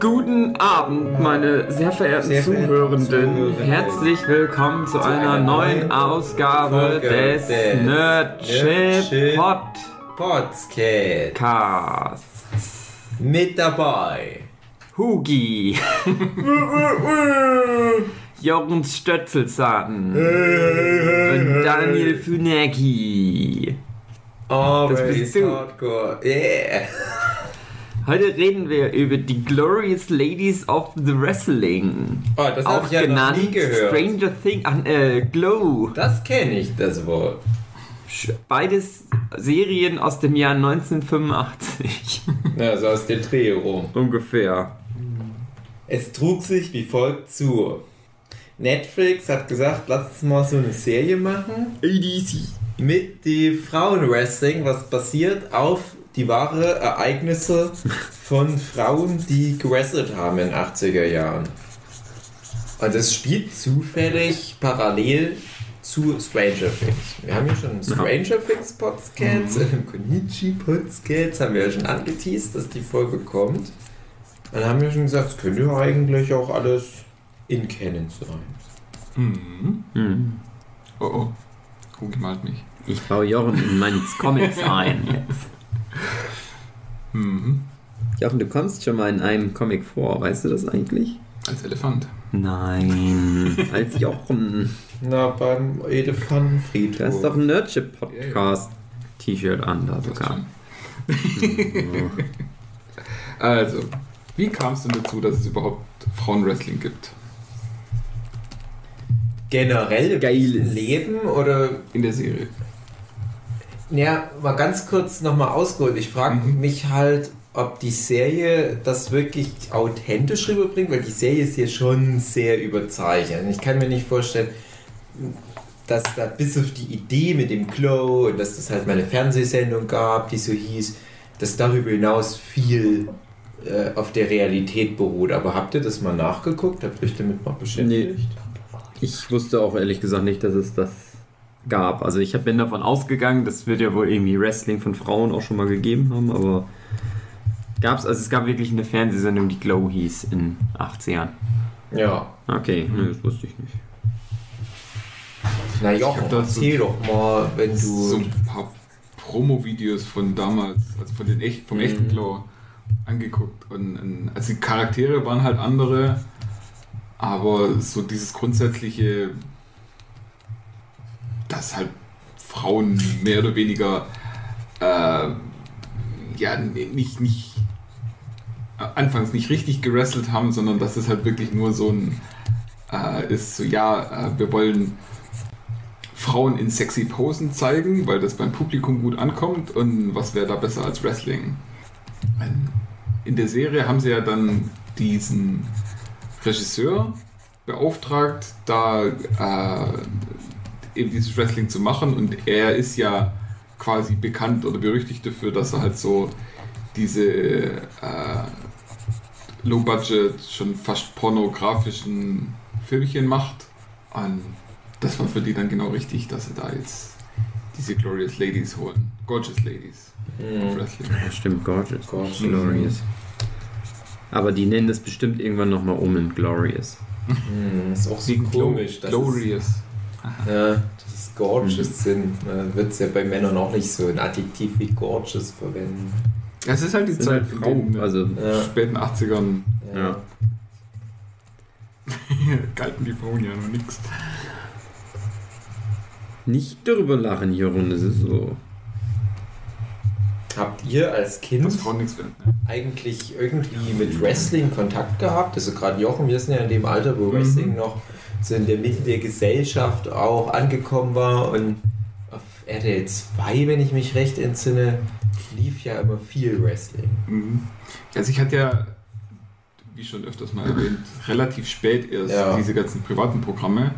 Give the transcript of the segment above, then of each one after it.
Guten Abend, meine sehr verehrten Sehr Zuhörenden. Zuhörenden. Herzlich willkommen zu, einer, einer neuen Ausgabe des des Nerdship Podcasts. Podcast. Mit dabei. Hugi. Jorgens Stötzelsahn. Und Daniel Funeki. Always bist du. Hardcore. Yeah. Heute reden wir über die Glorious Ladies of the Wrestling. Oh, das habe Auch ich ja noch genannt nie gehört. Stranger Things, äh, Glow. Das kenne ich, das Wort. Beides Serien aus dem Jahr 1985. Ja, so aus dem Dreh rum. Ungefähr. Es trug sich wie folgt zu. Netflix hat gesagt, lass uns mal so eine Serie machen. ADC. mit die Frauenwrestling, was basiert auf die wahre Ereignisse von Frauen, die gewrestelt haben in den 80er Jahren. Und es spielt zufällig parallel zu Stranger Things. Wir haben ja schon einen Stranger Things Podcast, im Konichi Podcast haben wir ja schon angeteased, dass die Folge kommt. Dann haben wir schon gesagt, es könnte ja eigentlich auch alles in Canon sein. Mhm. Hm. Oh oh. Hugi malt mich. Ich baue Jochen in meine Comics ein jetzt. Mhm. Jochen, du kommst schon mal in einem Comic vor, weißt du das eigentlich? Als Elefant. Nein, als Jochen. Na, beim Elefantenfriedhof. Du hast doch ein Nerdship Podcast T-Shirt an da Das sogar. schon. Also, wie kam es denn dazu, dass es überhaupt Frauenwrestling gibt? generell Geiles. Leben oder In der Serie. Ja mal ganz kurz nochmal ausgeholt ich frage Mhm. mich halt ob die Serie das wirklich authentisch rüberbringt weil die Serie ist hier schon sehr überzeichnet. Ich kann mir nicht vorstellen dass da bis auf die Idee mit dem Glow und dass das halt mal eine Fernsehsendung gab die so hieß dass darüber hinaus viel äh, auf der Realität beruht. Aber habt ihr das mal nachgeguckt? Habt ihr euch damit mal beschäftigt? Ich wusste auch ehrlich gesagt nicht, dass es das gab. Also ich bin davon ausgegangen, das wird ja wohl irgendwie Wrestling von Frauen auch schon mal gegeben haben, aber gab's, also es gab wirklich eine Fernsehsendung, die Glow hieß in 80ern. ja Okay, nö, das wusste ich nicht. Na Jochen, so- erzähl doch mal, wenn du. So ein paar Promo-Videos von damals, also von den echt, vom echten Mhm. Glow angeguckt. Und, und also die Charaktere waren halt andere, aber so dieses grundsätzliche, dass halt Frauen mehr oder weniger äh, ja nicht, nicht anfangs nicht richtig gewrestelt haben, sondern dass es halt wirklich nur so ein äh, ist, so ja, äh, wir wollen Frauen in sexy Posen zeigen, weil das beim Publikum gut ankommt und was wäre da besser als Wrestling? In der Serie haben sie ja dann diesen Regisseur beauftragt, da äh, eben dieses Wrestling zu machen und er ist ja quasi bekannt oder berüchtigt dafür, dass er halt so diese äh, Low-Budget, schon fast pornografischen Filmchen macht. Und das war für die dann genau richtig, dass sie da jetzt diese Glorious Ladies holen. Gorgeous Ladies Hm. Wrestling. Ja, stimmt, gorgeous. Gorgeous. Glorious. Aber die nennen das bestimmt irgendwann nochmal um in Glorious. Hm, ist auch so komisch. Glorious. Ja, das ist gorgeous sind. Da wird es ja bei Männern auch nicht so ein Adjektiv wie gorgeous verwenden. Ja, es ist halt die Sind Zeit halt Frauen, den also Ja. späten 80ern Ja. galten die Frauen ja noch nichts. nicht darüber lachen, Jochen, das ist so. Habt ihr als Kind werden. Ne? eigentlich irgendwie mit Wrestling Kontakt gehabt? Also gerade Jochen, wir sind ja in dem Alter, wo Mhm. Wrestling noch so in der Mitte der Gesellschaft auch angekommen war und auf RTL 2, wenn ich mich recht entsinne, lief ja immer viel Wrestling. Mhm. Also ich hatte ja, wie schon öfters mal erwähnt, relativ spät erst Ja. diese ganzen privaten Programme.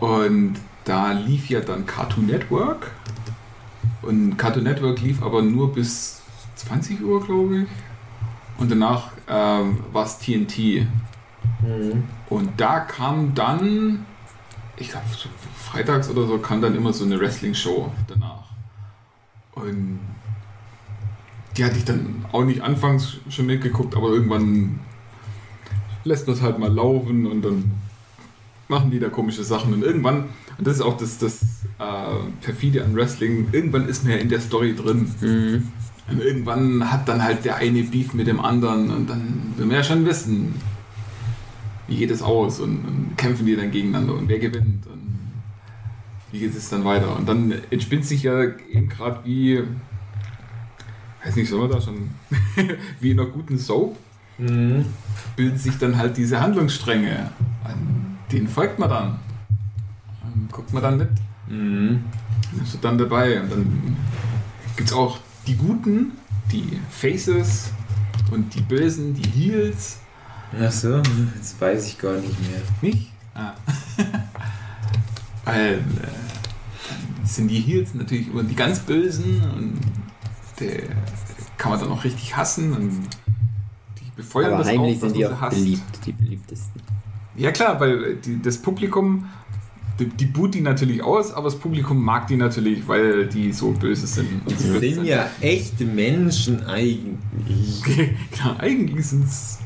Und da lief ja dann Cartoon Network. Und Cartoon Network lief aber nur bis 20 Uhr, glaube ich. Und danach ähm, war es TNT. Mhm. Und da kam dann, ich glaube, so freitags oder so, kam dann immer so eine Wrestling-Show danach. Und die hatte ich dann auch nicht anfangs schon mitgeguckt, aber irgendwann lässt das halt mal laufen und dann machen die da komische Sachen und irgendwann, und das ist auch das, das äh, perfide an Wrestling, irgendwann ist man ja in der Story drin. Mhm. Und irgendwann hat dann halt der eine Beef mit dem anderen und dann will man ja schon wissen, wie geht es aus und, und kämpfen die dann gegeneinander und wer gewinnt und wie geht es dann weiter. Und dann entspinnt sich ja eben gerade wie, weiß nicht, soll man da schon, wie in einer guten Soap, Mhm. bilden sich dann halt diese Handlungsstränge. An denen folgt man dann. Und guckt man dann mit. Mhm. Ist dann dabei. Und dann gibt es auch die Guten, die Faces und die Bösen, die Heels. Ach so, jetzt weiß ich gar nicht mehr. Nicht? Ah. Weil äh, dann sind die Heels natürlich immer die ganz Bösen und der kann man dann auch richtig hassen und die befeuern Aber das heimlich auch, sind die man auch beliebt, die beliebtesten. Ja klar, weil die, das Publikum, die, die boot die natürlich aus, aber das Publikum mag die natürlich, weil die so böse sind. Und Die sind ja echte Menschen eigentlich. Klar, eigentlich sind es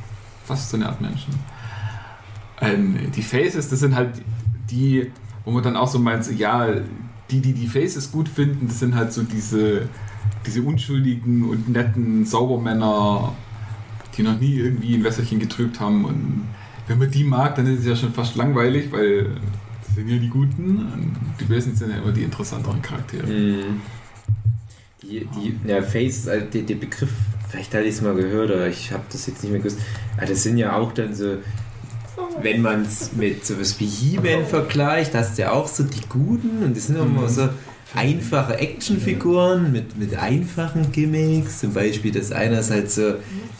fast so eine Art Menschen. Ähm, die Faces, das sind halt die, wo man dann auch so meint, so, ja, die, die die Faces gut finden, das sind halt so diese, diese unschuldigen und netten Saubermänner, die noch nie irgendwie ein Wässerchen getrübt haben. Und wenn man die mag, dann ist es ja schon fast langweilig, weil das sind ja die Guten und die Bösen sind ja immer die interessanteren Charaktere. Mhm. Die, die, ja, Face, also der, der Begriff, vielleicht hatte ich es mal gehört, oder ich habe das jetzt nicht mehr gewusst. Aber das sind ja auch dann so, wenn man es mit sowas wie He-Man vergleicht, hast du ja auch so die Guten und das sind immer so einfache Actionfiguren mit, mit einfachen Gimmicks. Zum Beispiel, das eine ist halt so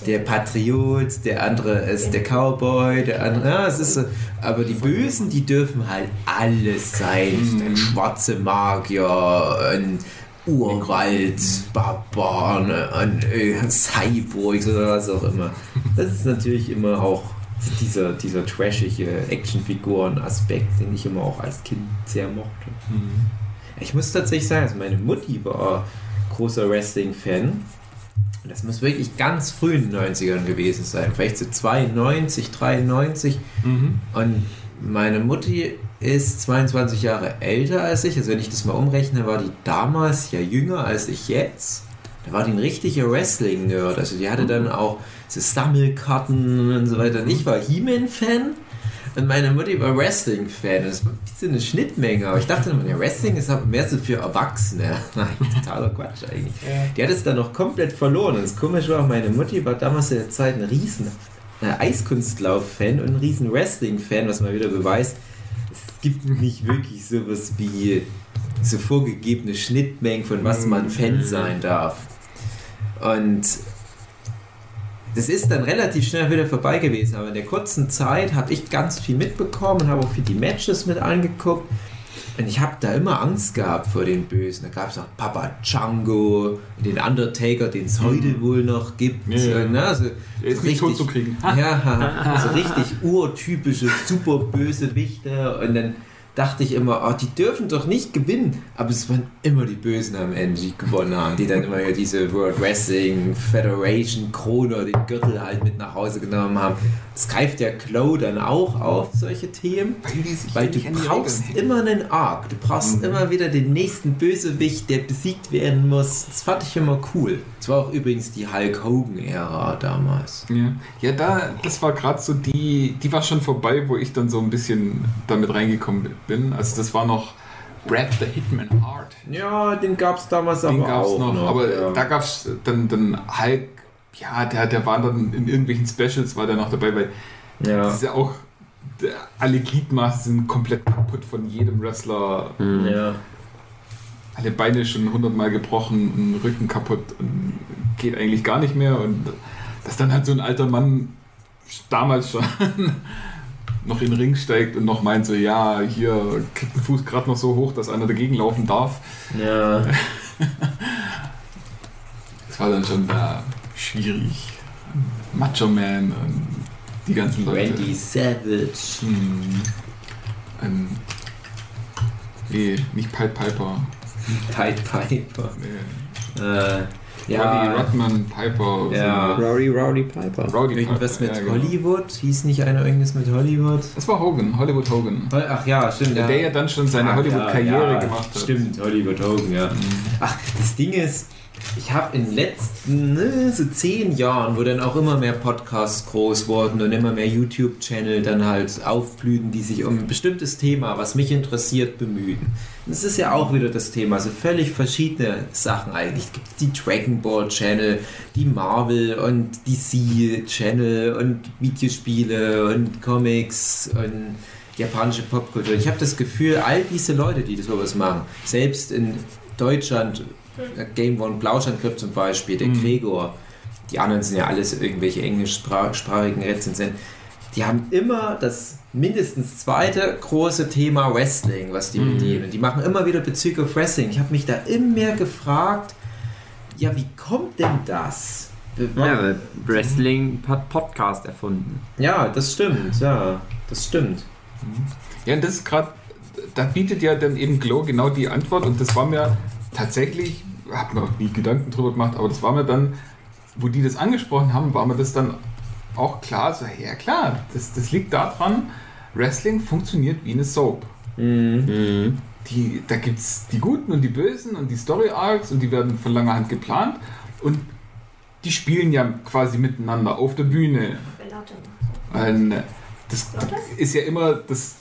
der Patriot, der andere ist der Cowboy, der andere, ja, es ist so. Aber die Bösen, die dürfen halt alles sein. Ein schwarze Magier, ein Urwald, Barbaren, ein äh, Cyborgs oder was auch immer. Das ist natürlich immer auch dieser, dieser trashige Actionfiguren-Aspekt, den ich immer auch als Kind sehr mochte. Mhm. Ich muss tatsächlich sagen, also meine Mutti war großer Wrestling-Fan. Das muss wirklich ganz früh in den 90ern gewesen sein. Vielleicht so 92, 93. Mhm. Und meine Mutti ist 22 Jahre älter als ich. Also wenn ich das mal umrechne, war die damals ja jünger als ich jetzt. Da war die ein richtiger Wrestling-Nerd. Also die hatte dann auch so Sammelkarten und so weiter. Und ich war He-Man-Fan. Und meine Mutti war Wrestling-Fan. Das war ein bisschen eine Schnittmenge. Aber ich dachte immer, ja, Wrestling ist aber mehr so für Erwachsene. Nein, totaler Quatsch eigentlich. Die hat es dann noch komplett verloren. Und das Komische war, meine Mutti war damals in der Zeit ein riesen äh, Eiskunstlauf-Fan und ein riesen Wrestling-Fan, was mal wieder beweist, gibt nicht wirklich sowas wie so vorgegebene Schnittmengen, von was man Fan sein darf. Und das ist dann relativ schnell wieder vorbei gewesen, aber in der kurzen Zeit habe ich ganz viel mitbekommen, habe auch viel die Matches mit angeguckt. Und ich habe da immer Angst gehabt vor den Bösen. Da gab es auch Papa Django, den Undertaker, den es heute wohl noch gibt. Ja, ja. Ne? Also, Der ist nicht tot zu kriegen. ja, so richtig urtypische, super böse Wichte. Und dann dachte ich immer, oh, die dürfen doch nicht gewinnen. Aber es waren immer die Bösen am Ende, die gewonnen haben, die dann immer diese World Wrestling Federation Krone, den Gürtel halt mit nach Hause genommen haben. Es greift ja Chloe dann auch auf solche Themen. Weil Weil du brauchst immer einen Arc. Du brauchst Mhm. immer wieder den nächsten Bösewicht, der besiegt werden muss. Das fand ich immer cool. Das war auch übrigens die Hulk Hogan-Ära damals. Ja, ja da, das war gerade so die, die war schon vorbei, wo ich dann so ein bisschen damit reingekommen bin. Also das war noch Brad the Hitman Hart. Ja, den gab es damals Den aber gab es auch noch, noch. aber ja. da gab es dann, dann Hulk, ja, der, der war dann in irgendwelchen Specials, war der noch dabei, weil ja. das ist ja auch, alle Gliedmaßen sind komplett kaputt von jedem Wrestler. Mhm. ja. Alle Beine schon hundertmal gebrochen, Rücken kaputt und geht eigentlich gar nicht mehr. Und dass dann halt so ein alter Mann damals schon noch in den Ring steigt und noch meint so, ja, hier kippt den Fuß gerade noch so hoch, dass einer dagegen laufen darf. ja. Das war dann schon da schwierig. Macho Man und die ganzen Leute. Randy Savage. Hm. Ähm, nee, nicht Pied Piper. Pied Piper. Nee. Äh, Ja. Roddy Rodman, Piper. Ja. Rowdy Rowdy Piper. So. Rowdy Irgendwas Piper, mit ja, genau. Hollywood? Hieß nicht einer irgendwas mit Hollywood? Das war Hogan, Hollywood Hogan. Ach ja, stimmt. Der ja dann schon seine Hollywood-Karriere ja, gemacht hat. Stimmt, Hollywood Hogan, ja. Ach, das Ding ist, ich habe in den letzten ne, so zehn Jahren, wo dann auch immer mehr Podcasts groß wurden und immer mehr YouTube-Channel dann halt aufblühen, die sich um ein bestimmtes Thema, was mich interessiert, bemühen. Das ist ja auch wieder das Thema, also völlig verschiedene Sachen eigentlich. Es gibt die Dragon Ball Channel, die Marvel und DC Channel und Videospiele und Comics und japanische Popkultur. Ich habe das Gefühl, all diese Leute, die sowas machen, selbst in Deutschland, Game One Blauschangriff zum Beispiel, der Mhm. Gregor, die anderen sind ja alles irgendwelche englischsprachigen Rezensenten, die haben immer das mindestens zweite große Thema Wrestling, was die Mhm. bedienen. Die machen immer wieder Bezüge auf Wrestling. Ich habe mich da immer mehr gefragt, ja, wie kommt denn das? Ja, Wrestling hat Podcast erfunden. Ja, das stimmt, ja, das stimmt. Ja, und das ist gerade, da bietet ja dann eben Glow genau die Antwort und das war mir tatsächlich, hab mir auch nie Gedanken drüber gemacht, aber das war mir dann, wo die das angesprochen haben, war mir das dann auch klar, so, ja klar, das, das liegt daran, Wrestling funktioniert wie eine Soap. Mhm. Die, da gibt es die Guten und die Bösen und die Story Arcs und die werden von langer Hand geplant und die spielen ja quasi miteinander auf der Bühne. Und das ist ja immer das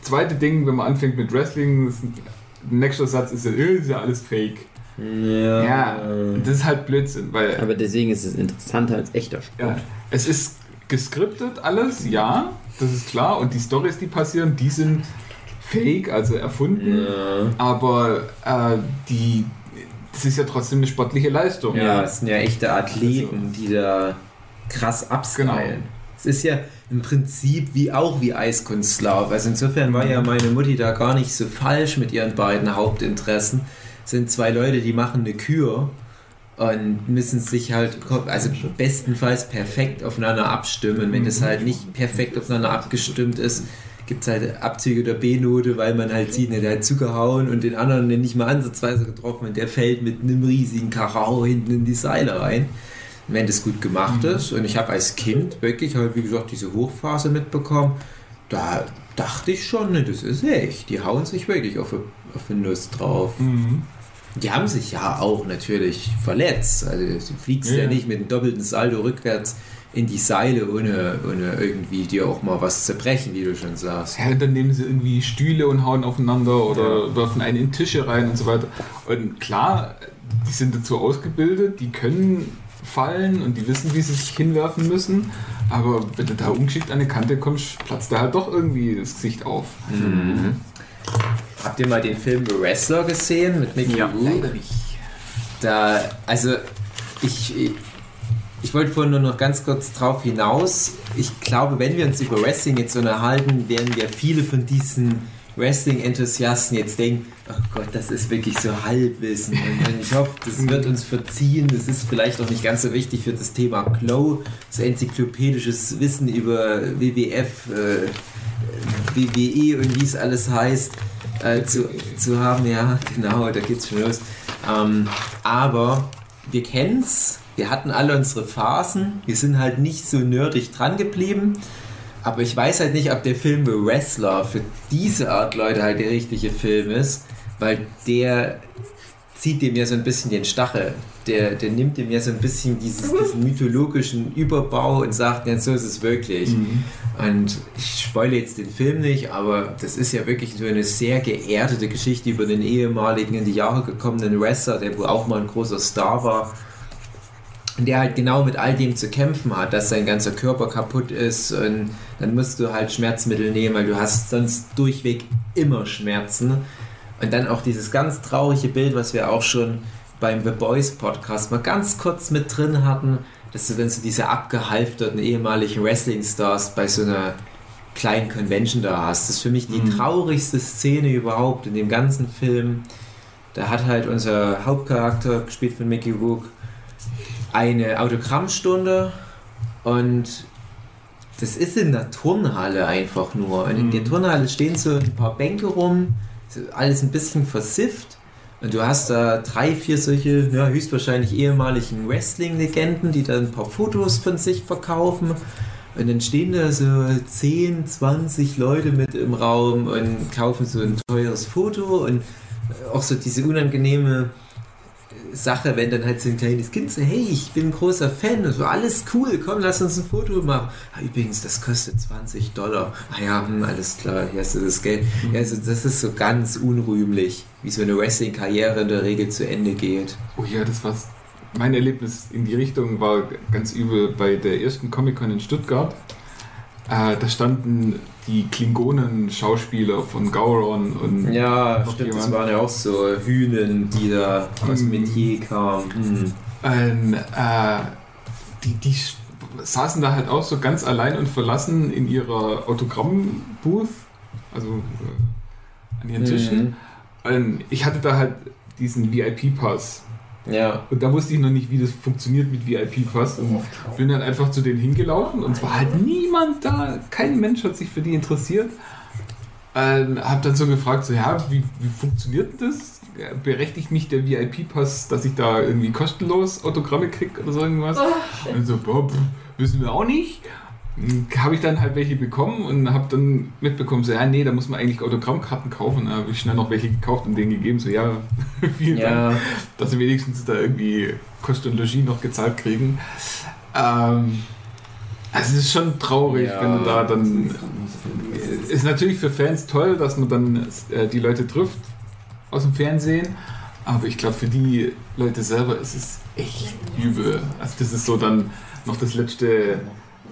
zweite Ding, wenn man anfängt mit Wrestling. Nächster Satz ist ja, äh, ist ja alles Fake. Ja, Ja, das ist halt Blödsinn, weil Aber deswegen ist es interessanter als echter Sport. ja, es ist geskriptet alles, ja, das ist klar. Und die Stories, die passieren, die sind fake, also erfunden. Ja. Aber äh, die, das ist ja trotzdem eine sportliche Leistung. Ja, es sind ja echte Athleten, die da krass upstylen. Genau. Es ist ja im Prinzip wie auch wie Eiskunstlauf. Also insofern war ja meine Mutti da gar nicht so falsch mit ihren beiden Hauptinteressen. Es sind zwei Leute, die machen eine Kür und müssen sich halt, also bestenfalls perfekt aufeinander abstimmen. Wenn es halt nicht perfekt aufeinander abgestimmt ist, gibt es halt Abzüge der B-Note, weil man halt sieht, ne, der hat zugehauen und den anderen den nicht mal ansatzweise getroffen und der fällt mit einem riesigen Kachao hinten in die Seile rein. Wenn das gut gemacht ist und ich habe als Kind wirklich halt, wie gesagt, diese Hochphase mitbekommen, da dachte ich schon, ne, das ist echt. Die hauen sich wirklich auf, auf eine Nuss drauf. Mhm. Die haben sich ja auch natürlich verletzt. Also du fliegst ja, Ja. nicht mit einem doppelten Saldo rückwärts in die Seile, ohne, ohne irgendwie dir auch mal was zerbrechen, wie du schon sagst. Ja, und dann nehmen sie irgendwie Stühle und hauen aufeinander oder werfen einen in Tische rein und so weiter. Und klar, die sind dazu ausgebildet, die können fallen und die wissen, wie sie sich hinwerfen müssen. Aber wenn du da ungeschickt an eine Kante kommst, platzt da halt doch irgendwie das Gesicht auf. Habt ihr mal den Film The Wrestler gesehen mit Mickey Ja. Rourke? nicht. Da, also ich, ich, wollte vorhin nur noch ganz kurz drauf hinaus. Ich glaube, wenn wir uns über Wrestling jetzt unterhalten, werden ja viele von diesen Wrestling-Enthusiasten jetzt denken, oh Gott, das ist wirklich so Halbwissen. Und ich hoffe, das wird uns verziehen. Das ist vielleicht auch nicht ganz so wichtig für das Thema Glow, so enzyklopädisches Wissen über WWF, äh, WWE und wie es alles heißt, äh, zu, zu haben. Ja, genau, da geht's schon los. Ähm, aber wir kennen's. Wir hatten alle unsere Phasen. Wir sind halt nicht so nerdig dran geblieben. Aber ich weiß halt nicht, ob der Film The Wrestler für diese Art Leute halt der richtige Film ist, weil der zieht dem ja so ein bisschen den Stachel. Der, der nimmt dem ja so ein bisschen dieses, diesen mythologischen Überbau und sagt, ja, so ist es wirklich. Und ich spoile jetzt den Film nicht, aber das ist ja wirklich so eine sehr geerdete Geschichte über den ehemaligen in die Jahre gekommenen Wrestler, der wohl auch mal ein großer Star war. Der halt genau mit all dem zu kämpfen hat, dass sein ganzer Körper kaputt ist und dann musst du halt Schmerzmittel nehmen, weil du hast sonst durchweg immer Schmerzen. Und dann auch dieses ganz traurige Bild, was wir auch schon beim The Boys Podcast mal ganz kurz mit drin hatten, dass du dann so diese abgehalfterten ehemaligen Wrestling-Stars bei so einer kleinen Convention da hast. Das ist für mich die Mhm. traurigste Szene überhaupt in dem ganzen Film. Da hat halt unser Hauptcharakter, gespielt von Mickey Rook, eine Autogrammstunde und das ist in der Turnhalle einfach nur. Und in Mhm. der Turnhalle stehen so ein paar Bänke rum, alles ein bisschen versifft Und du hast da drei, vier solche, ja, höchstwahrscheinlich ehemaligen Wrestling-Legenden, die dann ein paar Fotos von sich verkaufen. Und dann stehen da so 10, 20 Leute mit im Raum und kaufen so ein teures Foto und auch so diese unangenehme Sache, wenn dann halt so ein kleines Kind so, hey, ich bin ein großer Fan, so alles cool, komm, lass uns ein Foto machen. Ah, übrigens, das kostet 20 Dollar. Ah ja, hm, alles klar, hier hast du das Geld. Ja, also das ist so ganz unrühmlich, wie so eine Wrestling-Karriere in der Regel zu Ende geht. Oh ja, das war's. Mein Erlebnis in die Richtung war ganz übel bei der ersten Comic-Con in Stuttgart. Äh, da standen die Klingonen-Schauspieler von Gauron und Ja, stimmt, das jemand. waren ja auch so Hühnen, die da aus dem Mhm. Metier kamen. Hm. ein, äh, die, die saßen da halt auch so ganz allein und verlassen in ihrer Autogramm-Booth, also äh, an ihren Tischen. Und ich hatte da halt diesen VIP-Pass. Ja. Und da wusste ich noch nicht, wie das funktioniert mit VIP-Pass. Und bin dann einfach zu denen hingelaufen und es war halt niemand da. Kein Mensch hat sich für die interessiert. Ähm, hab dann so gefragt, so ja, wie, wie funktioniert das? Berechtigt mich der VIP-Pass, dass ich da irgendwie kostenlos Autogramme kriege oder so irgendwas? und so, boah, pff, wissen wir auch nicht. Habe ich dann halt welche bekommen und habe dann mitbekommen, so ja, nee, da muss man eigentlich Autogrammkarten kaufen. Da habe ich schnell noch welche gekauft und denen gegeben, so ja, vielen Dank Ja, dass sie wenigstens da irgendwie Kost und Logis noch gezahlt kriegen. Ähm, also es ist schon traurig, Ja. wenn du da dann. Ist natürlich für Fans toll, dass man dann äh, die Leute trifft aus dem Fernsehen, aber ich glaube für die Leute selber ist es echt übel. Also das ist so dann noch das letzte,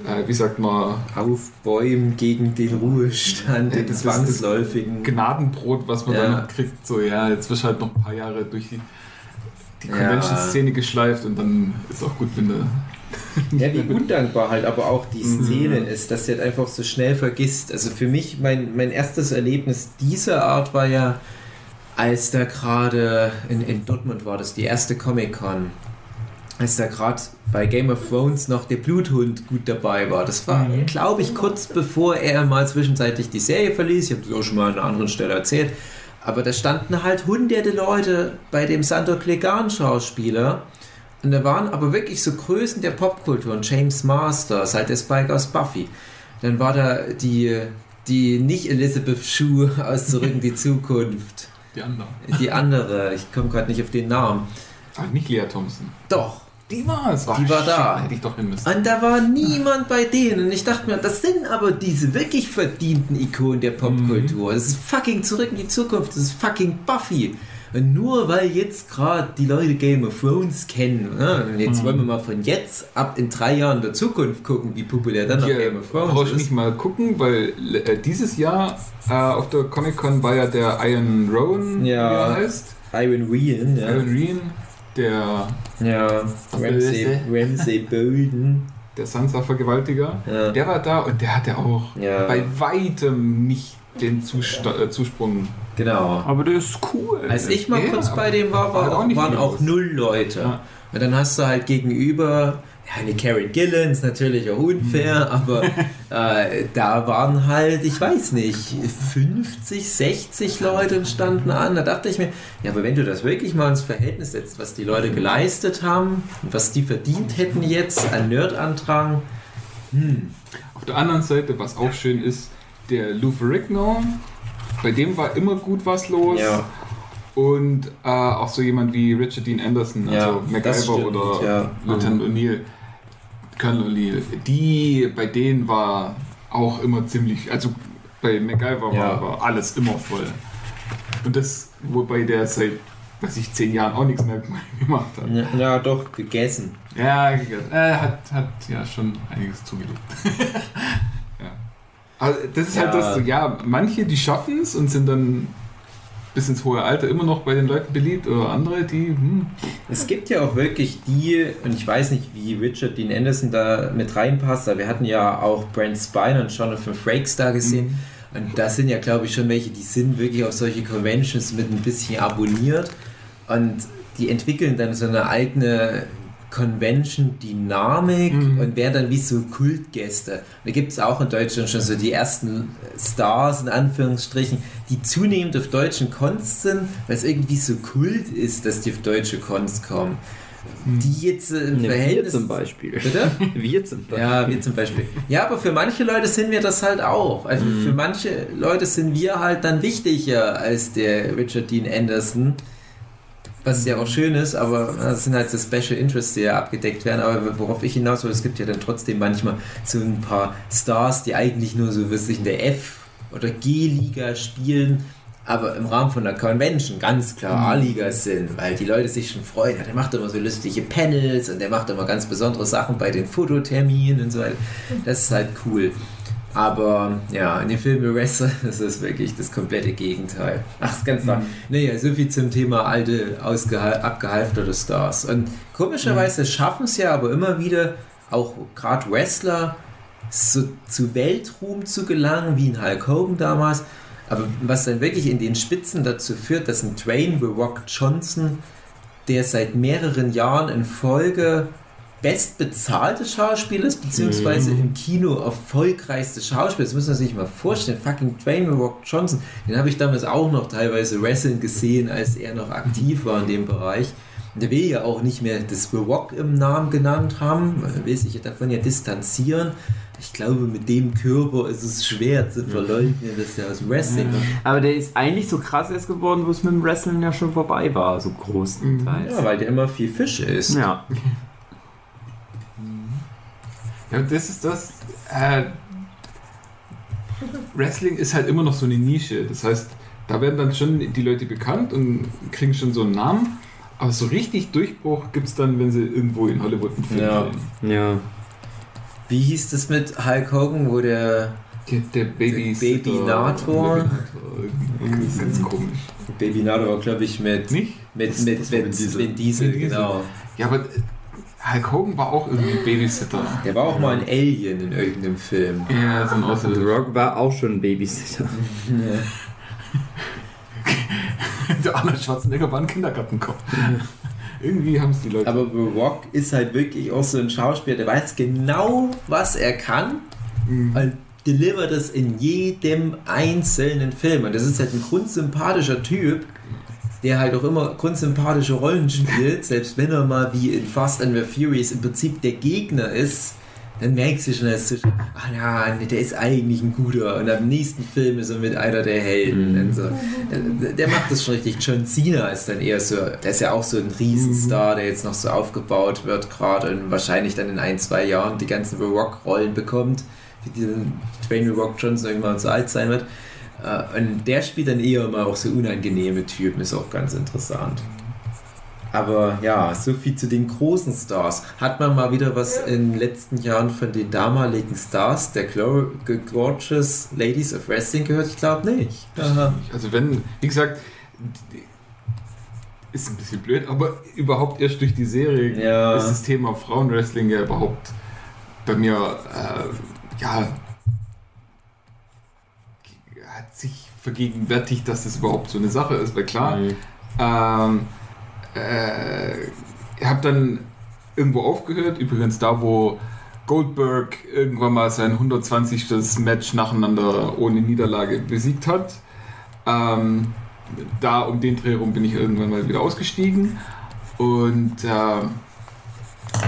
äh, wie sagt man, aufbäumen gegen den Ruhestand, Ja, den zwangsläufigen. Gnadenbrot, was man Ja. dann kriegt. So ja, jetzt wirst du halt noch ein paar Jahre durch die, die Ja. Convention-Szene geschleift und dann ist auch gut, wenn du Ja, wie undankbar halt aber auch die Mhm. Szene ist, dass du halt einfach so schnell vergisst. Also für mich, mein, mein erstes Erlebnis dieser Art war ja, als da gerade in, in Dortmund war das die erste Comic-Con, als da gerade bei Game of Thrones noch der Bluthund gut dabei war. Das war, Mhm. glaube ich, kurz bevor er mal zwischenzeitlich die Serie verließ. Ich habe das auch schon mal an einer anderen Stelle erzählt. Aber da standen halt hunderte Leute bei dem Sandor Clegane-Schauspieler. Und da waren aber wirklich so Größen der Popkultur. Und James Masters, halt der Spike aus Buffy. Dann war da die, die nicht Elizabeth Shue aus Zurück in die Zukunft. die anderen. Die andere, ich komme gerade nicht auf den Namen. Ach, nicht Lea Thompson. Doch, Die war es. Die war da. Hätte ich doch hin müssen. Und da war niemand bei denen. Und ich dachte mir, das sind aber diese wirklich verdienten Ikonen der Popkultur. Das ist fucking zurück in die Zukunft. Das ist fucking Buffy. Und nur weil jetzt gerade die Leute Game of Thrones kennen, ne? und jetzt Mhm. wollen wir mal von jetzt ab in drei Jahren der Zukunft gucken, wie populär dann noch Hier Game of Thrones nicht ist. mal gucken, weil äh, dieses Jahr äh, auf der Comic-Con war ja der Iron Rowan, Ja. wie er heißt. Iron Wheel, ja. Iron Reen, der, ja. Ramsey. Ramsey Bolden. der Sansa-Vergewaltiger. Ja. Der war da und der hatte auch Ja. bei weitem nicht den Zusta äh, Zusprung. Genau. Aber der ist cool. Als ich mal Ja, kurz bei dem war, war auch waren auch null Leute. Ja. Und dann hast du halt gegenüber, eine Karen ist natürlich auch unfair, Mhm. aber äh, da waren halt, ich weiß nicht, 50, 60 Leute und standen an. Da dachte ich mir, ja, aber wenn du das wirklich mal ins Verhältnis setzt, was die Leute geleistet haben, was die verdient hätten jetzt an Nerdandrang, hm, Auf der anderen Seite, was auch schön ist, der Lou Ferrigno, bei dem war immer gut was los. ja, Und äh, auch so jemand wie Richard Dean Anderson, Ja, also das MacGyver stimmt, oder ja. Lieutenant O'Neill, O'Neill, die, bei denen war auch immer ziemlich, also bei MacGyver Ja. war, war alles immer voll. Und das, wobei der seit, weiß ich, zehn Jahren auch nichts mehr gemacht hat. ja, ja doch, gegessen. Ja, er hat, hat ja schon einiges zugelegt. ja. Aber das ist halt Ja. das, so, ja, manche, die schaffen es und sind dann bis ins hohe Alter immer noch bei den Leuten beliebt oder andere, die, hm, Es gibt ja auch wirklich die, und ich weiß nicht, wie Richard Dean Anderson da mit reinpasst, aber wir hatten ja auch Brent Spiner und Jonathan Frakes da gesehen. Und das sind ja, glaube ich, schon welche, die sind wirklich auf solche Conventions mit ein bisschen abonniert. Und die entwickeln dann so eine eigene Convention-Dynamik und wären dann wie so Kultgäste. Und da gibt es auch in Deutschland schon so die ersten Stars, in Anführungsstrichen, die zunehmend auf deutschen Cons sind, weil es irgendwie so Kult ist, dass die auf deutsche Cons kommen. Die jetzt äh, im Ne, wir Verhältnis... zum Beispiel. Bitte? Wir zum Beispiel. Ja, wir zum Beispiel. Ja, aber für manche Leute sind wir das halt auch. Also für manche Leute sind wir halt dann wichtiger als der Richard Dean Anderson. Was ja auch schön ist, aber das sind halt so Special Interests, die ja abgedeckt werden. Aber worauf ich hinaus will, es gibt ja dann trotzdem manchmal so ein paar Stars, die eigentlich nur so wirklich in der F- oder G-Liga spielen, aber im Rahmen von einer Convention ganz klar A-Liga sind, weil die Leute sich schon freuen. Der macht immer so lustige Panels und der macht immer ganz besondere Sachen bei den Fototerminen und so weiter. Das ist halt cool. Aber ja, in den Filmen Wrestler ist wirklich das komplette Gegenteil. Ach, ist ganz klar. Naja, so viel zum Thema alte, abgehalfterte Stars. Und komischerweise schaffen es ja aber immer wieder, auch gerade Wrestler, so, zu Weltruhm zu gelangen, wie in Hulk Hogan damals. Aber was dann wirklich in den Spitzen dazu führt, dass ein Dwayne The Rock Johnson, der seit mehreren Jahren in Folge bestbezahlte Schauspieler ist, beziehungsweise im Kino erfolgreichste Schauspieler. Das muss man sich mal vorstellen. Fucking Dwayne Rock Johnson, den habe ich damals auch noch teilweise Wrestling gesehen, als er noch aktiv war in dem Bereich. Der will ja auch nicht mehr das The Rock im Namen genannt haben, er will sich davon ja distanzieren. Ich glaube, mit dem Körper ist es schwer zu verleugnen, dass er aus Wrestling kommt. Aber der ist eigentlich so krass erst geworden, wo es mit dem Wrestling ja schon vorbei war, so großenteils. Ja, weil der immer viel Fisch isst. Ja. Ja, das ist das. Äh, Wrestling ist halt immer noch so eine Nische. Das heißt, da werden dann schon die Leute bekannt und kriegen schon so einen Namen. Aber so richtig Durchbruch gibt es dann, wenn sie irgendwo in Hollywood einen Film Ja. drehen. Ja. Wie hieß das mit Hulk Hogan, wo der Der, der Baby Babynator. Irgendwie ganz komisch. Baby Nato war, glaube ich, mit, Nicht? mit, mit, mit Vin Diesel. Vin Diesel, genau. Ja, aber Hulk Hogan war auch irgendwie Babysitter. Der war auch mal ein Alien in irgendeinem Film. Ja, so ein The Außerirdischer. Rock war auch schon ein Babysitter. Der Arnold Schwarzenegger war ein Kindergartenkopf. Irgendwie haben es die Leute. Aber The Rock ist halt wirklich auch so ein Schauspieler, der weiß genau, was er kann Mhm. und delivert es in jedem einzelnen Film. Und das ist halt ein grundsympathischer Typ, der halt auch immer grundsympathische Rollen spielt, selbst wenn er mal wie in Fast and the Furious im Prinzip der Gegner ist. Dann merkst du schon, dass du schon, ach ja, der ist eigentlich ein guter. Und am nächsten Film ist er mit einer der Helden. Und so. Der- Der macht das schon richtig. John Cena ist dann eher so, der ist ja auch so ein Riesenstar, der jetzt noch so aufgebaut wird gerade und wahrscheinlich dann in ein, zwei Jahren die ganzen The Rock-Rollen bekommt, wie diesen Dwayne The Rock Johnson irgendwann so alt sein wird. Äh, Und der spielt dann eher mal auch so unangenehme Typen, ist auch ganz interessant. Aber ja, so viel zu den großen Stars. Hat man mal wieder was in den letzten Jahren von den damaligen Stars der Glor Gorgeous Ladies of Wrestling gehört? Ich glaube nicht. Aha. Also wenn, wie gesagt, ist ein bisschen blöd, aber überhaupt erst durch die Serie Ja. ist das Thema Frauenwrestling ja überhaupt bei mir, äh, ja, hat sich vergegenwärtigt, dass das überhaupt so eine Sache ist, weil klar, Mhm. ähm, äh, ich habe dann irgendwo aufgehört, übrigens da, wo Goldberg irgendwann mal sein 120. Match nacheinander ohne Niederlage besiegt hat. Ähm, da um den Dreh rum bin ich irgendwann mal wieder ausgestiegen und äh,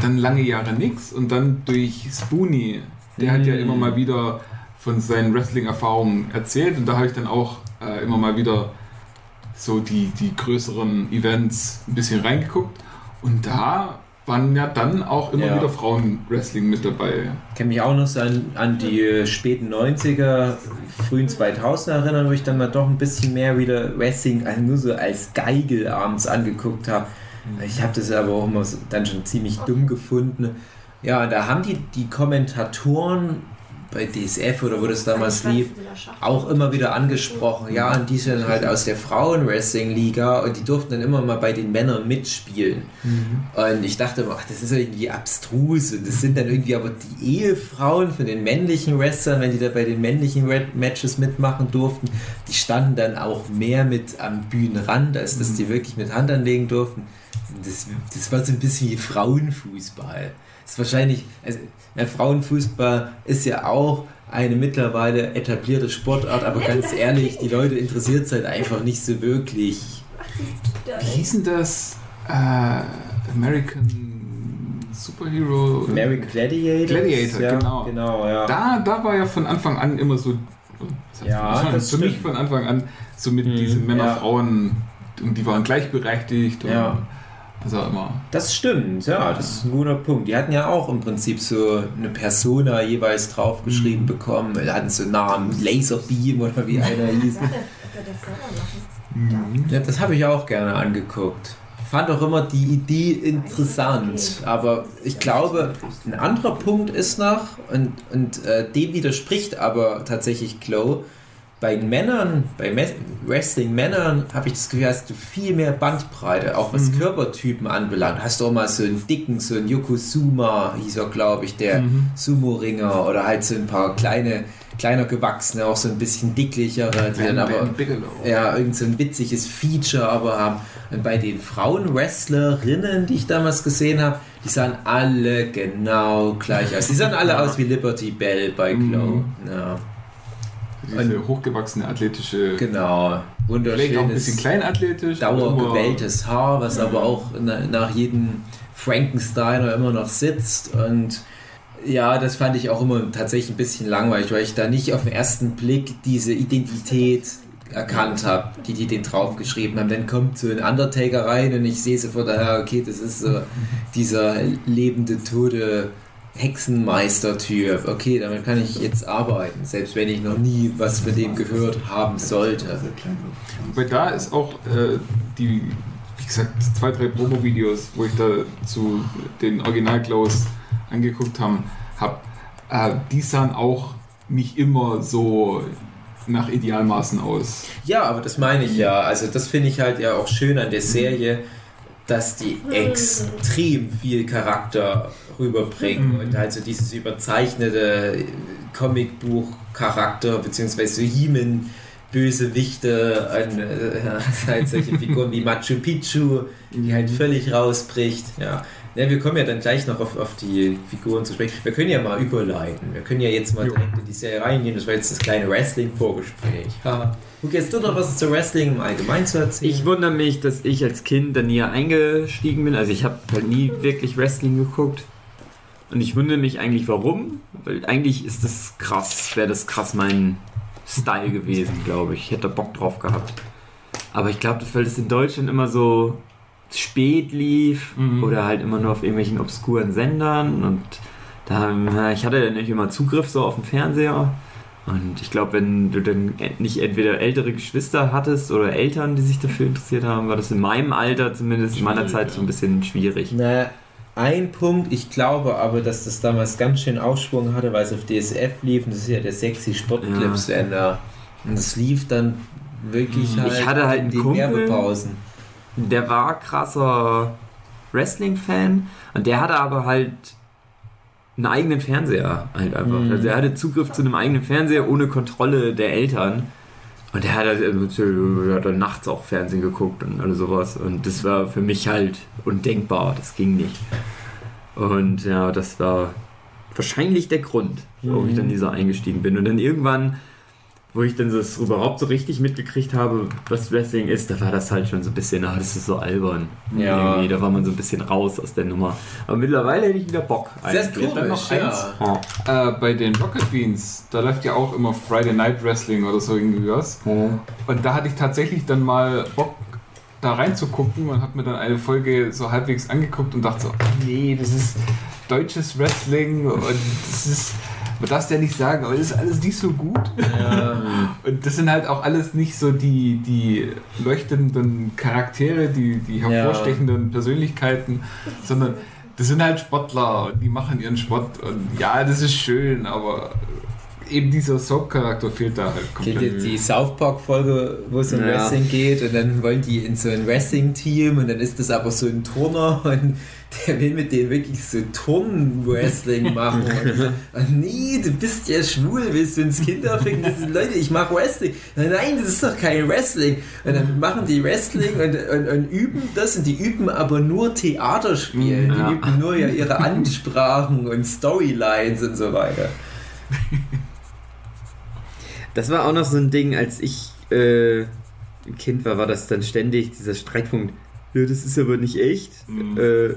dann lange Jahre nichts und dann durch Spoonie, der hat ja Mhm. immer mal wieder von seinen Wrestling-Erfahrungen erzählt und da habe ich dann auch äh, immer mal wieder so die, die größeren Events ein bisschen reingeguckt und da waren ja dann auch immer Ja. wieder Frauenwrestling mit dabei. Ich kann mich auch noch so an, an die äh, späten 90er, frühen 2000er erinnern, wo ich dann mal doch ein bisschen mehr wieder Wrestling also nur so als Geigel abends angeguckt habe. Ich habe das aber auch immer so, dann schon ziemlich dumm gefunden. Ja, da haben die, die Kommentatoren bei DSF oder wo das damals lief, auch immer wieder angesprochen. Ja, und die sind halt aus der Frauen-Wrestling-Liga und die durften dann immer mal bei den Männern mitspielen. Und ich dachte immer, ach, das ist irgendwie abstrus. Und das sind dann irgendwie aber die Ehefrauen von den männlichen Wrestlern, wenn die da bei den männlichen Red Matches mitmachen durften, die standen dann auch mehr mit am Bühnenrand, als dass die wirklich mit Hand anlegen durften. das, das war so ein bisschen wie Frauenfußball. Das ist wahrscheinlich, also ja, Frauenfußball ist ja auch eine mittlerweile etablierte Sportart, aber ganz ehrlich, die Leute interessiert es halt einfach nicht so wirklich. Wie hieß denn das? Äh, American Superhero? American Gladiator. Gladiator, ja, genau. genau ja. Da, da war ja von Anfang an immer so. Ja, das war das für mich von Anfang an so mit Mhm, diesen Männer, ja. Frauen und die waren gleichberechtigt. Und Ja. Also immer. Das stimmt, ja, das ist ein guter Punkt. Die hatten ja auch im Prinzip so eine Persona jeweils draufgeschrieben Mhm. bekommen. Die hatten so Namen, Laserbeam oder wie einer hieß. Machen. Ja, das habe ich auch gerne angeguckt. Fand auch immer die Idee interessant, aber ich glaube, ein anderer Punkt ist noch, und, und äh, dem widerspricht aber tatsächlich Glow, bei Männern, bei Wrestling-Männern habe ich das Gefühl, hast du viel mehr Bandbreite, auch was Mhm. Körpertypen anbelangt. Hast du auch mal so einen dicken, so einen Yokozuma, hieß er, glaube ich, der Mhm. Sumo-Ringer oder halt so ein paar kleine, kleiner gewachsene, auch so ein bisschen dicklichere, die dann Bam, aber ja, irgend so ein witziges Feature aber haben. Und bei den Frauen-Wrestlerinnen, die ich damals gesehen habe, die sahen alle genau gleich aus. Die sahen alle aus wie Liberty Bell bei Glow. Mhm. Ja, Diese hochgewachsene athletische. genau. Vielleicht auch ein bisschen Wunderschönes, kleinathletisch. dauergewelltes Haar, was aber auch na, nach jedem Frankensteiner immer noch sitzt. Und ja, das fand ich auch immer tatsächlich ein bisschen langweilig, weil ich da nicht auf den ersten Blick diese Identität erkannt habe, die die den draufgeschrieben haben. Dann kommt so ein Undertaker rein und ich sehe sofort, ah, okay, das ist so dieser lebende, tote Hexenmeister-Typ. Okay, damit kann ich jetzt arbeiten, selbst wenn ich noch nie was von dem gehört haben sollte. Wobei da ist auch äh, die, wie gesagt, zwei, drei Promo-Videos, wo ich da zu den Original-Glows angeguckt haben, hab, äh, die sahen auch nicht immer so nach Idealmaßen aus. Ja, aber das meine ich ja. Also das finde ich halt ja auch schön an der Serie, dass die extrem viel Charakter rüberbringen Mhm. und halt so dieses überzeichnete Comicbuch-Charakter, beziehungsweise so He-Man Bösewichte, an, äh, halt solche Figuren wie Machu Picchu, die halt völlig rausbricht. Ja. Ja, wir kommen ja dann gleich noch auf, auf die Figuren zu sprechen. Wir können ja mal überleiten. Wir können ja jetzt mal Jo. direkt in die Serie reingehen. Das war jetzt das kleine Wrestling-Vorgespräch. Haha. Guck, jetzt du noch was zu Wrestling im Allgemeinen zu erzählen? Ich wundere mich, dass ich als Kind da nie eingestiegen bin. Also ich habe halt nie wirklich Wrestling geguckt. Und ich wundere mich eigentlich warum. Weil eigentlich ist das krass, wäre das krass mein Style gewesen, glaube ich. Ich hätte Bock drauf gehabt. Aber ich glaube, weil das in Deutschland immer so spät lief Mhm. oder halt immer nur auf irgendwelchen obskuren Sendern und da, na, ich hatte ja nicht immer Zugriff so auf den Fernseher und ich glaube, wenn du dann e- nicht entweder ältere Geschwister hattest oder Eltern, die sich dafür interessiert haben, war das in meinem Alter zumindest in meiner Zeit ja. so ein bisschen schwierig. Na, ein Punkt, ich glaube aber, dass das damals ganz schön Aufschwung hatte, weil es auf DSF lief und das ist ja der sexy Sportclip-Sender. Und es lief dann wirklich Hm. halt, Ich hatte halt in einen den Kumpel. Werbepausen. Der war krasser Wrestling-Fan und der hatte aber halt einen eigenen Fernseher halt einfach. Mhm. Also er hatte Zugriff zu einem eigenen Fernseher ohne Kontrolle der Eltern. Und der hat, halt, der hat dann nachts auch Fernsehen geguckt und alles sowas. Und das war für mich halt undenkbar. Das ging nicht. Und ja, das war wahrscheinlich der Grund, warum ich Mhm. dann dieser eingestiegen bin. Und dann irgendwann, wo ich dann das überhaupt so richtig mitgekriegt habe, was Wrestling ist, da war das halt schon so ein bisschen, ah, das ist so albern. Ja. Irgendwie, da war man so ein bisschen raus aus der Nummer. Aber mittlerweile hätte ich wieder Bock. Sehr eigentlich. dann noch komisch, eins. ja. Oh. Äh, bei den Rocket Beans, da läuft ja auch immer Friday Night Wrestling oder so irgendwie was. Oh. Und da hatte ich tatsächlich dann mal Bock, da reinzugucken und habe mir dann eine Folge so halbwegs angeguckt und dachte so, oh nee, das ist deutsches Wrestling und das ist, man darf es ja nicht sagen, aber das ist alles nicht so gut. Ja. Und das sind halt auch alles nicht so die, die leuchtenden Charaktere, die, die hervorstechenden Persönlichkeiten, sondern das sind halt Sportler und die machen ihren Sport und ja, das ist schön, aber eben dieser Soap-Charakter fehlt da halt komplett. ihr die South Park-Folge, wo es um Ja. Wrestling geht und dann wollen die in so ein Wrestling-Team und dann ist das aber so ein Turner und der will mit denen wirklich so Turn-Wrestling machen. Und so, "Ah, nee, du bist ja schwul, willst du ins Kinder ficken? Das sind Leute, ich mache Wrestling. Nein, nein, das ist doch kein Wrestling. Und dann machen die Wrestling und, und, und üben das und die üben aber nur Theaterspielen. Ja. Die üben nur ja ihre Ansprachen und Storylines und so weiter. Das war auch noch so ein Ding, als ich äh, ein Kind war, war das dann ständig dieser Streitpunkt. Ja, das ist aber nicht echt. Mhm. Äh,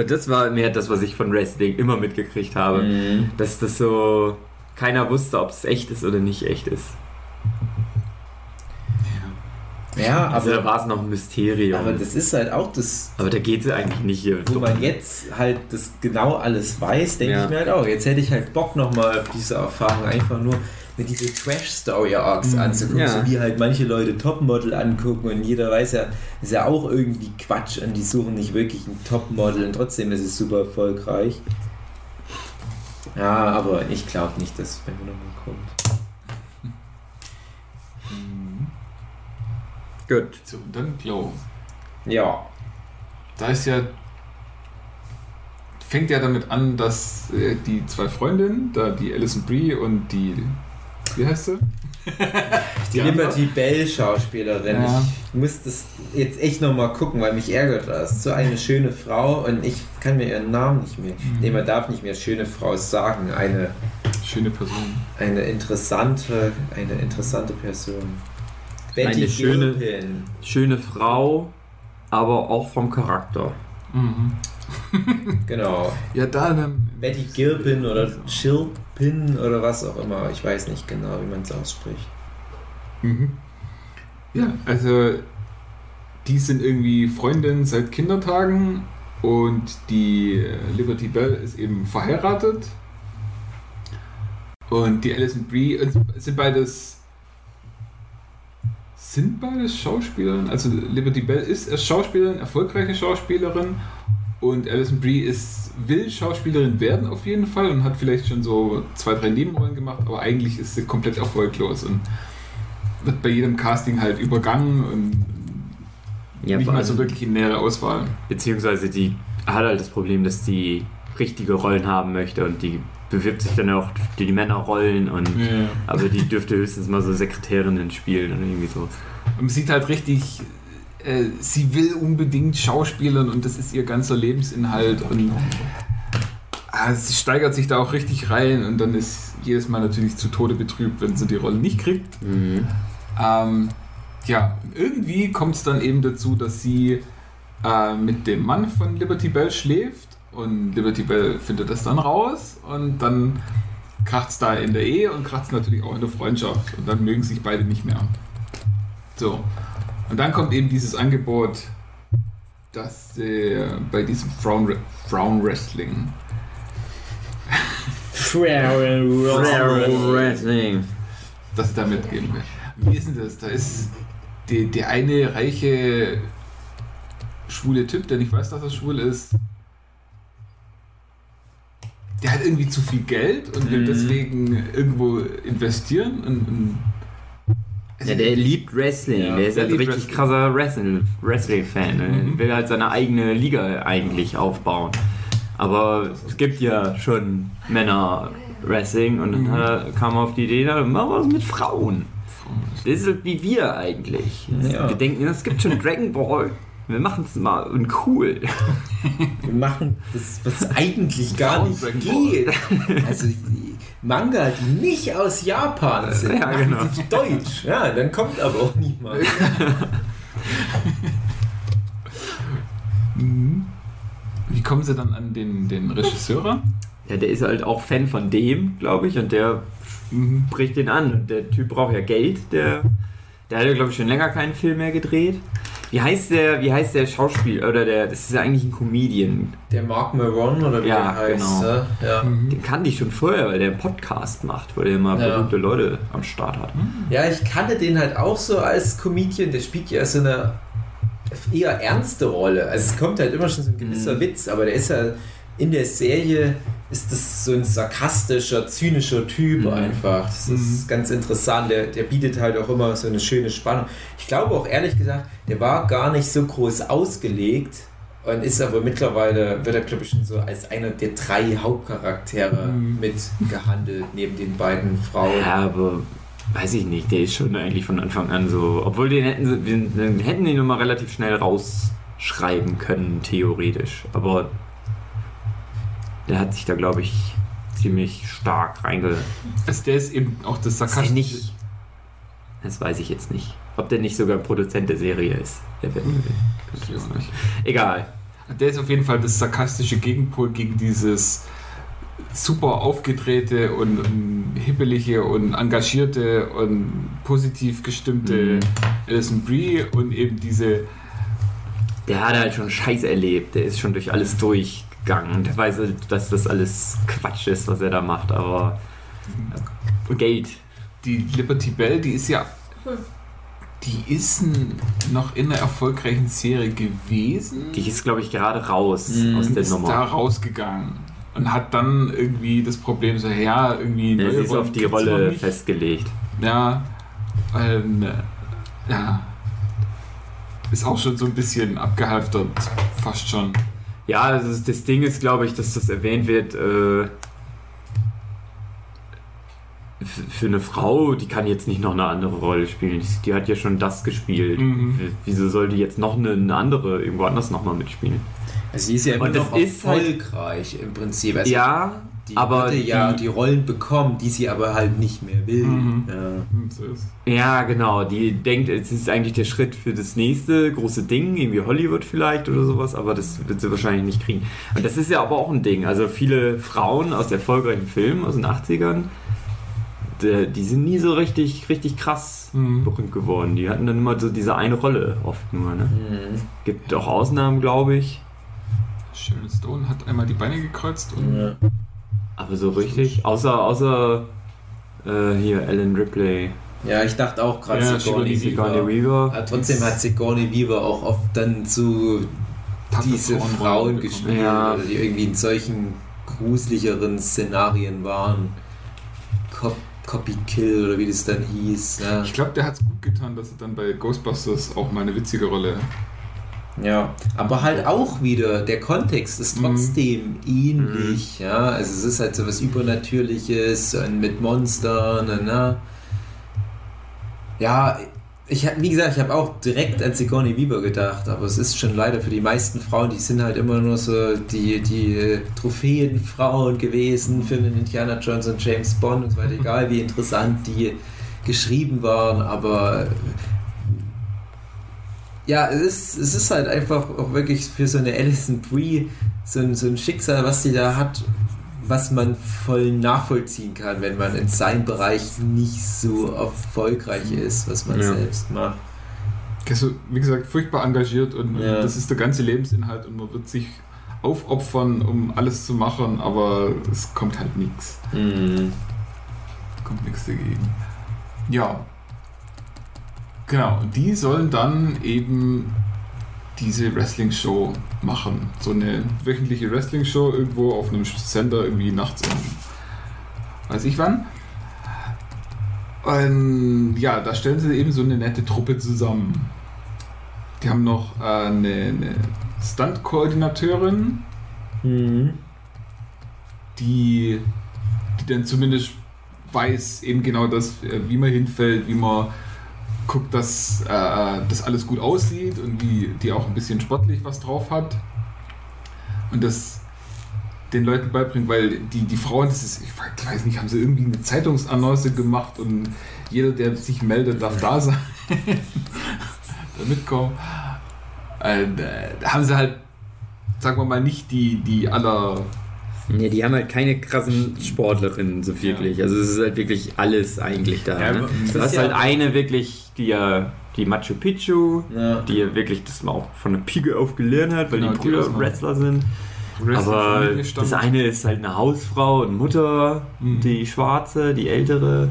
und das war mehr das, was ich von Wrestling immer mitgekriegt habe. Mhm. Dass das so keiner wusste, ob es echt ist oder nicht echt ist. Ja, Also aber da war es noch ein Mysterium. Aber das ist halt auch das, Aber da geht es eigentlich nicht hier. wo man jetzt halt das genau alles weiß, denke Ja. ich mir halt auch. Jetzt hätte ich halt Bock nochmal auf diese Erfahrung, einfach nur mir diese Trash-Story-Arcs anzugucken, Ja. so wie halt manche Leute Topmodel angucken und jeder weiß ja, ist ja auch irgendwie Quatsch und die suchen nicht wirklich ein Topmodel und trotzdem ist es super erfolgreich. Ja, aber ich glaube nicht, dass es bei mir nochmal kommt. Gut. So, dann Glow. Ja. Da ist ja. Fängt ja damit an, dass äh, die zwei Freundinnen, da die Alison Brie und die. Wie heißt sie? Die? Liberty Bell Schauspielerin. Ja. Ich muss das jetzt echt nochmal gucken, weil mich ärgert das. So eine schöne Frau und ich kann mir ihren Namen nicht mehr. Mhm. Nee, man darf nicht mehr schöne Frau sagen. Eine, Schöne Person. eine interessante, eine interessante Person. Betty Eine schöne- Gilpin. Schöne Frau, aber auch vom Charakter. Mhm. Genau. Ja, da dann. Betty Gilpin oder Chilpin oder was auch immer. Ich weiß nicht genau, wie man es ausspricht. Mhm. Ja, also die sind irgendwie Freundinnen seit Kindertagen und die äh, Liberty Bell ist eben verheiratet und die Alison Brie äh, sind beides sind beides Schauspielerinnen. Also Liberty Bell ist Schauspielerin, erfolgreiche Schauspielerin und Alison Brie ist will Schauspielerin werden auf jeden Fall und hat vielleicht schon so zwei drei Nebenrollen gemacht, aber eigentlich ist sie komplett erfolglos und wird bei jedem Casting halt übergangen und Ja, nicht mal so wirklich in nähere Auswahl. Beziehungsweise die hat halt das Problem, dass die richtige Rollen haben möchte und die bewirbt sich dann auch für die Männerrollen und Ja. aber die dürfte höchstens mal so Sekretärinnen spielen oder irgendwie so. Und man sieht halt richtig, äh, sie will unbedingt Schauspielern und das ist ihr ganzer Lebensinhalt und ah, sie steigert sich da auch richtig rein und dann ist jedes Mal natürlich zu Tode betrübt, wenn sie die Rolle nicht kriegt. Mhm. Ähm, ja, irgendwie kommt es dann eben dazu, dass sie äh, mit dem Mann von Liberty Bell schläft und Liberty Bell findet das dann raus und dann kracht es da in der Ehe und kracht es natürlich auch in der Freundschaft und dann mögen sich beide nicht mehr. So, und dann kommt eben dieses Angebot, dass äh, bei diesem Frauen, Frauen Wrestling Wrestling. dass da mitgehen will. Wie ist denn das? Da ist die, der eine reiche schwule Typ, der nicht weiß, dass er schwul ist. Der hat irgendwie zu viel Geld und will Mhm. deswegen irgendwo investieren und, und Ja, der liebt Wrestling. Ja, der ist der ein liebt richtig Wrestling. krasser Wrestling- Wrestling-Fan. Ne? Mhm. Will halt seine eigene Liga eigentlich aufbauen. Aber es gibt ja schon Männer-Wrestling und dann Mhm. kam er auf die Idee, dann machen wir was mit Frauen. Das ist halt wie wir eigentlich. Ja. Wir denken, es gibt schon Dragon Ball. Wir machen es mal und cool. Wir machen das, was eigentlich gar nicht geht. Also Manga, die nicht aus Japan sind, Ja, genau. sie Deutsch. Ja, dann kommt aber auch niemand. Wie kommen sie dann an den, den Regisseur? Ja, der ist halt auch Fan von dem, glaube ich, und der bricht den an. Und der Typ braucht ja Geld. Der, der hat ja, glaube ich, schon länger keinen Film mehr gedreht. Wie heißt der, wie heißt der Schauspieler? Oder der, das ist ja eigentlich ein Comedian. Der Mark Maron oder wie Ja, der heißt. genau. ne? Ja. Den kannte ich schon vorher, weil der einen Podcast macht, wo der immer Ja. berühmte Leute am Start hat. ja, ich kannte den halt auch so als Comedian. Der spielt ja so eine eher ernste Rolle. Also es kommt halt immer schon so ein gewisser Mhm. Witz, aber der ist ja in der Serie ist das so ein sarkastischer, zynischer Typ Mhm. einfach. Das Mhm. ist ganz interessant. Der, der bietet halt auch immer so eine schöne Spannung. Ich glaube auch ehrlich gesagt, der war gar nicht so groß ausgelegt und ist aber mittlerweile, wird er glaube ich schon so als einer der drei Hauptcharaktere Mhm. mitgehandelt, neben den beiden Frauen. Ja, aber weiß ich nicht, der ist schon eigentlich von Anfang an so. Obwohl den hätten sie, den, den hätten die nochmal relativ schnell rausschreiben können, theoretisch. Aber der hat sich da, glaube ich, ziemlich stark reinge. Also der ist eben auch das sarkastische. nicht. Das weiß ich jetzt nicht. Ob der nicht sogar Produzent der Serie ist. Der nicht. Egal. Der ist auf jeden Fall das sarkastische Gegenpol gegen dieses super aufgedrehte und, und hibbelige und engagierte und positiv gestimmte Mhm. Alison Brie und eben diese Der hat halt schon Scheiß erlebt. Der ist schon durch alles durchgegangen. Der weiß, dass das alles Quatsch ist, was er da macht. Aber Geld. die Liberty Bell, die ist ja die ist noch in einer erfolgreichen Serie gewesen. Die ist, glaube ich, gerade raus Mhm. aus der ist Nummer. da rausgegangen und hat dann irgendwie das Problem so, ja, irgendwie Ja, sie ist auf die Rolle festgelegt. Ja, ähm, ja. Ist auch schon so ein bisschen abgehalftert, fast schon. Ja, also das, das Ding ist, glaube ich, dass das erwähnt wird. Äh, für eine Frau, die kann jetzt nicht noch eine andere Rolle spielen. Die, hat ja schon das gespielt. Mhm. Wieso soll die jetzt noch eine, eine andere irgendwo anders nochmal mitspielen? Also sie ist ja immer noch ist halt- erfolgreich im Prinzip. Also ja, die aber würde ja die- die Rollen bekommen, die sie aber halt nicht mehr will. Mhm. Ja. So ist. ja, genau. Die denkt, es ist eigentlich der Schritt für das nächste große Ding, irgendwie Hollywood vielleicht oder sowas, aber das wird sie wahrscheinlich nicht kriegen. Und das ist ja aber auch ein Ding. Also viele Frauen aus erfolgreichen Filmen aus den 80ern, die, die sind nie so richtig, richtig krass Mhm. berühmt geworden. Die hatten dann immer so diese eine Rolle oft nur. Ne? Mhm. Gibt auch Ausnahmen, glaube ich. Sharon Stone hat einmal die Beine gekreuzt und Ja. Aber so richtig. Außer, außer äh, hier Alan Ripley. ja, ich dachte auch gerade Ja, Sigourney Sigourney Weaver. Weaver. Aber trotzdem hat Sigourney Weaver auch oft dann zu taffe diese Frauen bekommen. gespielt, Ja. die irgendwie in solchen gruseligeren Szenarien waren. Cop Copy Kill oder wie das dann hieß. Ja. Ich glaube, der hat es gut getan, dass er dann bei Ghostbusters auch mal eine witzige Rolle. Ja, aber halt auch wieder, der Kontext ist Mhm. trotzdem ähnlich, ja, also es ist halt so was Übernatürliches und mit Monstern und na. Ja, ich wie gesagt, ich habe auch direkt an Sigourney Weaver gedacht, aber es ist schon leider für die meisten Frauen, die sind halt immer nur so die, die äh, Trophäenfrauen gewesen für den Indiana Jones und James Bond und so weiter, egal wie interessant die geschrieben waren, aber ja, es ist, es ist halt einfach auch wirklich für so eine Alison Brie so ein, so ein Schicksal, was sie da hat, was man voll nachvollziehen kann, wenn man in seinem Bereich nicht so erfolgreich ist, was man Ja. selbst macht. Also, wie gesagt, furchtbar engagiert und Ja. das ist der ganze Lebensinhalt und man wird sich aufopfern, um alles zu machen, aber es kommt halt nichts. Mhm. Kommt nichts dagegen. Ja. Genau, die sollen dann eben diese Wrestling-Show machen. So eine wöchentliche Wrestling-Show irgendwo auf einem Sender irgendwie nachts um weiß ich wann. Und ja, da stellen sie eben so eine nette Truppe zusammen. Die haben noch äh, eine, eine Stunt-Koordinateurin, Mhm. die, die dann zumindest weiß eben genau das, äh, wie man hinfällt, wie man guckt, dass äh, das alles gut aussieht und wie die auch ein bisschen sportlich was drauf hat. Und das den Leuten beibringt, weil die, die Frauen, das ist, ich weiß nicht, haben sie irgendwie eine Zeitungsannonce gemacht und jeder, der sich meldet, darf da sein. da mitkommen. Und, äh, da haben sie halt, sagen wir mal, nicht die, die aller Ja, die haben halt keine krassen Sportlerinnen so wirklich. Also es ist halt wirklich alles eigentlich da. Ja, ne? Du ist hast ja- halt eine wirklich, die ja die Machu Picchu, Ja. die ja wirklich das mal auch von der Pike auf gelernt hat, weil Genau, die die Brüder Wrestler sind. Aber das eine ist halt eine Hausfrau und Mutter, Mhm. die schwarze, die ältere.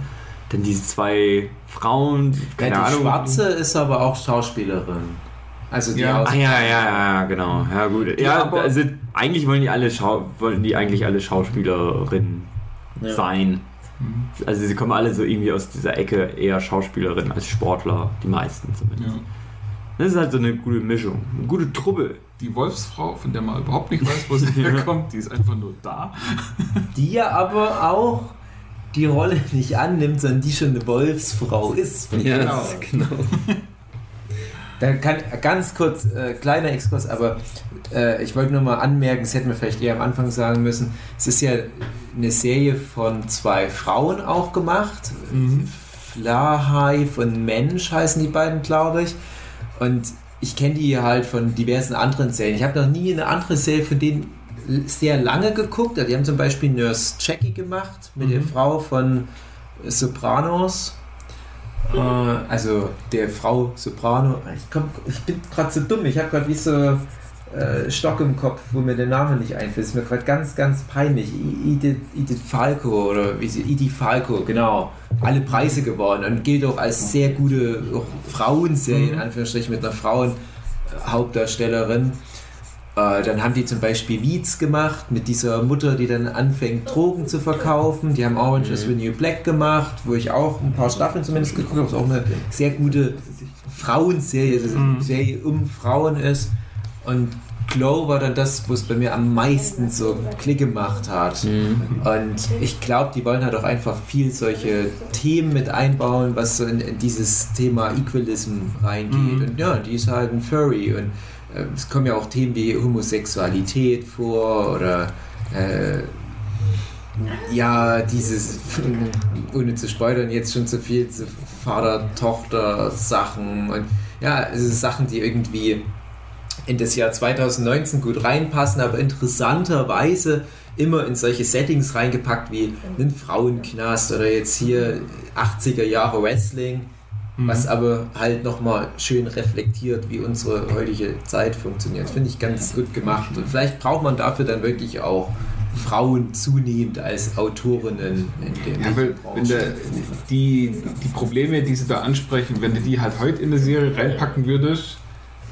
Dann diese zwei Frauen, keine ja, die Ahnung. Schwarze ist aber auch Schauspielerin. Also die Ja. aus Ah ja, ja, ja, genau. Ja gut. Ja, Ja, also eigentlich wollen die alle Schau wollen die eigentlich alle Schauspielerinnen Ja. sein. Mhm. Also sie kommen alle so irgendwie aus dieser Ecke eher Schauspielerin als Sportler, die meisten zumindest. Ja. Das ist halt so eine gute Mischung, eine gute Truppe. Die Wolfsfrau, von der man überhaupt nicht weiß, wo sie herkommt, die ist einfach nur da. Die ja aber auch die Rolle nicht annimmt, sondern die schon eine Wolfsfrau ist. Genau. genau. Da kann ganz kurz, äh, kleiner Exkurs, aber äh, ich wollte nur mal anmerken, das hätten wir vielleicht eher am Anfang sagen müssen. Es ist ja eine Serie von zwei Frauen auch gemacht. Mhm. Flahive und Mensch heißen die beiden, glaube ich. Und ich kenne die halt von diversen anderen Serien. Ich habe noch nie eine andere Serie von denen sehr lange geguckt. Die haben zum Beispiel Nurse Jackie gemacht mit der Mhm. Frau von Sopranos. Äh, also der Frau Soprano. Ich, komm, ich bin gerade so dumm. Ich habe gerade wie so äh, Stock im Kopf, wo mir der Name nicht einfällt. Ist mir gerade ganz, ganz peinlich. Edith, Edith Falco oder wie sie, Edith Falco, genau. Alle Preise gewonnen und gilt auch als sehr gute Frauenserie, in Mhm. Anführungsstrichen, mit einer Frauenhauptdarstellerin. Äh, dann haben die zum Beispiel Weeds gemacht mit dieser Mutter, die dann anfängt, Drogen zu verkaufen. Die haben Orange is the New Black gemacht, wo ich auch ein paar Staffeln zumindest geguckt habe. Was auch eine sehr gute Frauenserie, also eine Mhm. Serie um Frauen ist. Und Glow war dann das, wo es bei mir am meisten so Klick gemacht hat. Und ich glaube, die wollen halt auch einfach viel solche Themen mit einbauen, was so in, in dieses Thema Equalism reingeht. Mhm. Und ja, die ist halt ein Furry. Und es kommen ja auch Themen wie Homosexualität vor oder äh, ja, dieses, ohne zu spoilern, jetzt schon zu viel zu Vater-Tochter-Sachen und ja, es sind Sachen, die irgendwie in das Jahr 2019 gut reinpassen, aber interessanterweise immer in solche Settings reingepackt wie einen Frauenknast oder jetzt hier 80er Jahre Wrestling, was aber halt nochmal schön reflektiert, wie unsere heutige Zeit funktioniert. Finde ich ganz gut gemacht. Und vielleicht braucht man dafür dann wirklich auch Frauen zunehmend als Autorinnen in der Ja, weil wenn der, die, die Probleme, die sie da ansprechen, wenn du die halt heute in eine Serie reinpacken würdest,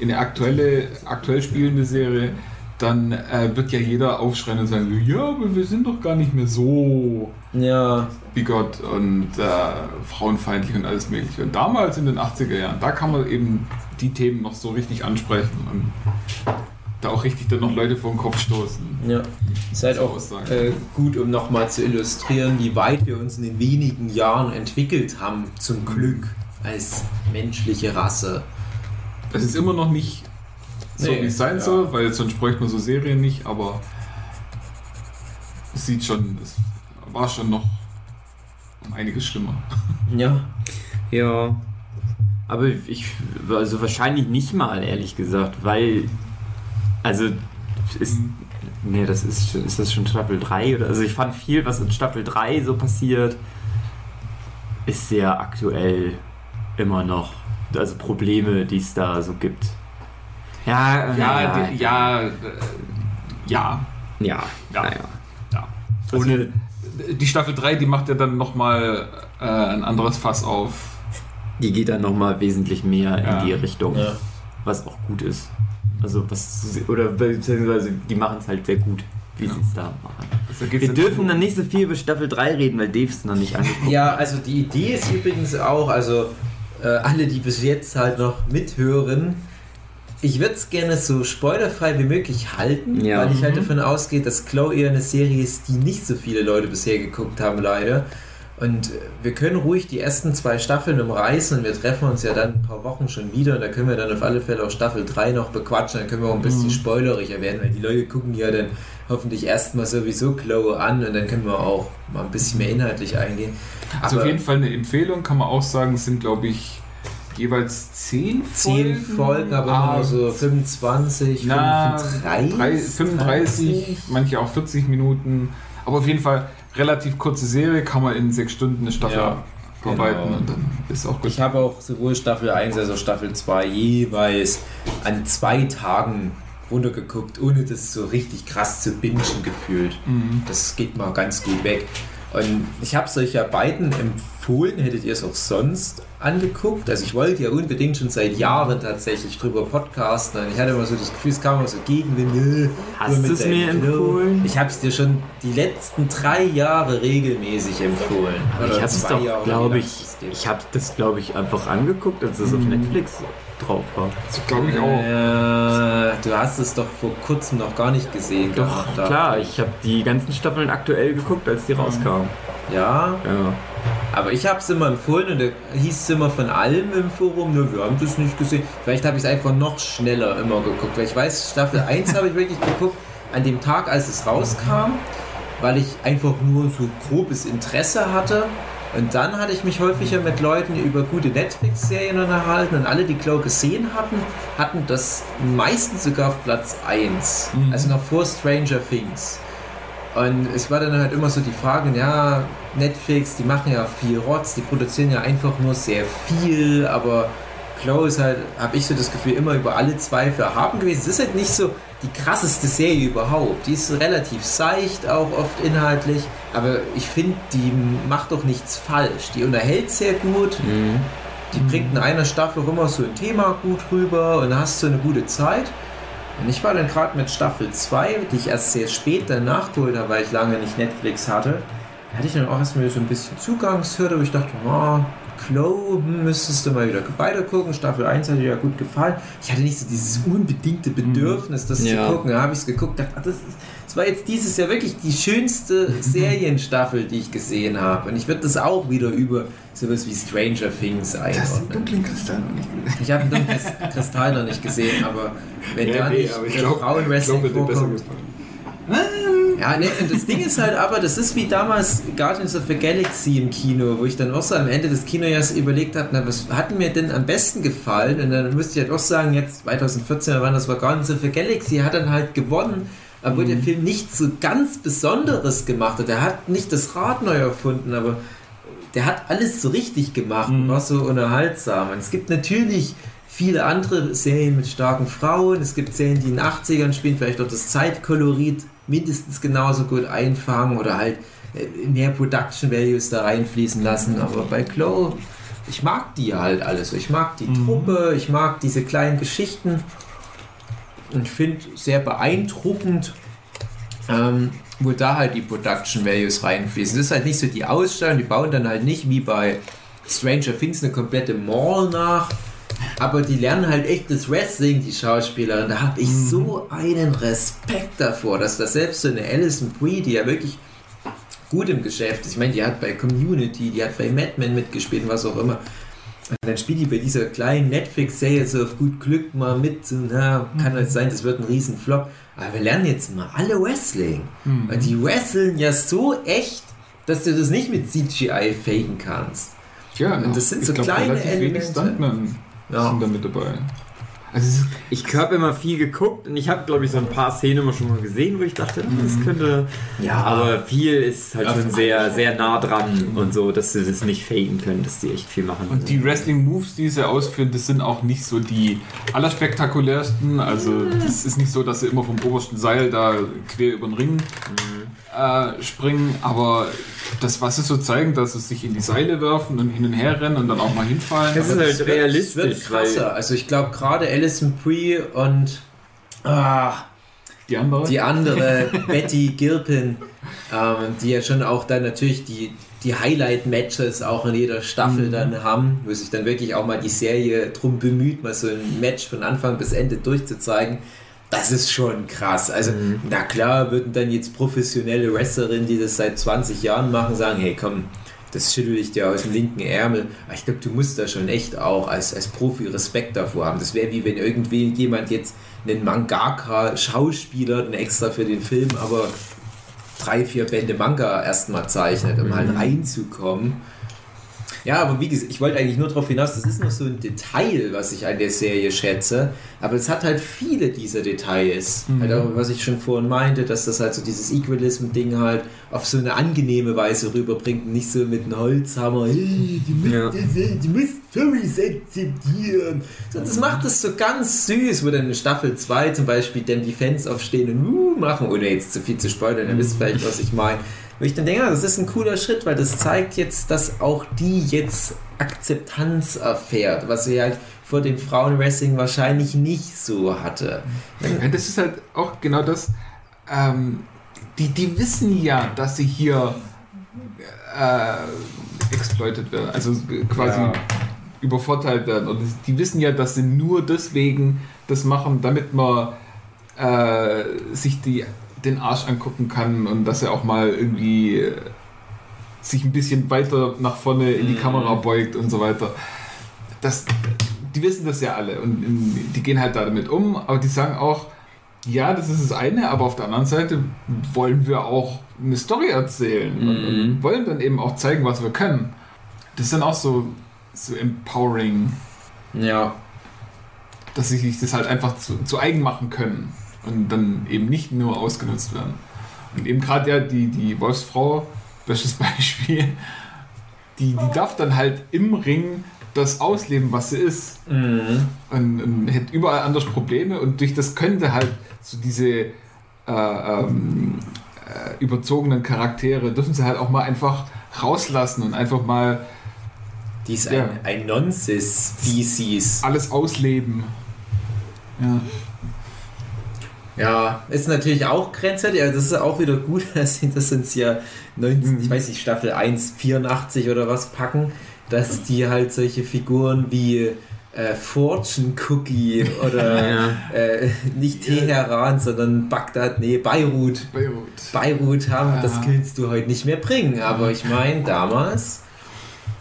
in eine aktuelle, aktuell spielende Serie, dann äh, wird ja jeder aufschreien und sagen, ja, aber wir sind doch gar nicht mehr so ja, bigott und äh, frauenfeindlich und alles mögliche. Und damals in den 80er Jahren, da kann man eben die Themen noch so richtig ansprechen und da auch richtig dann noch Leute vor den Kopf stoßen. Ja, ist halt auch äh, gut, um nochmal zu illustrieren, wie weit wir uns in den wenigen Jahren entwickelt haben, zum Glück, als menschliche Rasse. Das ist immer noch nicht so, Nee, wie es sein ja. soll, weil sonst bräuchte man so Serien nicht, aber es sieht schon, es war schon noch um einiges schlimmer. Ja, Ja. Aber ich, also wahrscheinlich nicht mal, ehrlich gesagt, weil, also, ist, nee, das ist, schon- ist das schon Staffel 3 oder, also ich fand viel, was in Staffel 3 so passiert, ist sehr aktuell immer noch. Also Probleme, die es da so gibt. Ja, Ja, die, ja, äh, ja, ja, Ja. naja. ja. Ohne, Die Staffel 3, die macht ja dann nochmal äh, ein anderes Fass auf. die geht dann nochmal wesentlich mehr Ja. in die Richtung, ja. was auch gut ist. Also was, oder beziehungsweise die machen es halt sehr gut, wie sie es da machen. Also Wir dürfen dann nicht so viel über Staffel 3 reden, weil Dave es noch nicht angeguckt ja, also die Idee ist übrigens auch, also äh, alle, die bis jetzt halt noch mithören, ich würde es gerne so spoilerfrei wie möglich halten, Ja. weil ich halt Mhm. davon ausgehe, dass Chloe eher eine Serie ist, die nicht so viele Leute bisher geguckt haben, leider. Und äh, wir können ruhig die ersten zwei Staffeln umreißen und wir treffen uns ja dann ein paar Wochen schon wieder und da können wir dann auf alle Fälle auch Staffel 3 noch bequatschen, dann können wir auch ein bisschen Mhm. spoileriger werden, weil die Leute gucken ja dann hoffentlich erstmal sowieso Chloe an und dann können wir auch mal ein bisschen mehr inhaltlich eingehen. Also auf Aber jeden Fall eine Empfehlung, kann man auch sagen, sind glaube ich jeweils 10 Folgen. 10 Folgen, aber Ah, immer so 25, Na, 35, drei- 35, manche auch 40 Minuten. Aber auf jeden Fall relativ kurze Serie, kann man in sechs Stunden eine Staffel Ja, abarbeiten genau. und dann ist auch gut. Ich habe auch sowohl Staffel 1 als auch Staffel 2 jeweils an zwei Tagen runtergeguckt, ohne das so richtig krass zu bingen gefühlt. Mhm. Das geht mal ganz gut weg. Und ich habe ja beiden empfohlen, hättet ihr es auch sonst angeguckt. Also ich wollte ja unbedingt schon seit Jahren tatsächlich drüber podcasten. Und ich hatte immer so das Gefühl, es kam immer so Gegenwind. nö, Hast du es mir empfohlen? Ich habe es dir schon die letzten drei Jahre regelmäßig empfohlen. Aber ich habe es doch, glaube ich, ich habe das, glaube ich, einfach angeguckt, als es auf Netflix drauf war. Das glaube ich auch. Äh, du hast es doch vor kurzem noch gar nicht gesehen. Doch, gehabt, klar, ich habe die ganzen Staffeln aktuell geguckt, als die rauskamen. Ja, Ja. aber ich habe es immer empfohlen und da hieß es immer von allem im Forum, nur wir haben das nicht gesehen. Vielleicht habe ich es einfach noch schneller immer geguckt, weil ich weiß, Staffel 1 habe ich wirklich geguckt an dem Tag, als es rauskam, weil ich einfach nur so grobes Interesse hatte. Und dann hatte ich mich häufiger mit Leuten über gute Netflix-Serien unterhalten und alle, die Glow gesehen hatten, hatten das meistens sogar auf Platz 1. Mhm. Also noch vor Stranger Things. Und es war dann halt immer so die Frage, ja, Netflix, die machen ja viel Rotz, die produzieren ja einfach nur sehr viel, aber Glow ist halt, habe ich so das Gefühl, immer über alle Zweifel erhaben gewesen. Es ist halt nicht so die krasseste Serie überhaupt. Die ist relativ seicht, auch oft inhaltlich, aber ich finde, die macht doch nichts falsch. Die unterhält sehr gut, Mhm. die bringt in einer Staffel auch immer so ein Thema gut rüber und hast so eine gute Zeit. Und ich war dann gerade mit Staffel 2, die ich erst sehr spät dann nachgeholt habe, weil ich lange nicht Netflix hatte. Da hatte ich dann auch erstmal so ein bisschen Zugangshürde, wo ich dachte, oh, Glow, hm, müsstest du mal wieder weiter gucken. Staffel 1 hat dir ja gut gefallen. Ich hatte nicht so dieses unbedingte Bedürfnis, das Ja. zu gucken. Da habe ich es geguckt, dachte, das, ist, das war jetzt dieses Jahr wirklich die schönste Serienstaffel, die ich gesehen habe. Und ich würde das auch wieder über sowas wie Stranger Things Das ist einordnen. dunklen Kristall noch nicht gesehen. Ich habe den Krist- Kristall noch nicht gesehen, aber wenn da nicht aber ich äh, glaube, Frauenwrestling dir besser vorkommt. gefallen. Ja, ne, und das Ding ist halt aber, das ist wie damals Guardians of the Galaxy im Kino, wo ich dann auch so am Ende des Kinojahres überlegt habe, na, was hat mir denn am besten gefallen? Und dann müsste ich halt auch sagen, jetzt 2014, wann das war Guardians of the Galaxy, hat dann halt gewonnen, obwohl der Film nichts so ganz Besonderes gemacht hat. Er hat nicht das Rad neu erfunden, aber der hat alles so richtig gemacht und war so unterhaltsam. Und es gibt natürlich viele andere Serien mit starken Frauen. Es gibt Serien, die in den 80ern spielen, vielleicht auch das Zeitkolorit mindestens genauso gut einfangen oder halt äh, mehr Production Values da reinfließen lassen. Aber bei Glow, ich mag die halt alles. Ich mag die Truppe, ich mag diese kleinen Geschichten und finde sehr beeindruckend, ähm, wo da halt die Production Values reinfließen. Das ist halt nicht so die Ausstellung, die bauen dann halt nicht wie bei Stranger Things eine komplette Mall nach, aber die lernen halt echt das Wrestling, die Schauspielerin. Da habe ich so einen Respekt davor, dass das selbst so eine Alison Brie, die ja wirklich gut im Geschäft ist, ich meine, die hat bei Community, die hat bei Mad Men mitgespielt und was auch immer. Und dann spielt die bei dieser kleinen Netflix-Serie so auf gut Glück mal mit. So, na, kann halt sein, das wird ein Riesenflop. Aber wir lernen jetzt mal alle Wrestling. Und die wresteln ja so echt, dass du das nicht mit CGI faken kannst. Tja, Und das sind so glaub, kleine Elemente. Ja. sind da mit dabei. Also es Ich habe immer viel geguckt und ich habe, glaube ich, so ein paar Szenen immer schon mal gesehen, wo ich dachte, hm, das könnte. Ja. Aber viel ist halt Ja, schon sehr, sehr nah dran und so, dass sie das nicht faken können, dass die echt viel machen. und die Wrestling-Moves, die sie ausführen, das sind auch nicht so die allerspektakulärsten. Also das ist nicht so, dass sie immer vom obersten Seil da quer über den Ring äh, springen. Aber das, was sie so zeigen, dass sie sich in die Seile werfen und hin und her rennen und dann auch mal hinfallen. Das ist halt realistisch, wird krasser. Also ich glaube gerade Alison Brie und ah, die andere. die andere Betty Gilpin, ähm, die ja schon auch dann natürlich die, die Highlight-Matches auch in jeder Staffel dann haben, wo sich dann wirklich auch mal die Serie drum bemüht, mal so ein Match von Anfang bis Ende durchzuzeigen. Das ist schon krass. Also, na klar, würden dann jetzt professionelle Wrestlerinnen, die das seit 20 Jahren machen, sagen, hey komm, das schüttel ich dir aus dem linken Ärmel. Aber ich glaube, du musst da schon echt auch als, als Profi Respekt davor haben. Das wäre wie wenn irgendwie jemand jetzt einen Mangaka-Schauspieler, einen extra für den Film, aber drei, vier Bände Manga erstmal zeichnet, um halt reinzukommen. Ja, aber wie gesagt, ich wollte eigentlich nur darauf hinaus, das ist noch so ein Detail, was ich an der Serie schätze, aber es hat halt viele dieser Details. Halt auch, was ich schon vorhin meinte, dass das halt so dieses Equalism-Ding halt auf so eine angenehme Weise rüberbringt und nicht so mit einem Holzhammer, hey, die müsst, Ja. die müsst Furries akzeptieren. So, das macht es so ganz süß, wo dann in Staffel 2 zum Beispiel dann die Fans aufstehen und uh, machen, ohne jetzt zu viel zu spoilern, ihr wisst vielleicht, was ich meine. Wo ich dann denke, ja, das ist ein cooler Schritt, weil das zeigt jetzt, dass auch die jetzt Akzeptanz erfährt, was sie halt vor dem Frauenwrestling wahrscheinlich nicht so hatte. Ja, das ist halt auch genau das. Ähm, die, die wissen ja, dass sie hier äh, exploited werden, also quasi Ja. übervorteilt werden. Und die wissen ja, dass sie nur deswegen das machen, damit man äh, sich die, den Arsch angucken kann und dass er auch mal irgendwie äh, sich ein bisschen weiter nach vorne in die Mhm. Kamera beugt und so weiter. Das, die wissen das ja alle und die gehen halt damit um, aber die sagen auch, ja, das ist das eine, aber auf der anderen Seite wollen wir auch eine Story erzählen und, Mhm. und wollen dann eben auch zeigen, was wir können. Das ist dann auch so, so empowering, Ja. dass sie sich das halt einfach zu, zu eigen machen können und dann eben nicht nur ausgenutzt werden. Und eben gerade ja die, die Wolfsfrau, bestes Beispiel, die, die darf dann halt im Ring das ausleben, was sie ist. Mhm. und, und hätte überall anders Probleme und durch das könnte halt so diese äh, ähm, äh, überzogenen Charaktere dürfen sie halt auch mal einfach rauslassen und einfach mal Die ist Ja. ein, ein Nonsense-Species. alles ausleben. Ja. Ja, ist natürlich auch grenzwertig, aber das ist auch wieder gut, dass sie das ins Jahr 19, Mhm. ich weiß nicht, Staffel 1, 84 oder was packen, dass die halt solche Figuren wie äh, Fortune Cookie oder Ja. äh, nicht Teheran, sondern Bagdad, nee, Beirut. Beirut. Beirut haben, Ja. das kannst du heute nicht mehr bringen. Aber ich meine, damals,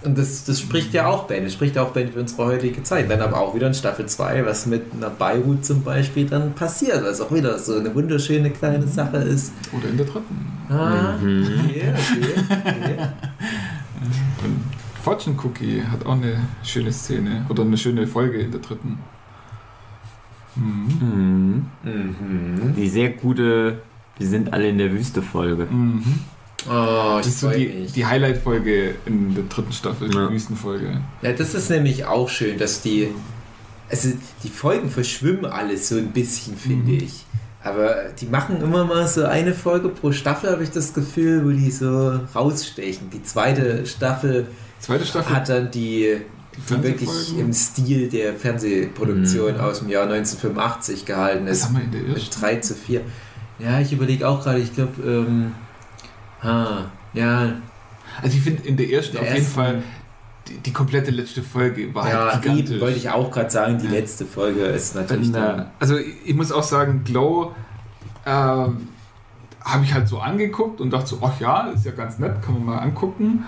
und das, das spricht ja auch Bände, spricht auch Bände für unsere heutige Zeit. Dann aber auch wieder in Staffel 2, was mit einer Beirut zum Beispiel dann passiert, was auch wieder so eine wunderschöne kleine Sache ist. Oder in der dritten. Ah, Mhm. okay, okay, okay. Und Fortune Cookie hat auch eine schöne Szene oder eine schöne Folge in der dritten. Mhm. Mhm. Mhm. Die sehr gute Wir sind alle in der Wüste Folge. Mhm. Oh, Das ist so die, die Highlight-Folge in der dritten Staffel, Ja. die Wüstenfolge. Ja, das ist nämlich auch schön, dass die. Also, die Folgen verschwimmen alles so ein bisschen, finde Mhm. ich. Aber die machen immer mal so eine Folge pro Staffel, habe ich das Gefühl, wo die so rausstechen. Die zweite Staffel Zweite Staffel. hat dann die, die wirklich Fernsehfolgen? im Stil der Fernsehproduktion Mhm. aus dem Jahr 1985 gehalten Was ist. haben wir in der ersten? 3 zu 4. Ja, ich überlege auch gerade, ich glaube, ähm, ha, ja, Also ich finde in der ersten Der auf jeden ersten- Fall die, die komplette letzte Folge war ja, halt gigantisch. eben wollte ich auch gerade sagen, die letzte Folge ist natürlich Dann, äh, also ich, ich muss auch sagen, Glow ähm, habe ich halt so angeguckt und dachte so, ach ja, ist ja ganz nett, kann man mal angucken.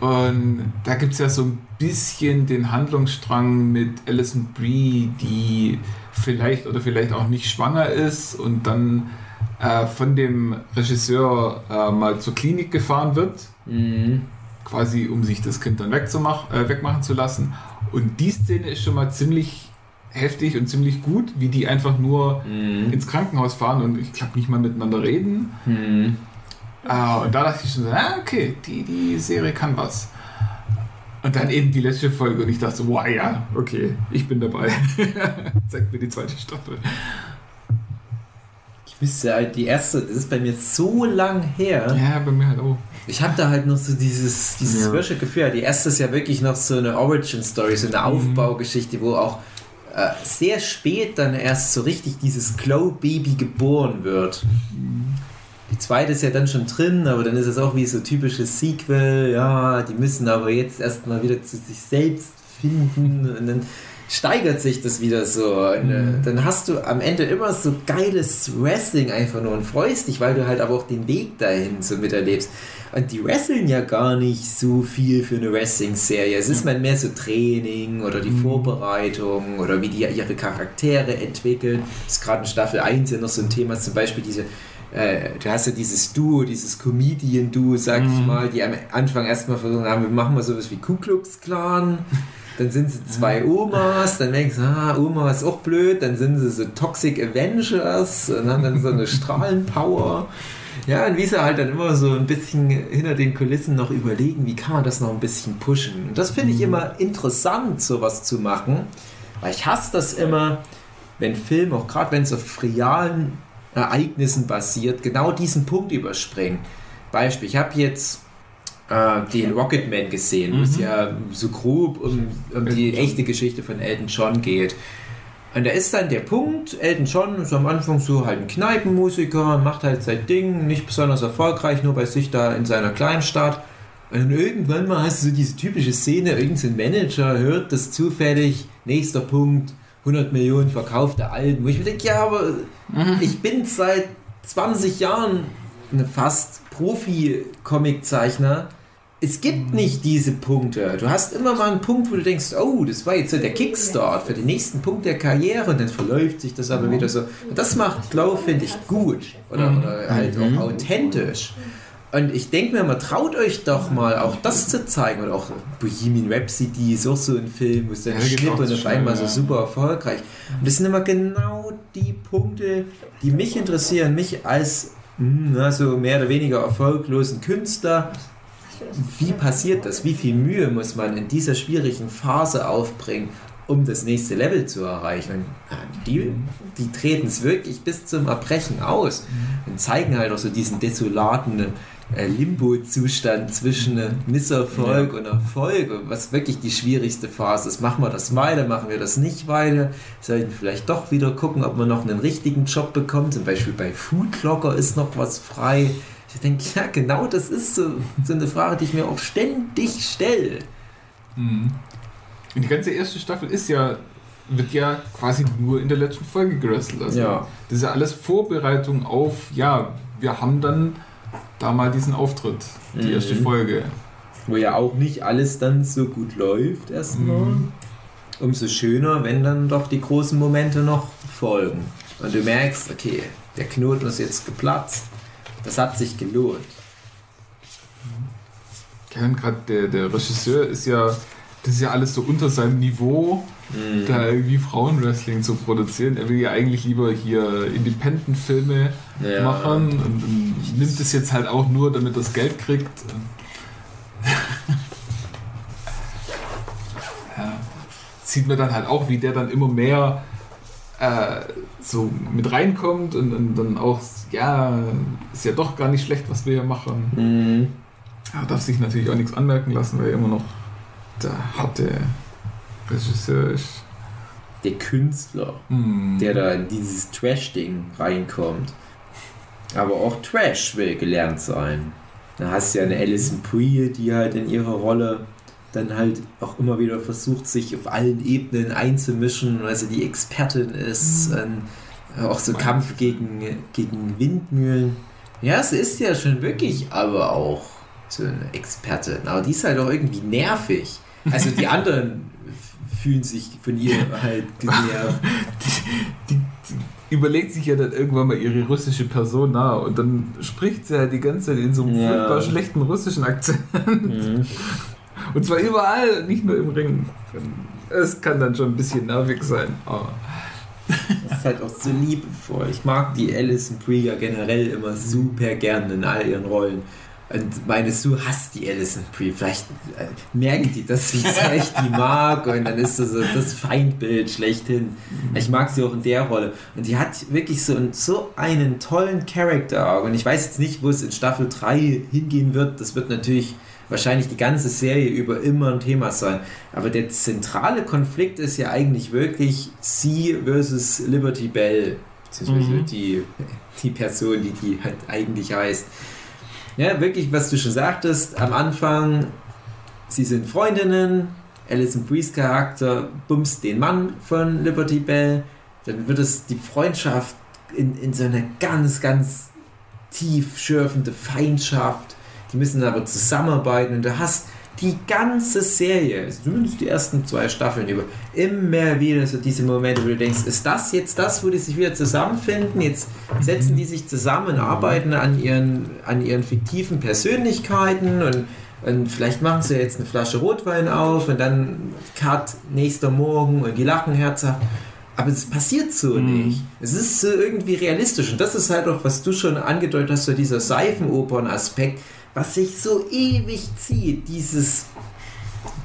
Und da gibt es ja so ein bisschen den Handlungsstrang mit Alison Brie, die vielleicht oder vielleicht auch nicht schwanger ist und dann äh, von dem Regisseur äh, mal zur Klinik gefahren wird, Mhm. quasi um sich das Kind dann wegzumach, äh, wegmachen zu lassen. Und die Szene ist schon mal ziemlich heftig und ziemlich gut, wie die einfach nur Mhm. ins Krankenhaus fahren und ich glaube nicht mal miteinander reden. Mhm. Äh, und da dachte ich schon so, ah, okay, die, die Serie kann was. Und dann eben die letzte Folge und ich dachte so, wow, ja, okay, ich bin dabei. Zeigt mir die zweite Staffel. Ich wüsste halt, die erste, das ist bei mir so lang her. Ja, bei mir halt auch. Ich habe da halt noch so dieses, dieses Ja. frische Gefühl. Die erste ist ja wirklich noch so eine Origin-Story, so eine Aufbaugeschichte, wo auch äh, sehr spät dann erst so richtig dieses Glow-Baby geboren wird. Die zweite ist ja dann schon drin, aber dann ist es auch wie so typisches Sequel. Ja, die müssen aber jetzt erstmal wieder zu sich selbst finden und dann steigert sich das wieder so. Äh, Mhm. dann hast du am Ende immer so geiles Wrestling einfach nur und freust dich, weil du halt aber auch den Weg dahin so miterlebst. Und die wresteln ja gar nicht so viel für eine Wrestling-Serie. Es ist mal mehr so Training oder die Mhm. Vorbereitung oder wie die ihre Charaktere entwickeln. Das ist gerade in Staffel 1 ja noch so ein Thema, zum Beispiel diese äh, du hast ja dieses Duo, dieses Comedian-Duo, sag ich Mhm. mal, die am Anfang erstmal versucht haben, wir machen mal sowas wie Ku Klux Klan. Dann sind sie zwei Omas, dann denkst du, ah, Oma ist auch blöd, dann sind sie so Toxic Avengers und haben dann so eine Strahlenpower. Ja, und wie sie halt dann immer so ein bisschen hinter den Kulissen noch überlegen, wie kann man das noch ein bisschen pushen. Und das finde ich immer interessant, sowas zu machen, weil ich hasse das immer, wenn Filme, auch gerade wenn es auf realen Ereignissen basiert, genau diesen Punkt überspringen. Beispiel, ich habe jetzt den Rocketman gesehen, wo es Mhm. ja so grob um, um die John. echte Geschichte von Elton John geht. Und da ist dann der Punkt, Elton John ist am Anfang so halt ein Kneipenmusiker, macht halt sein Ding, nicht besonders erfolgreich, nur bei sich da in seiner Kleinstadt. Und irgendwann mal hast du so diese typische Szene, irgendein Manager hört das zufällig, nächster Punkt, 100 Millionen verkaufte Alben, wo ich mir denke, ja, aber ich bin seit 20 Jahren fast Profi-Comic-Zeichner. Es gibt nicht diese Punkte. Du hast immer mal einen Punkt, wo du denkst, oh, das war jetzt so der Kickstart für den nächsten Punkt der Karriere und dann verläuft sich das aber wieder so. Und das macht Glow, finde ich, gut. Oder, oder halt auch authentisch. Und ich denke mir mal, traut euch doch mal auch das zu zeigen. Oder auch Bohemian Rhapsody ist auch so ein Film, wo es dann Ja, Schnitt auch und auf einmal so super erfolgreich. Und das sind immer genau die Punkte, die mich interessieren. Mich als hm, na, so mehr oder weniger erfolglosen Künstler. Wie passiert das? Wie viel Mühe muss man in dieser schwierigen Phase aufbringen, um das nächste Level zu erreichen? Und ja, die, die treten es wirklich bis zum Erbrechen aus und zeigen halt auch so diesen desolaten äh, Limbo-Zustand zwischen äh, Misserfolg und Erfolg, was wirklich die schwierigste Phase ist. Machen wir das weiter, machen wir das nicht weiter? Sollten wir vielleicht doch wieder gucken, ob man noch einen richtigen Job bekommt. Zum Beispiel bei Foodlocker ist noch was frei. Ich denke, ja, genau das ist so, so eine Frage, die ich mir auch ständig stelle. Mhm. Und die ganze erste Staffel ist ja, wird ja quasi nur in der letzten Folge gerestelt. Also Ja. Das ist ja alles Vorbereitung auf, ja, wir haben dann da mal diesen Auftritt, die Mhm. erste Folge. Wo ja auch nicht alles dann so gut läuft erstmal. Mhm. Umso schöner, wenn dann doch die großen Momente noch folgen. Und du merkst, okay, der Knoten ist jetzt geplatzt. Das hat sich gelohnt. Kevin, gerade der, der Regisseur ist ja, das ist ja alles so unter seinem Niveau, da irgendwie Frauenwrestling zu produzieren. Er will ja eigentlich lieber hier Independent-Filme Ja. machen und, und nimmt es jetzt halt auch nur, damit er das Geld kriegt. ja. Sieht man dann halt auch, wie der dann immer mehr äh, so mit reinkommt und, und dann auch, ja, ist ja doch gar nicht schlecht, was wir hier machen. Mhm. Er darf sich natürlich auch nichts anmerken lassen, weil er immer noch der harte Regisseur ist. Der Künstler, Hm. der da in dieses Trash-Ding reinkommt. Aber auch Trash will gelernt sein. Da hast du ja eine Alison Brie, die halt in ihrer Rolle dann halt auch immer wieder versucht, sich auf allen Ebenen einzumischen, weil sie die Expertin ist. Und auch so Kampf gegen, gegen Windmühlen. Ja, sie ist ja schon wirklich aber auch so eine Expertin. Aber die ist halt auch irgendwie nervig. Also die anderen fühlen sich von ihr halt genervt. die, die überlegt sich ja dann irgendwann mal ihre russische Person nach und dann spricht sie halt die ganze Zeit in so einem Ja. furchtbar schlechten russischen Akzent. Und zwar überall, nicht nur im Ring. Es kann dann schon ein bisschen nervig sein. Aber Das ist halt auch so liebevoll. Ich mag die Alison Brie generell immer super gern in all ihren Rollen. Und meinst du, hast die Alison Brie? Vielleicht äh, merken die das, wie sehr ich die mag. Und dann ist das so das Feindbild schlechthin. Ich mag sie auch in der Rolle. Und die hat wirklich so, so einen tollen Charakter. Und ich weiß jetzt nicht, wo es in Staffel 3 hingehen wird. Das wird natürlich wahrscheinlich die ganze Serie über immer ein Thema sein. Aber der zentrale Konflikt ist ja eigentlich wirklich sie versus Liberty Bell. Beziehungsweise Mhm. die, die Person, die die halt eigentlich heißt. Ja, wirklich, was du schon sagtest, am Anfang, sie sind Freundinnen, Alison Bries Charakter bumst den Mann von Liberty Bell, dann wird es die Freundschaft in, in so eine ganz, ganz tief schürfende Feindschaft. Die müssen aber zusammenarbeiten und du hast die ganze Serie, also zumindest die ersten zwei Staffeln über, immer wieder so diese Momente, wo du denkst, ist das jetzt das, wo die sich wieder zusammenfinden? Jetzt setzen die sich zusammen, arbeiten an ihren, an ihren fiktiven Persönlichkeiten und, und vielleicht machen sie jetzt eine Flasche Rotwein auf und dann Cut nächster Morgen und die lachen herzhaft. Aber es passiert so Mhm. nicht. Es ist so irgendwie realistisch. Und das ist halt auch, was du schon angedeutet hast, so dieser Seifenopern-Aspekt, was sich so ewig zieht. Dieses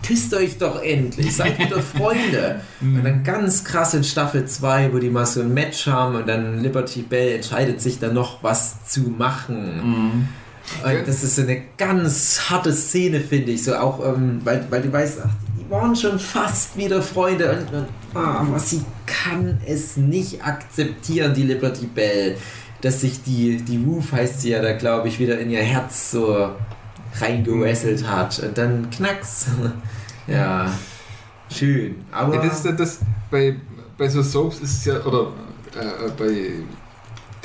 küsst euch doch endlich, seid wieder Freunde. Und dann ganz krass in Staffel 2, wo die mal so ein Match haben und dann Liberty Bell entscheidet sich dann noch was zu machen. Und das ist so eine ganz harte Szene, finde ich. So auch, ähm, weil, weil du weißt, ach, die waren schon fast wieder Freunde. Und, und, ah, aber sie kann es nicht akzeptieren, die Liberty Bell, dass sich die, die Roof heißt sie ja da, glaube ich, wieder in ihr Herz so reingewesselt hat. Und dann knacks. ja, schön. Aber Ja, das ist ja das, bei, bei so Soaps ist es ja, oder äh, bei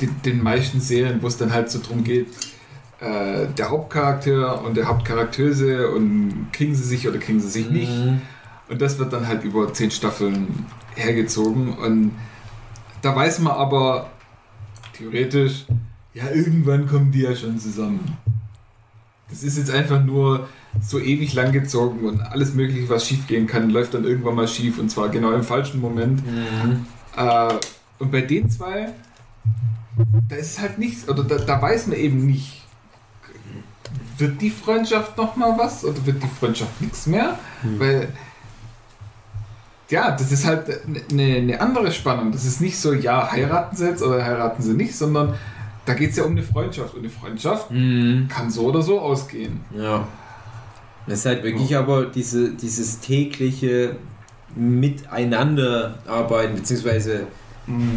den, den meisten Serien, wo es dann halt so drum geht, äh, der Hauptcharakter und der Hauptcharakteuse und kriegen sie sich oder kriegen sie sich nicht. Mhm. Und das wird dann halt über zehn Staffeln hergezogen. Und da weiß man aber theoretisch, ja, irgendwann kommen die ja schon zusammen. Das ist jetzt einfach nur so ewig lang gezogen und alles Mögliche, was schief gehen kann, läuft dann irgendwann mal schief und zwar genau im falschen Moment. Mhm. Äh, und bei den zwei, da ist halt nichts, oder da, da weiß man eben nicht, wird die Freundschaft nochmal was oder wird die Freundschaft nichts mehr? Weil, ja, das ist halt eine, eine andere Spannung. Das ist nicht so, ja, heiraten sie jetzt oder heiraten sie nicht, sondern da geht es ja um eine Freundschaft. Und eine Freundschaft Mhm. kann so oder so ausgehen. Ja. Das ist halt wirklich aber diese, dieses tägliche Miteinanderarbeiten, beziehungsweise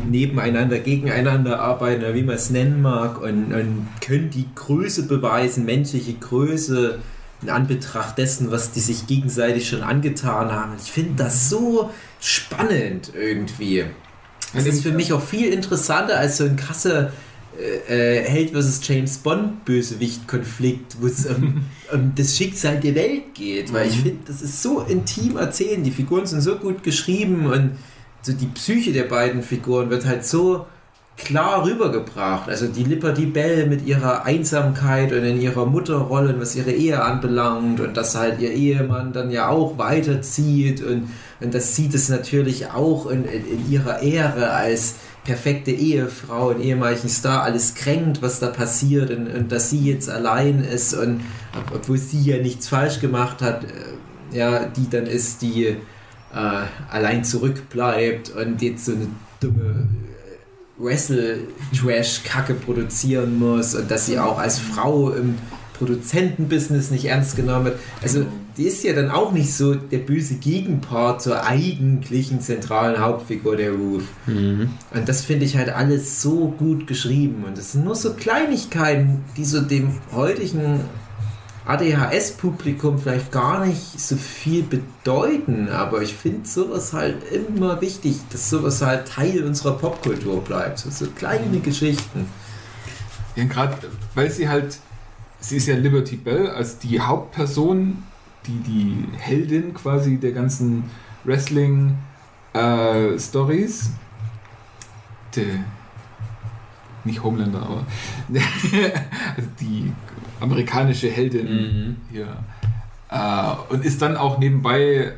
nebeneinander, gegeneinander arbeiten, oder wie man es nennen mag, und, und können die Größe beweisen, menschliche Größe in Anbetracht dessen, was die sich gegenseitig schon angetan haben. Ich finde das so spannend irgendwie. Das ist für mich auch viel interessanter als so ein krasser äh, äh, Held versus James Bond Bösewicht-Konflikt, wo es um, um das Schicksal der Welt geht. Weil ich finde, das ist so intim erzählen. Die Figuren sind so gut geschrieben und so die Psyche der beiden Figuren wird halt so klar rübergebracht. Also die Liberty Bell mit ihrer Einsamkeit und in ihrer Mutterrolle und was ihre Ehe anbelangt und dass halt ihr Ehemann dann ja auch weiterzieht und, und das sieht es natürlich auch in, in, in ihrer Ehre als perfekte Ehefrau, einen ehemaligen Star, alles kränkt, was da passiert und, und dass sie jetzt allein ist und ob- obwohl sie ja nichts falsch gemacht hat, äh, ja, die dann ist, die äh, allein zurückbleibt und jetzt so eine dumme Wrestle-Trash-Kacke produzieren muss und dass sie auch als Frau im Produzentenbusiness nicht ernst genommen wird. Also die ist ja dann auch nicht so der böse Gegenpart zur eigentlichen zentralen Hauptfigur der Ruth. Mhm. Und das finde ich halt alles so gut geschrieben. Und es sind nur so Kleinigkeiten, die so dem heutigen ADHS-Publikum vielleicht gar nicht so viel bedeuten. Aber ich finde sowas halt immer wichtig, dass sowas halt Teil unserer Popkultur bleibt. So, so kleine Geschichten. Ja, gerade weil sie halt, sie ist ja Liberty Bell als die Hauptperson, die die Heldin quasi der ganzen Wrestling-Stories. nicht Homelander, aber also die amerikanische Heldin hier. Äh, und ist dann auch nebenbei,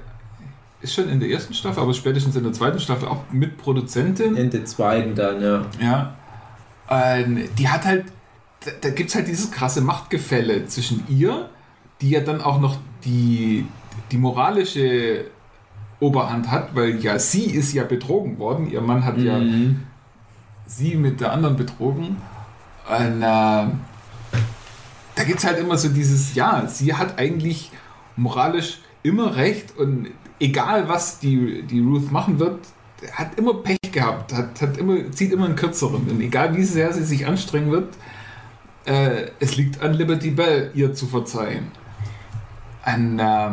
ist schon in der ersten Staffel, aber spätestens in der zweiten Staffel auch Mitproduzentin. In den zweiten dann, ja. Ja. Ähm, die hat halt, da, da gibt es halt dieses krasse Machtgefälle zwischen ihr, die ja dann auch noch die, die moralische Oberhand hat, weil ja sie ist ja betrogen worden. Ihr Mann hat ja Mhm. sie mit der anderen betrogen. Und äh, da gibt es halt immer so dieses, ja, sie hat eigentlich moralisch immer recht und egal was die, die Ruth machen wird, hat immer Pech gehabt, hat, hat immer, zieht immer einen kürzeren. Und egal wie sehr sie sich anstrengen wird, äh, es liegt an Liberty Bell, ihr zu verzeihen. Und, äh,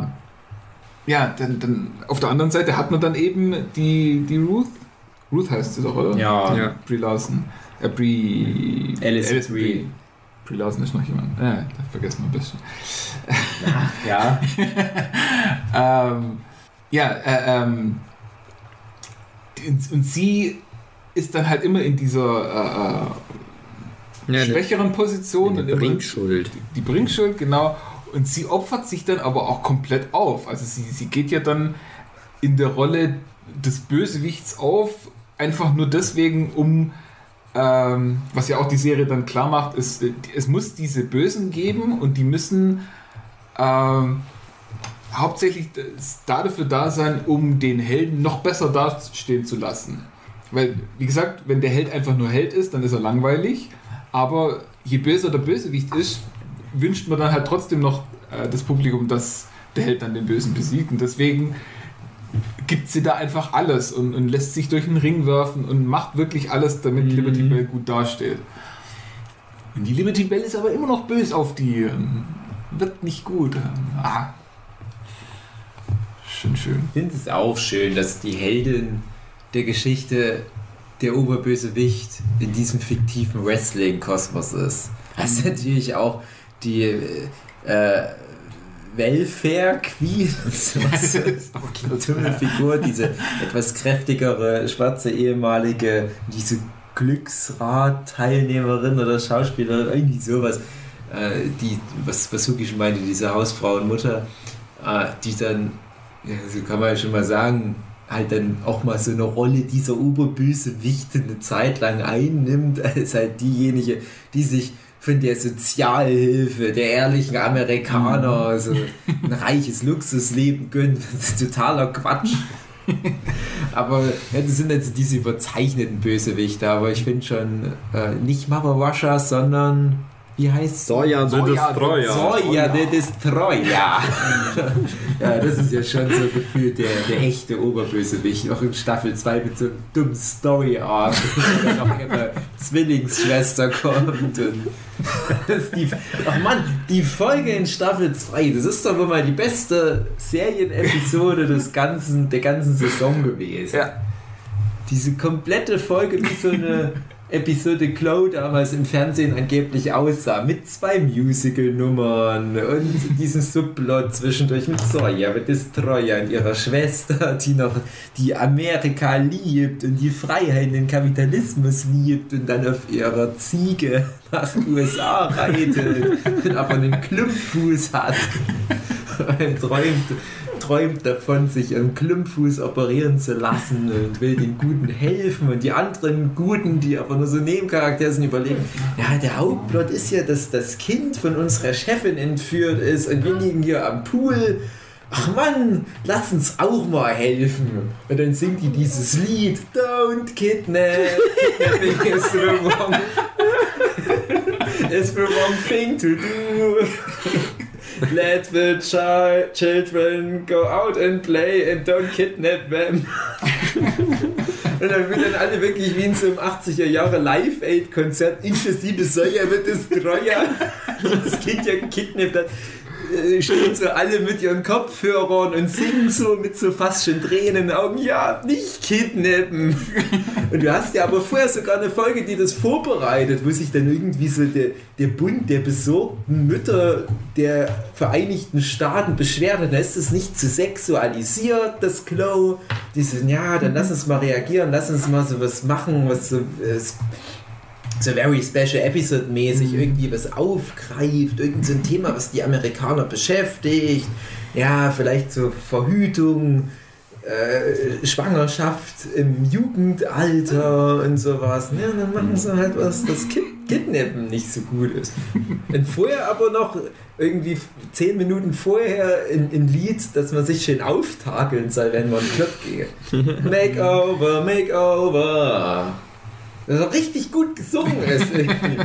ja, dann, dann auf der anderen Seite hat man dann eben die, die Ruth. Ruth heißt sie doch, oder? Ja. Ja. Brie Larson. Äh, Brie. Alice Brie. Brie Larson ist noch jemand. Äh, das vergessen wir ein bisschen. Ja. ähm, ja, äh, ähm, und, sie ist dann halt immer in dieser äh, äh, Ja, schwächeren Position. die immer- Bringschuld. die Bringschuld, genau. Und sie opfert sich dann aber auch komplett auf. Also sie, sie geht ja dann in der Rolle des Bösewichts auf, einfach nur deswegen, um, ähm, was ja auch die Serie dann klar macht, ist, es muss diese Bösen geben und die müssen ähm, hauptsächlich dafür da sein, um den Helden noch besser dastehen zu lassen. Weil, wie gesagt, wenn der Held einfach nur Held ist, dann ist er langweilig. Aber je böser der Bösewicht ist, wünscht man dann halt trotzdem noch äh, das Publikum, dass der Held dann den Bösen besiegt. Und deswegen gibt sie da einfach alles und, und lässt sich durch den Ring werfen und macht wirklich alles, damit Mhm. Liberty Bell gut dasteht. Und die Liberty Bell ist aber immer noch böse auf die. Wird nicht gut. Ah. Schön, schön. Ich finde es auch schön, dass die Heldin der Geschichte der Oberbösewicht in diesem fiktiven Wrestling-Kosmos ist. Das ist natürlich auch die äh, Welfare Queen, was so eine Figur, diese etwas kräftigere schwarze ehemalige, diese Glücksrad-Teilnehmerin oder Schauspielerin, irgendwie sowas, äh, die, was, was Huki schon meinte, diese Hausfrau und Mutter, äh, die dann, ja, so kann man ja schon mal sagen, halt dann auch mal so eine Rolle dieser Oberbösewichte eine Zeit lang einnimmt, als halt diejenige, die sich von der Sozialhilfe der ehrlichen Amerikaner so ein reiches Luxusleben gönnt. Das ist totaler Quatsch. Aber ja, das sind jetzt diese überzeichneten Bösewichte, aber ich finde schon äh, nicht Mama Russia, sondern wie heißt Soja the Soja Destroyer. Soja the Destroyer. ja, das ist ja schon so gefühlt der, der echte Oberbösewicht. Noch in Staffel 2 mit so einem dummen Story-Arc, noch Zwillingsschwester kommt. Und das ist die, ach Mann, die Folge in Staffel 2, das ist doch wohl mal die beste Serienepisode des ganzen, der ganzen Saison gewesen. Ja. Diese komplette Folge wie so eine Episode Glow damals im Fernsehen angeblich aussah, mit zwei Musical-Nummern und diesem Subplot zwischendurch mit Sawyer, mit Destroyer und ihrer Schwester, die noch die Amerika liebt und die Freiheit den Kapitalismus liebt und dann auf ihrer Ziege nach USA reitet und aber einen Klumpfuß hat. Und träumt träumt davon, sich einen Klumpfuß operieren zu lassen und will den Guten helfen und die anderen Guten, die aber nur so Nebencharaktere sind, überlegen, ja, der Hauptplot ist ja, dass das Kind von unserer Chefin entführt ist und wir liegen hier am Pool. Ach Mann, lass uns auch mal helfen. Und dann singt die dieses Lied, Don't Kidnap. Kidnapping the wrong, is the wrong thing to do. Let the chi children go out and play and don't kidnap them. Und dann wird dann alle wirklich wie in so einem 80er Jahre Live-Aid-Konzert inklusive Säuer mit Destroyer, das Kind ja gekidnappt hat, äh, stehen so alle mit ihren Kopfhörern und singen so mit so fast schon Tränen in den Augen, ja, nicht kidnappen. Und du hast ja aber vorher sogar eine Folge, die das vorbereitet, wo sich dann irgendwie so der, der Bund der besorgten Mütter der Vereinigten Staaten beschwert. Und da ist es nicht zu sexualisiert, das Glow. Die sagen, ja, dann lass uns mal reagieren, lass uns mal so was machen, was so, äh, so very special episode mäßig irgendwie was aufgreift, irgend so ein Thema, was die Amerikaner beschäftigt. Ja, vielleicht so Verhütung, äh, Schwangerschaft im Jugendalter und sowas. Ja, dann machen sie halt was, das Kid Kidnappen nicht so gut ist. Und vorher aber noch irgendwie zehn Minuten vorher ein, ein Lied, dass man sich schön auftakeln soll, wenn man in den Club geht. Makeover, Makeover. Das auch richtig gut gesungen ist. irgendwie.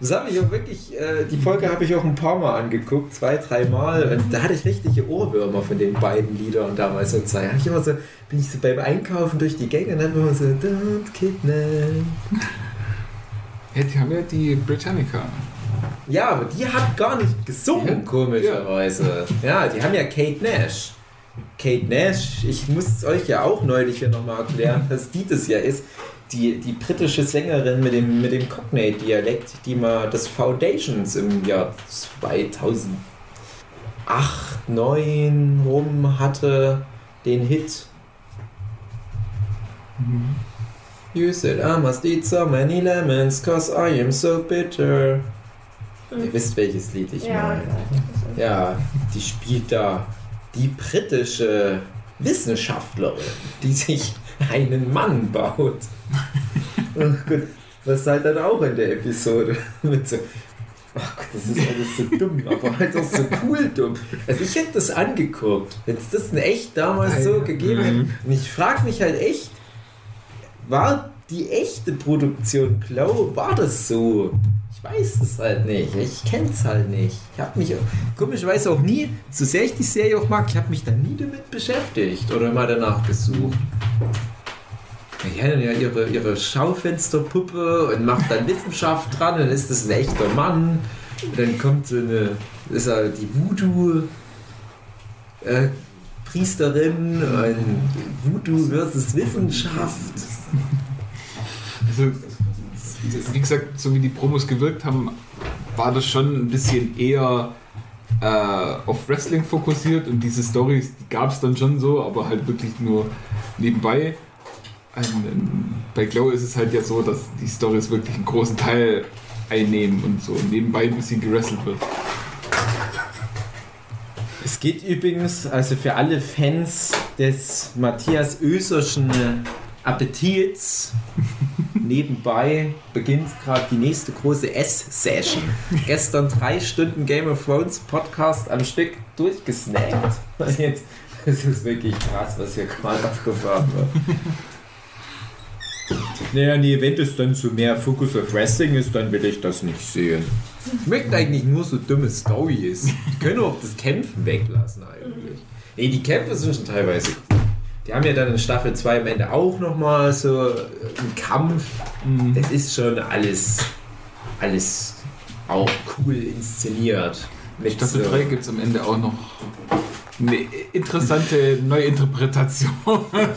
Das habe ich auch wirklich, äh, die Folge habe ich auch ein paar Mal angeguckt, zwei, drei Mal. Und da hatte ich richtige Ohrwürmer von den beiden Liedern damals und zwei. Ich immer so, bin ich so beim Einkaufen durch die Gänge und dann immer so, don't kidnap. Ja, die haben ja die Britannica. Ja, aber die hat gar nicht gesungen, Ja. komischerweise. Ja, die haben ja Kate Nash. Kate Nash, ich muss es euch ja auch neulich hier nochmal erklären, dass die das ja ist. Die, die britische Sängerin mit dem, mit dem Cockney-Dialekt, die mal das Foundations im Jahr 2008, 2009 rum hatte, den Hit. You said I must eat so many lemons, cause I am so bitter. Ihr wisst, welches Lied ich Ja, meine. Ja, die spielt da die britische Wissenschaftlerin, die sich einen Mann baut. Und gut, das ist halt dann auch in der Episode mit so. Ach Gott, das ist alles so dumm, aber halt auch so cool dumm. Also ich hätte das angeguckt, wenn es das in echt damals so gegeben hätte. Und ich frage mich halt echt, war die echte Produktion Glow, war das so? Ich Ich weiß es halt nicht. Ich kenn's halt nicht. Ich habe mich komischerweise auch nie, so sehr ich die Serie auch mag, ich habe mich da nie damit beschäftigt oder mal danach gesucht. Die kennen ja ihre, ihre Schaufensterpuppe und macht dann Wissenschaft dran, dann ist das ein echter Mann. Und dann kommt so eine, ist halt die Voodoo äh, Priesterin und Voodoo versus Wissenschaft. Also, wie gesagt, so wie die Promos gewirkt haben, war das schon ein bisschen eher äh, auf Wrestling fokussiert und diese Stories, die gab es dann schon so, aber halt wirklich nur nebenbei. Ähm, bei Glow ist es halt ja so, dass die Stories wirklich einen großen Teil einnehmen und so nebenbei ein bisschen gerestelt wird. Es geht übrigens, also für alle Fans des Matthias Öserschen Appetits, nebenbei beginnt gerade die nächste große S-Session. Gestern drei Stunden Game of Thrones Podcast am Stück durchgesnackt. Und jetzt das ist wirklich krass, was hier gerade abgefahren wird. Naja, nee, wenn das dann so mehr Fokus auf Wrestling ist, dann will ich das nicht sehen. Ich möchte eigentlich nur so dumme Stories. Die können auch das Kämpfen weglassen eigentlich. Nee, die Kämpfe sind schon teilweise. Die haben ja dann in Staffel 2 am Ende auch nochmal so einen Kampf. Das ist schon alles, alles auch cool inszeniert. Mit Staffel so- 3 gibt es am Ende auch noch eine interessante Neuinterpretation.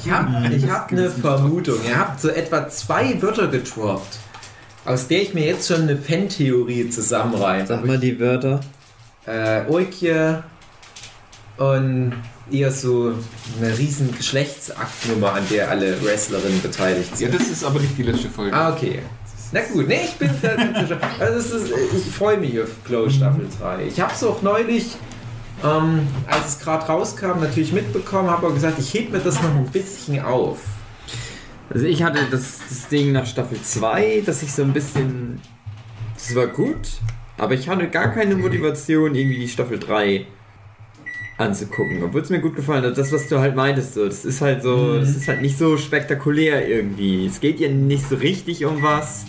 Ich habe ich hab eine Vermutung. Ihr habt so etwa zwei Wörter getroppt, aus der ich mir jetzt schon eine Fan-Theorie zusammenreibe. Sag mal die Wörter. Äh, Oikje und eher so eine riesen Geschlechtsaktnummer, an der alle Wrestlerinnen beteiligt Ja, sind. das ist aber nicht die letzte Folge. Ah, okay. Na gut, nee, ich bin da dazwischen. Also ist, ich freue mich auf Glow Staffel 3. Ich habe es auch neulich, ähm, als es gerade rauskam, natürlich mitbekommen, habe aber gesagt, ich heb mir das noch ein bisschen auf. Also ich hatte das, das Ding nach Staffel 2, dass ich so ein bisschen. Das war gut, aber ich hatte gar keine Motivation, irgendwie die Staffel 3 anzugucken. Obwohl es mir gut gefallen hat. Das, was du halt meintest, so, das ist halt so, Mhm. das ist halt nicht so spektakulär irgendwie. Es geht ja nicht so richtig um was.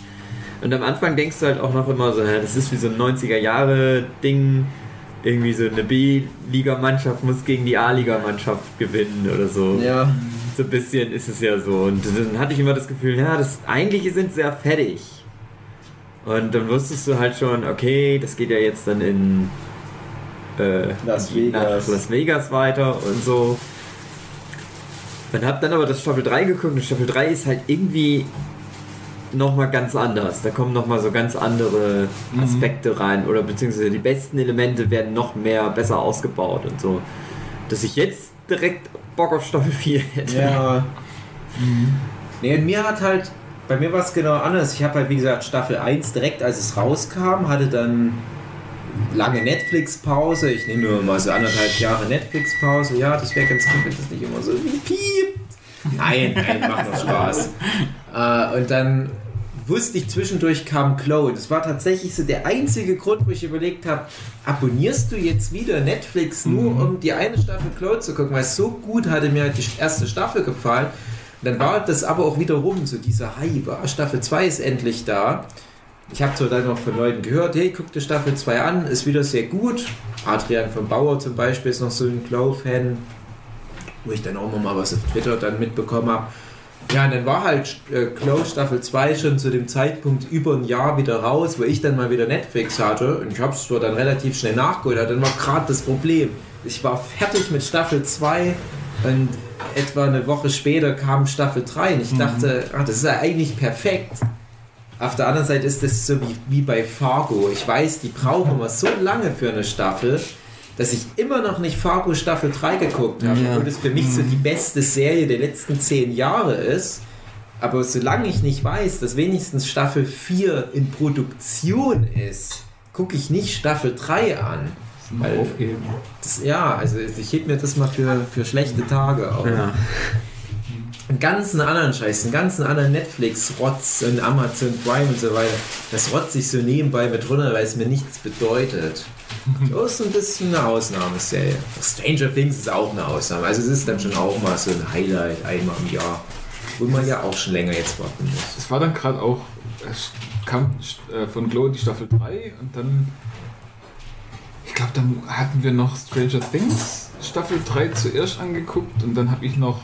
Und am Anfang denkst du halt auch noch immer so, das ist wie so ein 90er Jahre Ding. Irgendwie so eine B-Liga-Mannschaft muss gegen die A-Liga-Mannschaft gewinnen oder so. Ja. So ein bisschen ist es ja so. Und dann hatte ich immer das Gefühl, ja, das eigentlich sind ja fertig. Und dann wusstest du halt schon, okay, das geht ja jetzt dann in äh, Las Vegas. Las Vegas weiter und so. Und hab dann aber das Staffel 3 geguckt und Staffel 3 ist halt irgendwie nochmal ganz anders. Da kommen nochmal so ganz andere Aspekte rein oder beziehungsweise die besten Elemente werden noch mehr besser ausgebaut und so. Dass ich jetzt direkt Bock auf Staffel 4 hätte. Ja. Nee, und mir hat halt, bei mir war es genau anders. Ich habe halt, wie gesagt, Staffel 1 direkt als es rauskam, hatte dann lange Netflix-Pause. Ich nehme nur mal so anderthalb Jahre Netflix-Pause. Ja, das wäre ganz gut, wenn das nicht immer so piept. Nein, nein, macht noch Spaß. Äh, und dann wusste ich, zwischendurch kam Chloe. Das war tatsächlich so der einzige Grund, wo ich überlegt habe, abonnierst du jetzt wieder Netflix nur, um die eine Staffel Chloe zu gucken, weil so gut hatte mir die erste Staffel gefallen. Und dann war das aber auch wiederum so dieser Hype. Ah, Staffel 2 ist endlich da. Ich habe zwar dann noch von Leuten gehört, hey, guck dir Staffel 2 an, ist wieder sehr gut. Adrian von Bauer zum Beispiel ist noch so ein Glow-Fan, wo ich dann auch noch mal was auf Twitter dann mitbekommen habe. Ja, und dann war halt äh, Glow Staffel 2 schon zu dem Zeitpunkt über ein Jahr wieder raus, wo ich dann mal wieder Netflix hatte. Und ich habe es dann relativ schnell nachgeholt, dann war gerade das Problem. Ich war fertig mit Staffel 2 und etwa eine Woche später kam Staffel 3 und ich dachte, ah, das ist ja eigentlich perfekt. Auf der anderen Seite ist das so wie, wie bei Fargo. Ich weiß, die brauchen immer so lange für eine Staffel, dass ich immer noch nicht Fargo Staffel 3 geguckt habe. Ja. Obwohl das für mich so die beste Serie der letzten zehn Jahre ist. Aber solange ich nicht weiß, dass wenigstens Staffel 4 in Produktion ist, gucke ich nicht Staffel 3 an. Mal aufheben. Das, ja, also ich heb mir das mal für, für schlechte Tage auf. Ja. Einen ganzen anderen Scheiß, einen ganzen anderen Netflix-Rotz und Amazon Prime und so weiter. Das rotze ich so nebenbei mit runter, weil es mir nichts bedeutet. Das ist ein bisschen eine Ausnahmeserie. Stranger Things ist auch eine Ausnahme. Also es ist dann schon auch mal so ein Highlight einmal im Jahr. Wo man ja auch schon länger jetzt warten muss. Es war dann gerade auch es kam äh, von Glow die Staffel 3 und dann, ich glaube, dann hatten wir noch Stranger Things Staffel 3 zuerst angeguckt und dann habe ich noch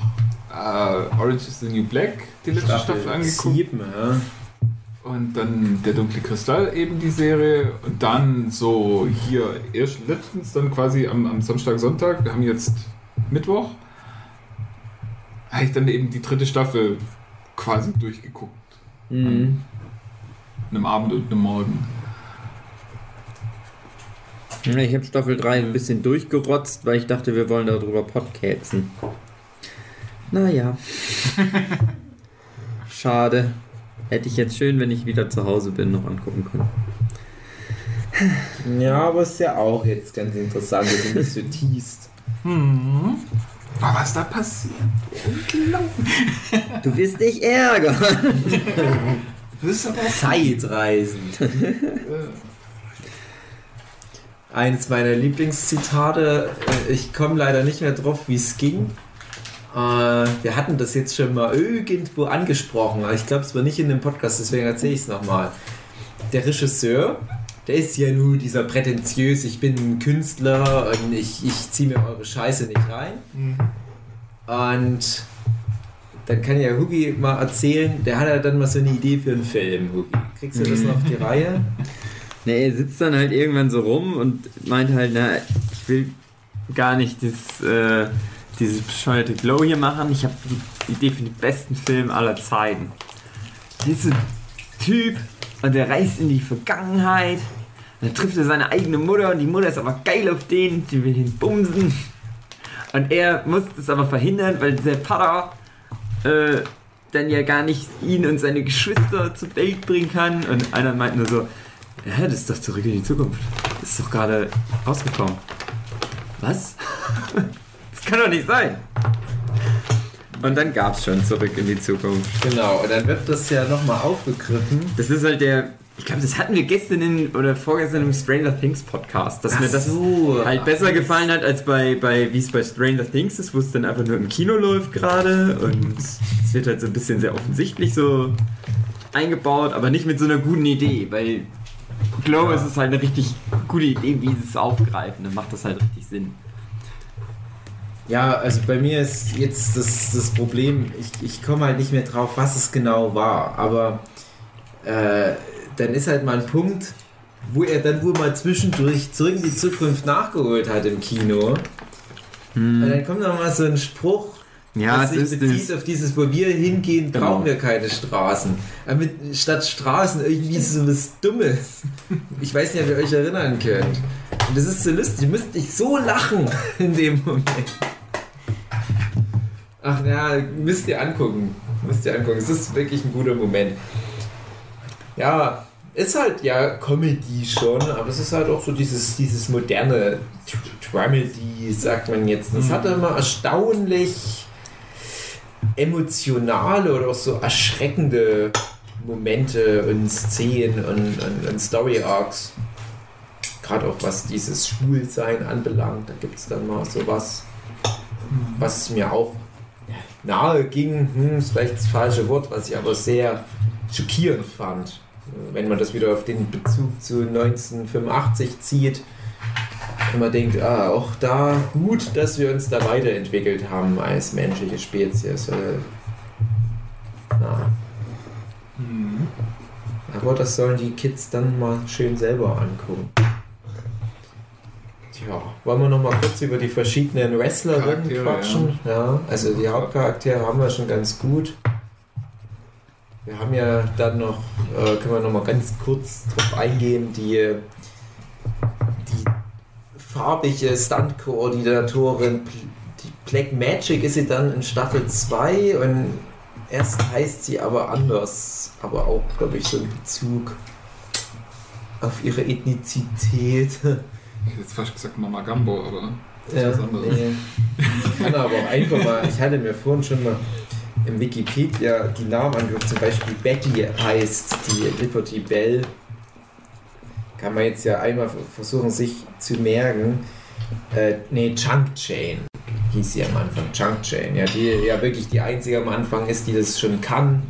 äh, Orange is the New Black die letzte Staffel, angeguckt. Sieben, ja. Und dann der dunkle Kristall eben die Serie. Und dann so hier erst letztens, dann quasi am, am Samstag, Sonntag, wir haben jetzt Mittwoch, habe ich dann eben die dritte Staffel quasi durchgeguckt. Mhm. Einem Abend und einem Morgen. Ich habe Staffel 3 ein bisschen durchgerotzt, weil ich dachte, wir wollen darüber podcasten. Naja. Schade. Hätte ich jetzt schön, wenn ich wieder zu Hause bin, noch angucken können. Ja, aber ist ja auch jetzt ganz interessant, wenn du mich so teast. Mhm. Aber was da passiert? Du wirst dich ärgern. Das ist aber Zeitreisen. Eines meiner Lieblingszitate, äh, ich komme leider nicht mehr drauf, wie es ging. Äh, Wir hatten das jetzt schon mal irgendwo angesprochen, aber ich glaube, es war nicht in dem Podcast, deswegen erzähle ich es nochmal. Der Regisseur, der ist ja nur dieser prätentiös, ich bin ein Künstler und ich, ich ziehe mir eure Scheiße nicht rein. Und dann kann ja Hugi mal erzählen, der hat ja dann mal so eine Idee für einen Film, Hugi. Kriegst du das noch auf die Reihe? Ne, er sitzt dann halt irgendwann so rum und meint halt, na, ich will gar nicht dieses, äh, dieses bescheuerte Glow hier machen. Ich habe die Idee für den besten Film aller Zeiten. Dieser Typ und der reist in die Vergangenheit. Und dann trifft er seine eigene Mutter und die Mutter ist aber geil auf den, die will ihn bumsen. Und er muss das aber verhindern, weil der Vater äh, dann ja gar nicht ihn und seine Geschwister zur Welt bringen kann. Und einer meint nur so, ja, das ist doch zurück in die Zukunft. Das ist doch gerade rausgekommen. Was? Kann doch nicht sein. Und dann gab es schon zurück in die Zukunft. Genau, und dann wird das ja nochmal aufgegriffen. Das ist halt der. Ich glaube, das hatten wir gestern in, oder vorgestern im Stranger Things Podcast, dass Ach mir das so. halt besser gefallen hat als bei, bei wie es bei Stranger Things ist, wo es dann einfach nur im Kino läuft gerade und es wird halt so ein bisschen sehr offensichtlich so eingebaut, aber nicht mit so einer guten Idee, weil Glow Ja. ist es halt eine richtig gute Idee, wie sie es aufgreifen, dann macht das halt richtig Sinn. Ja, also bei mir ist jetzt das, das Problem, ich, ich komme halt nicht mehr drauf, was es genau war. Aber äh, dann ist halt mal ein Punkt, wo er dann wohl mal zwischendurch zurück in die Zukunft nachgeholt hat im Kino. Und dann kommt noch mal so ein Spruch, Ja, es sich ist bezieht das. auf dieses, wo wir hingehen, Genau. brauchen wir keine Straßen. Aber mit, statt Straßen irgendwie so was Dummes. Ich weiß nicht, ob ihr euch erinnern könnt. Und das ist so lustig. Ihr müsst nicht so lachen in dem Moment. Ach ja, müsst ihr angucken. Müsst ihr angucken. Es ist wirklich ein guter Moment. Ja, ist halt ja Comedy schon, aber es ist halt auch so dieses, dieses moderne Tr- Dramedy, sagt man jetzt. Das hat immer erstaunlich emotionale oder auch so erschreckende Momente und Szenen und, und, und Story Arcs. Gerade auch was dieses Schwulsein anbelangt, da gibt es dann mal sowas, was mir auch nahe ging, hm, ist vielleicht das falsche Wort, was ich aber sehr schockierend fand. Wenn man das wieder auf den Bezug zu 1985 zieht und man denkt, ah, auch da gut, dass wir uns da weiterentwickelt haben als menschliche Spezies. Äh, na, Mhm. aber das sollen die Kids dann mal schön selber angucken. Tja, wollen wir noch mal kurz über die verschiedenen Wrestlerinnen quatschen? Ja. also die Hauptcharaktere haben wir schon ganz gut. Wir haben ja dann noch, äh, können wir noch mal ganz kurz drauf eingehen, die, die farbige Stunt-Koordinatorin, die Black Magic ist sie dann in Staffel 2 und erst heißt sie aber anders, aber auch, glaube ich, so in Bezug auf ihre Ethnizität. Ich hätte jetzt fast gesagt Mama Gambo, aber das ist Ja, was anderes. nee. Ich kann aber auch einfach mal, ich hatte mir vorhin schon mal im Wikipedia die Namen angeguckt, zum Beispiel Betty heißt die Liberty Bell. Kann man jetzt ja einmal versuchen, sich zu merken. Äh, nee, Chunk Chain hieß sie am Anfang. Chunk Chain, ja, die ja wirklich die einzige am Anfang ist, die das schon kann.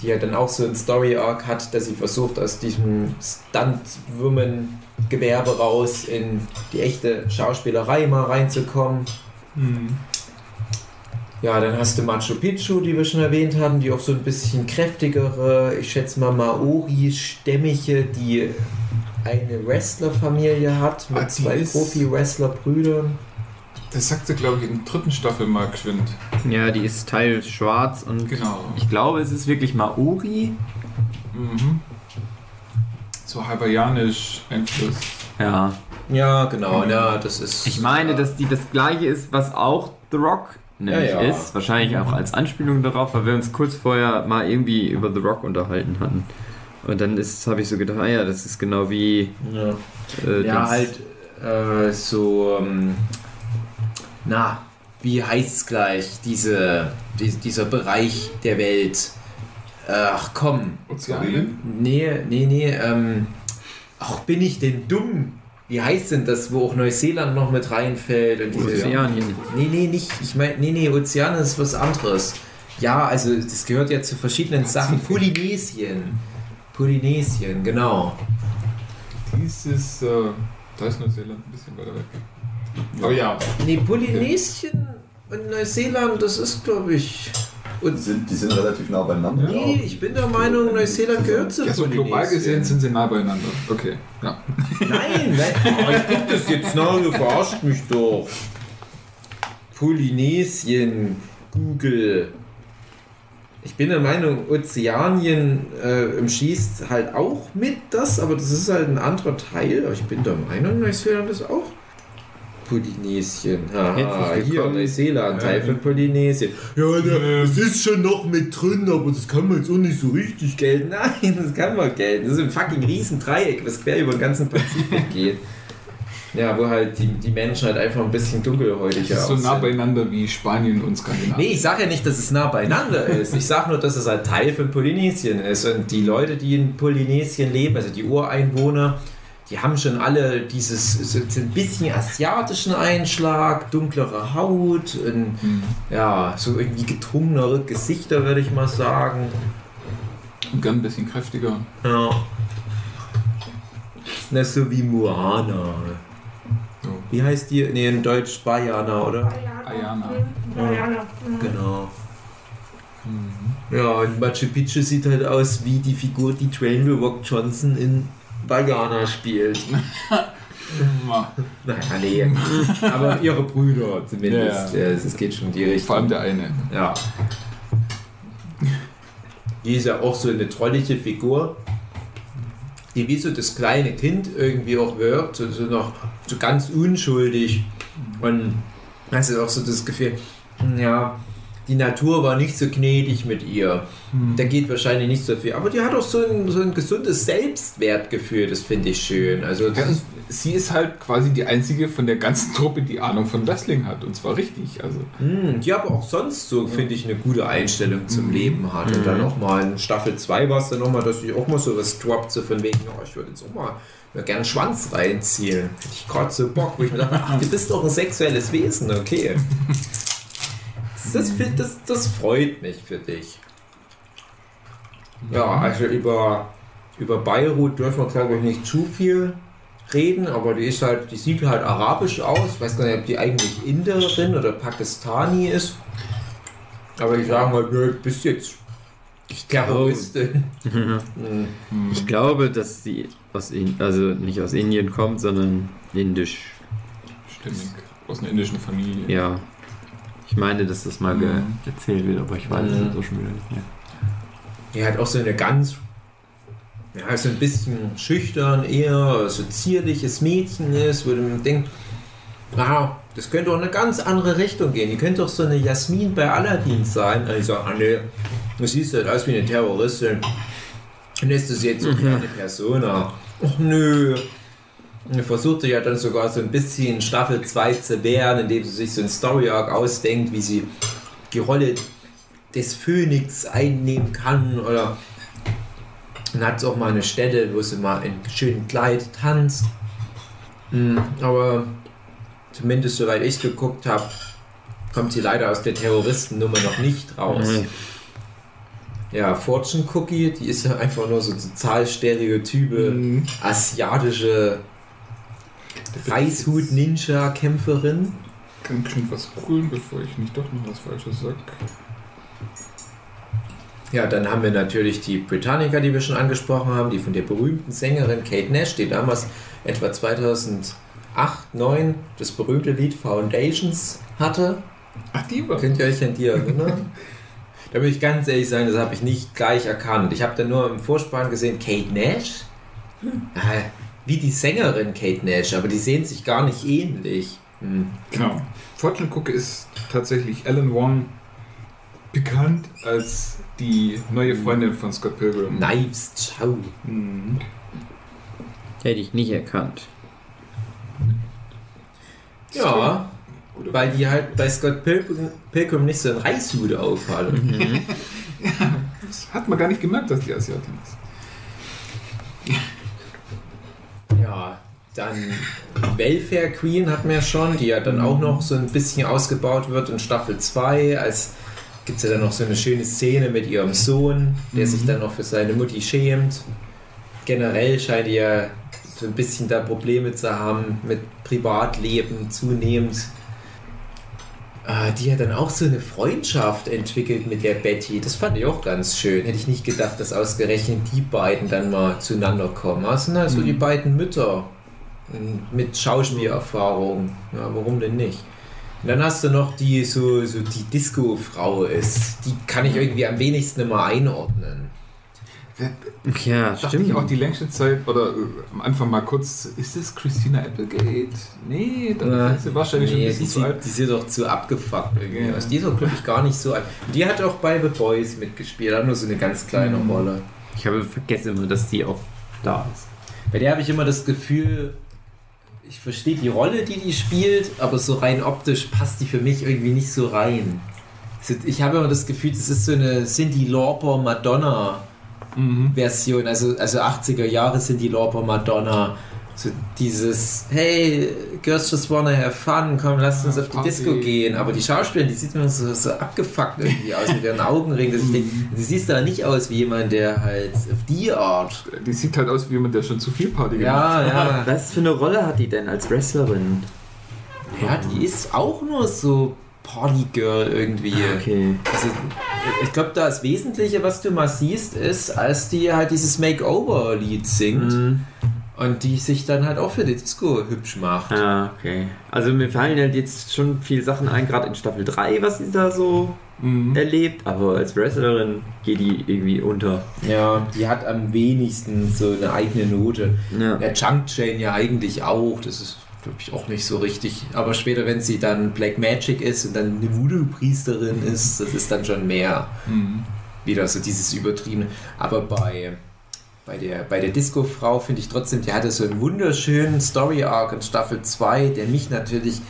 Die ja dann auch so ein Story-Arc hat, dass sie versucht, aus diesem Stunt-Woman-Gewerbe raus in die echte Schauspielerei mal reinzukommen. Ja, dann hast du Machu Picchu, die wir schon erwähnt haben, die auch so ein bisschen kräftigere, ich schätze mal Maori-Stämmige, die eine Wrestlerfamilie hat Ah, mit die zwei Profi-Wrestler-Brüdern. Das sagt sie, glaube ich, in der dritten Staffel mal geschwind. Ja, die ist teil schwarz und Genau. ich glaube, es ist wirklich Maori. Mhm. So hawaiianisch Einfluss. Ja. Ja, genau, ja, das ist. Ich meine, dass die das gleiche ist, was auch The Rock nämlich Ja, ja. ist. Wahrscheinlich auch als Anspielung darauf, weil wir uns kurz vorher mal irgendwie über The Rock unterhalten hatten. Und dann ist, habe ich so gedacht, ah ja, das ist genau wie. Ja, Äh, ja halt äh, so. Ähm, na, wie heißt es gleich? Diese, die, dieser Bereich der Welt. Ach komm. Ozeanien? Nee, nee, nee. Ähm, ach, bin ich denn dumm? Wie heißt denn das, wo auch Neuseeland noch mit reinfällt? Und diese, Ozeanien. Nee, nee, nicht. Ich meine, nee, nee, Ozean ist was anderes. Ja, also das gehört ja zu verschiedenen Sachen. Polynesien. Polynesien, genau. Dieses, äh, da ist Neuseeland ein bisschen weiter weg. Aber ja, Nee, Polynesien und Neuseeland, das ist, glaube ich. Die sind, die sind relativ nah beieinander. Nee, ich bin der Meinung, Neuseeland gehört zu ja so global gesehen sind sie nah beieinander. Okay, ja. Nein, nein. Oh, ich guck das jetzt nach, du verarscht mich doch. Polynesien, Google. Ich bin der Meinung, Ozeanien äh, umschießt halt auch mit das, aber das ist halt ein anderer Teil. Aber ich bin der Meinung, Neuseeland ist auch Polynesien. Haha, Herzlich hier. Neuseeland, Teil von Polynesien. Ja, es ist schon noch mit drin, aber das kann man jetzt auch nicht so richtig gelten. Nein, das kann man gelten. Das ist ein fucking Riesendreieck, was quer über den ganzen Pazifik geht. Ja, wo halt die, die Menschen halt einfach ein bisschen dunkelhäutiger ist so nah beieinander wie Spanien und Skandinavien. Nee, ich sage ja nicht, dass es nah beieinander ist. Ich sage nur, dass es halt Teil von Polynesien ist. Und die Leute, die in Polynesien leben, also die Ureinwohner, die haben schon alle dieses so ein bisschen asiatischen Einschlag, dunklere Haut und Hm. ja, so irgendwie gedrungenere Gesichter, würde ich mal sagen. Und gern ein bisschen kräftiger. Ja. Na, so wie Moana. So. Wie heißt die? Nee, in Deutsch Bayana, oder? Ayana. Ayana. Mhm. Genau. Ja, und Machu Picchu sieht halt aus wie die Figur, die Rock Johnson in Bayana spielt. Ja. Naja, nee. Aber ihre Brüder zumindest. Ja, es geht schon in die Richtung. Vor allem der eine. Ja. Die ist ja auch so eine trollige Figur, die wie so das kleine Kind irgendwie auch wirkt, so, so noch so ganz unschuldig. Und hast du auch so das Gefühl, ja, die Natur war nicht so gnädig mit ihr. Da geht wahrscheinlich nicht so viel. Aber die hat auch so ein, so ein gesundes Selbstwertgefühl, das finde ich schön. Also Ja, und sie ist halt quasi die einzige von der ganzen Truppe, die Ahnung von Wrestling hat. Und zwar richtig. Also, Mm, die aber auch sonst so, finde ich, eine gute Einstellung zum Mhm. Leben hat. Und dann nochmal in Staffel 2 war es dann nochmal, dass ich auch mal so was droppt, so von wegen, ja, ich würde jetzt auch mal mir gerne einen Schwanz reinziehen. Hätte ich gerade so Bock, wo ich mir dachte, ach, du bist doch ein sexuelles Wesen, okay. Das, das, das, freut mich für dich. Ja, also über, über Beirut dürfen wir, glaube ich, nicht zu viel reden, aber die ist halt, die sieht halt arabisch aus. Ich weiß gar nicht, ob die eigentlich Inderin oder Pakistani ist. Aber die sagen halt, nö, du bist jetzt Terroristin. Mhm. Ich glaube, dass sie aus in, also nicht aus Indien kommt, sondern indisch. stimmig. Aus einer indischen Familie. Ja. Ich meine, dass das mal ge Mhm. erzählt wird, aber ich weiß Mhm. es auch schon wieder nicht mehr. Die hat auch so eine ganz, ja, so ein bisschen schüchtern, eher so zierliches Mädchen ist, wo man denkt, ah, das könnte auch eine ganz andere Richtung gehen. Die könnte auch so eine Jasmin bei Aladdin sein. Also, ah, nee, du siehst halt aus wie eine Terroristin. Und ist das jetzt so eine Persona? Ach nö. Versucht sich ja dann sogar so ein bisschen Staffel 2 zu wehren, indem sie sich so ein Story Arc ausdenkt, wie sie die Rolle des Phönix einnehmen kann oder dann hat es auch mal eine Stelle, wo sie mal in schönem Kleid tanzt. Mm, Aber zumindest soweit ich geguckt habe, kommt sie leider aus der Terroristennummer noch nicht raus. Mhm. ja, Fortune Cookie, die ist ja einfach nur so total stereotype Mhm. asiatische Reishut-Ninja-Kämpferin. Kann ich was holen, bevor ich nicht doch noch was Falsches sag? Ja, dann haben wir natürlich die Britannica, die wir schon angesprochen haben, die von der berühmten Sängerin Kate Nash, die damals etwa 2008, 2009 das berühmte Lied Foundations hatte. Ach, die war. Könnt ihr euch an die erinnern? da will ich ganz ehrlich sagen, das habe ich nicht gleich erkannt. Ich habe dann nur im Vorspann gesehen, Kate Nash? Ah, wie die Sängerin Kate Nash, aber die sehen sich gar nicht ähnlich. Hm. Genau. Fortune Cookie ist tatsächlich Alan Wong bekannt als die neue Freundin von Scott Pilgrim. Knives Chow. Mhm. Hätte ich nicht erkannt. Ja, weil die halt bei Scott Pilgrim, Pilgrim nicht so ein Reishut aufhaben. Das hat man gar nicht gemerkt, dass die Asiatin ist. Ja, dann Welfare Queen hatten wir schon, die ja dann auch noch so ein bisschen ausgebaut wird in Staffel 2. Als gibt es ja dann noch so eine schöne Szene mit ihrem Sohn, der sich dann noch für seine Mutti schämt. Generell scheint ja so ein bisschen da Probleme zu haben mit Privatleben zunehmend. Ah, Die hat dann auch so eine Freundschaft entwickelt mit der Betty. Das fand ich auch ganz schön. Hätte ich nicht gedacht, dass ausgerechnet die beiden dann mal zueinander kommen. Das sind halt so die beiden Mütter ähm, mit Schauspielerfahrung. Ja, warum denn nicht? Und dann hast du noch die so, so die Disco-Frau ist. Die kann ich irgendwie am wenigsten immer einordnen. Ja, Dachte stimmt. ich auch die längste Zeit, oder äh, am Anfang mal kurz, ist das Christina Applegate? Nee, dann ist sie wahrscheinlich schon nee, ein die, bisschen zu sieht, alt. die sieht doch zu abgefuckt irgendwie Ja. aus. Die ist doch, glaube ich, gar nicht so alt. Die hat auch bei The Boys mitgespielt, hat nur so eine ganz kleine Mhm. Rolle. Ich habe vergessen immer, dass die auch da ist. Bei der habe ich immer das Gefühl, ich verstehe die Rolle, die die spielt, aber so rein optisch passt die für mich irgendwie nicht so rein. Ich habe immer das Gefühl, das ist so eine Cindy Lauper Madonna Mhm. Version, also, also 80er Jahre Cindy Lauper Madonna. So dieses, hey, girls just wanna have fun, komm, lasst uns auf die Party. Disco gehen. Aber die Schauspielerin, die sieht immer so, so abgefuckt irgendwie aus mit ihren Augenringen. Dass ich denke, sie sieht da nicht aus wie jemand, der halt auf die Art. Die sieht halt aus wie jemand, der schon zu viel Party gemacht Ja, ja. Was für eine Rolle hat die denn als Wrestlerin? Ja, die ist auch nur so Partygirl irgendwie. Okay. Also, ich glaube, das Wesentliche, was du mal siehst, ist, als die halt dieses Makeover-Lied singt Mhm. und die sich dann halt auch für die Disco hübsch macht. Ah, okay. Also mir fallen halt jetzt schon viele Sachen ein, gerade in Staffel 3, was sie da so Mhm. erlebt, aber als Wrestlerin geht die irgendwie unter. Ja, die hat am wenigsten so eine eigene Note. Ja. Der Chunk Chain ja eigentlich auch, das ist glaube ich auch nicht so richtig. Aber später, wenn sie dann Black Magic ist und dann eine Voodoo-Priesterin ist, das ist dann schon mehr. Mhm. wieder so dieses Übertriebene. Aber bei, bei der, bei der Disco-Frau finde ich trotzdem, die hatte so einen wunderschönen Story-Arc in Staffel 2, der mich natürlich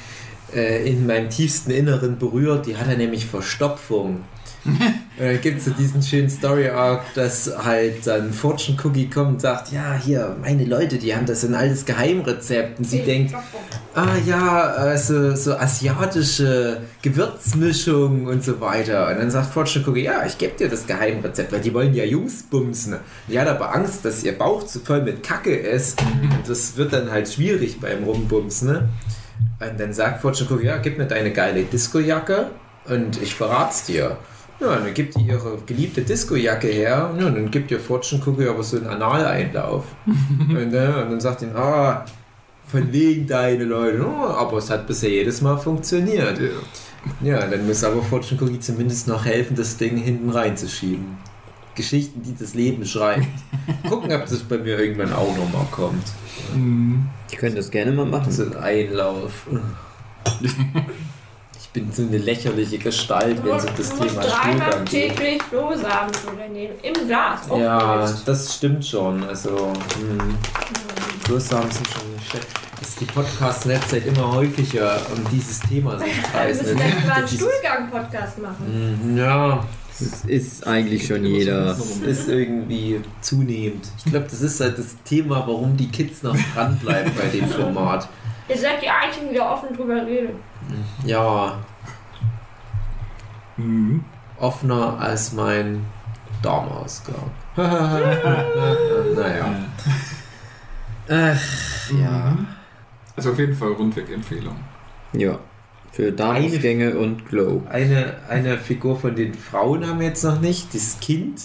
äh, in meinem tiefsten Inneren berührt. Die hatte nämlich Verstopfung. Und dann gibt es so diesen schönen Story-Arc, dass halt dann Fortune Cookie kommt und sagt, ja, hier, meine Leute, die haben das ein altes Geheimrezept. Und sie denkt, ah ja, also so asiatische Gewürzmischung und so weiter. Und dann sagt Fortune Cookie, ja, ich gebe dir das Geheimrezept, weil die wollen ja Jungs bumsen. Die hat aber Angst, dass ihr Bauch zu voll mit Kacke ist. Und das wird dann halt schwierig beim Rumbumsen. Ne? Und dann sagt Fortune Cookie, ja, gib mir deine geile Discojacke und ich verrat's dir. Ja, und dann gibt die ihre geliebte Discojacke her ja, und dann gibt ihr Fortune Cookie aber so einen Analeinlauf. und, ne, und dann sagt ihn, ah, von wegen deine Leute. Oh, aber es hat bisher jedes Mal funktioniert. Ja. Ja, dann muss aber Fortune Cookie zumindest noch helfen, das Ding hinten reinzuschieben. Geschichten, die das Leben schreibt. Gucken, ob das bei mir irgendwann auch nochmal kommt. Mhm. Ich könnte das gerne mal machen. So ein Einlauf. Ich bin so eine lächerliche Gestalt, wenn so das Thema dreimal Stuhlgang geht. täglich Flohsamen zu nehmen. Im Glas. Ja, das stimmt schon. Also, hm. Flusssamen sind schon nicht schlecht. Dass die Podcast-Netzeit immer häufiger um dieses Thema sich Wir kreisen. müssen echt mal einen Stuhlgang-Podcast machen. Mhm, Ja, Das ist eigentlich schon jeder. das ist irgendwie zunehmend. Ich glaube, das ist halt das Thema, warum die Kids noch dranbleiben bei dem Format. Ihr seid die Einzigen, die offen drüber reden. Ja, Mhm. offener als mein ausgehauen. naja. Ach, ja. Also auf jeden Fall Rundweg-Empfehlung. Ja. Für Darmausgänge und Glow. Eine, eine Figur von den Frauen haben wir jetzt noch nicht, das Kind.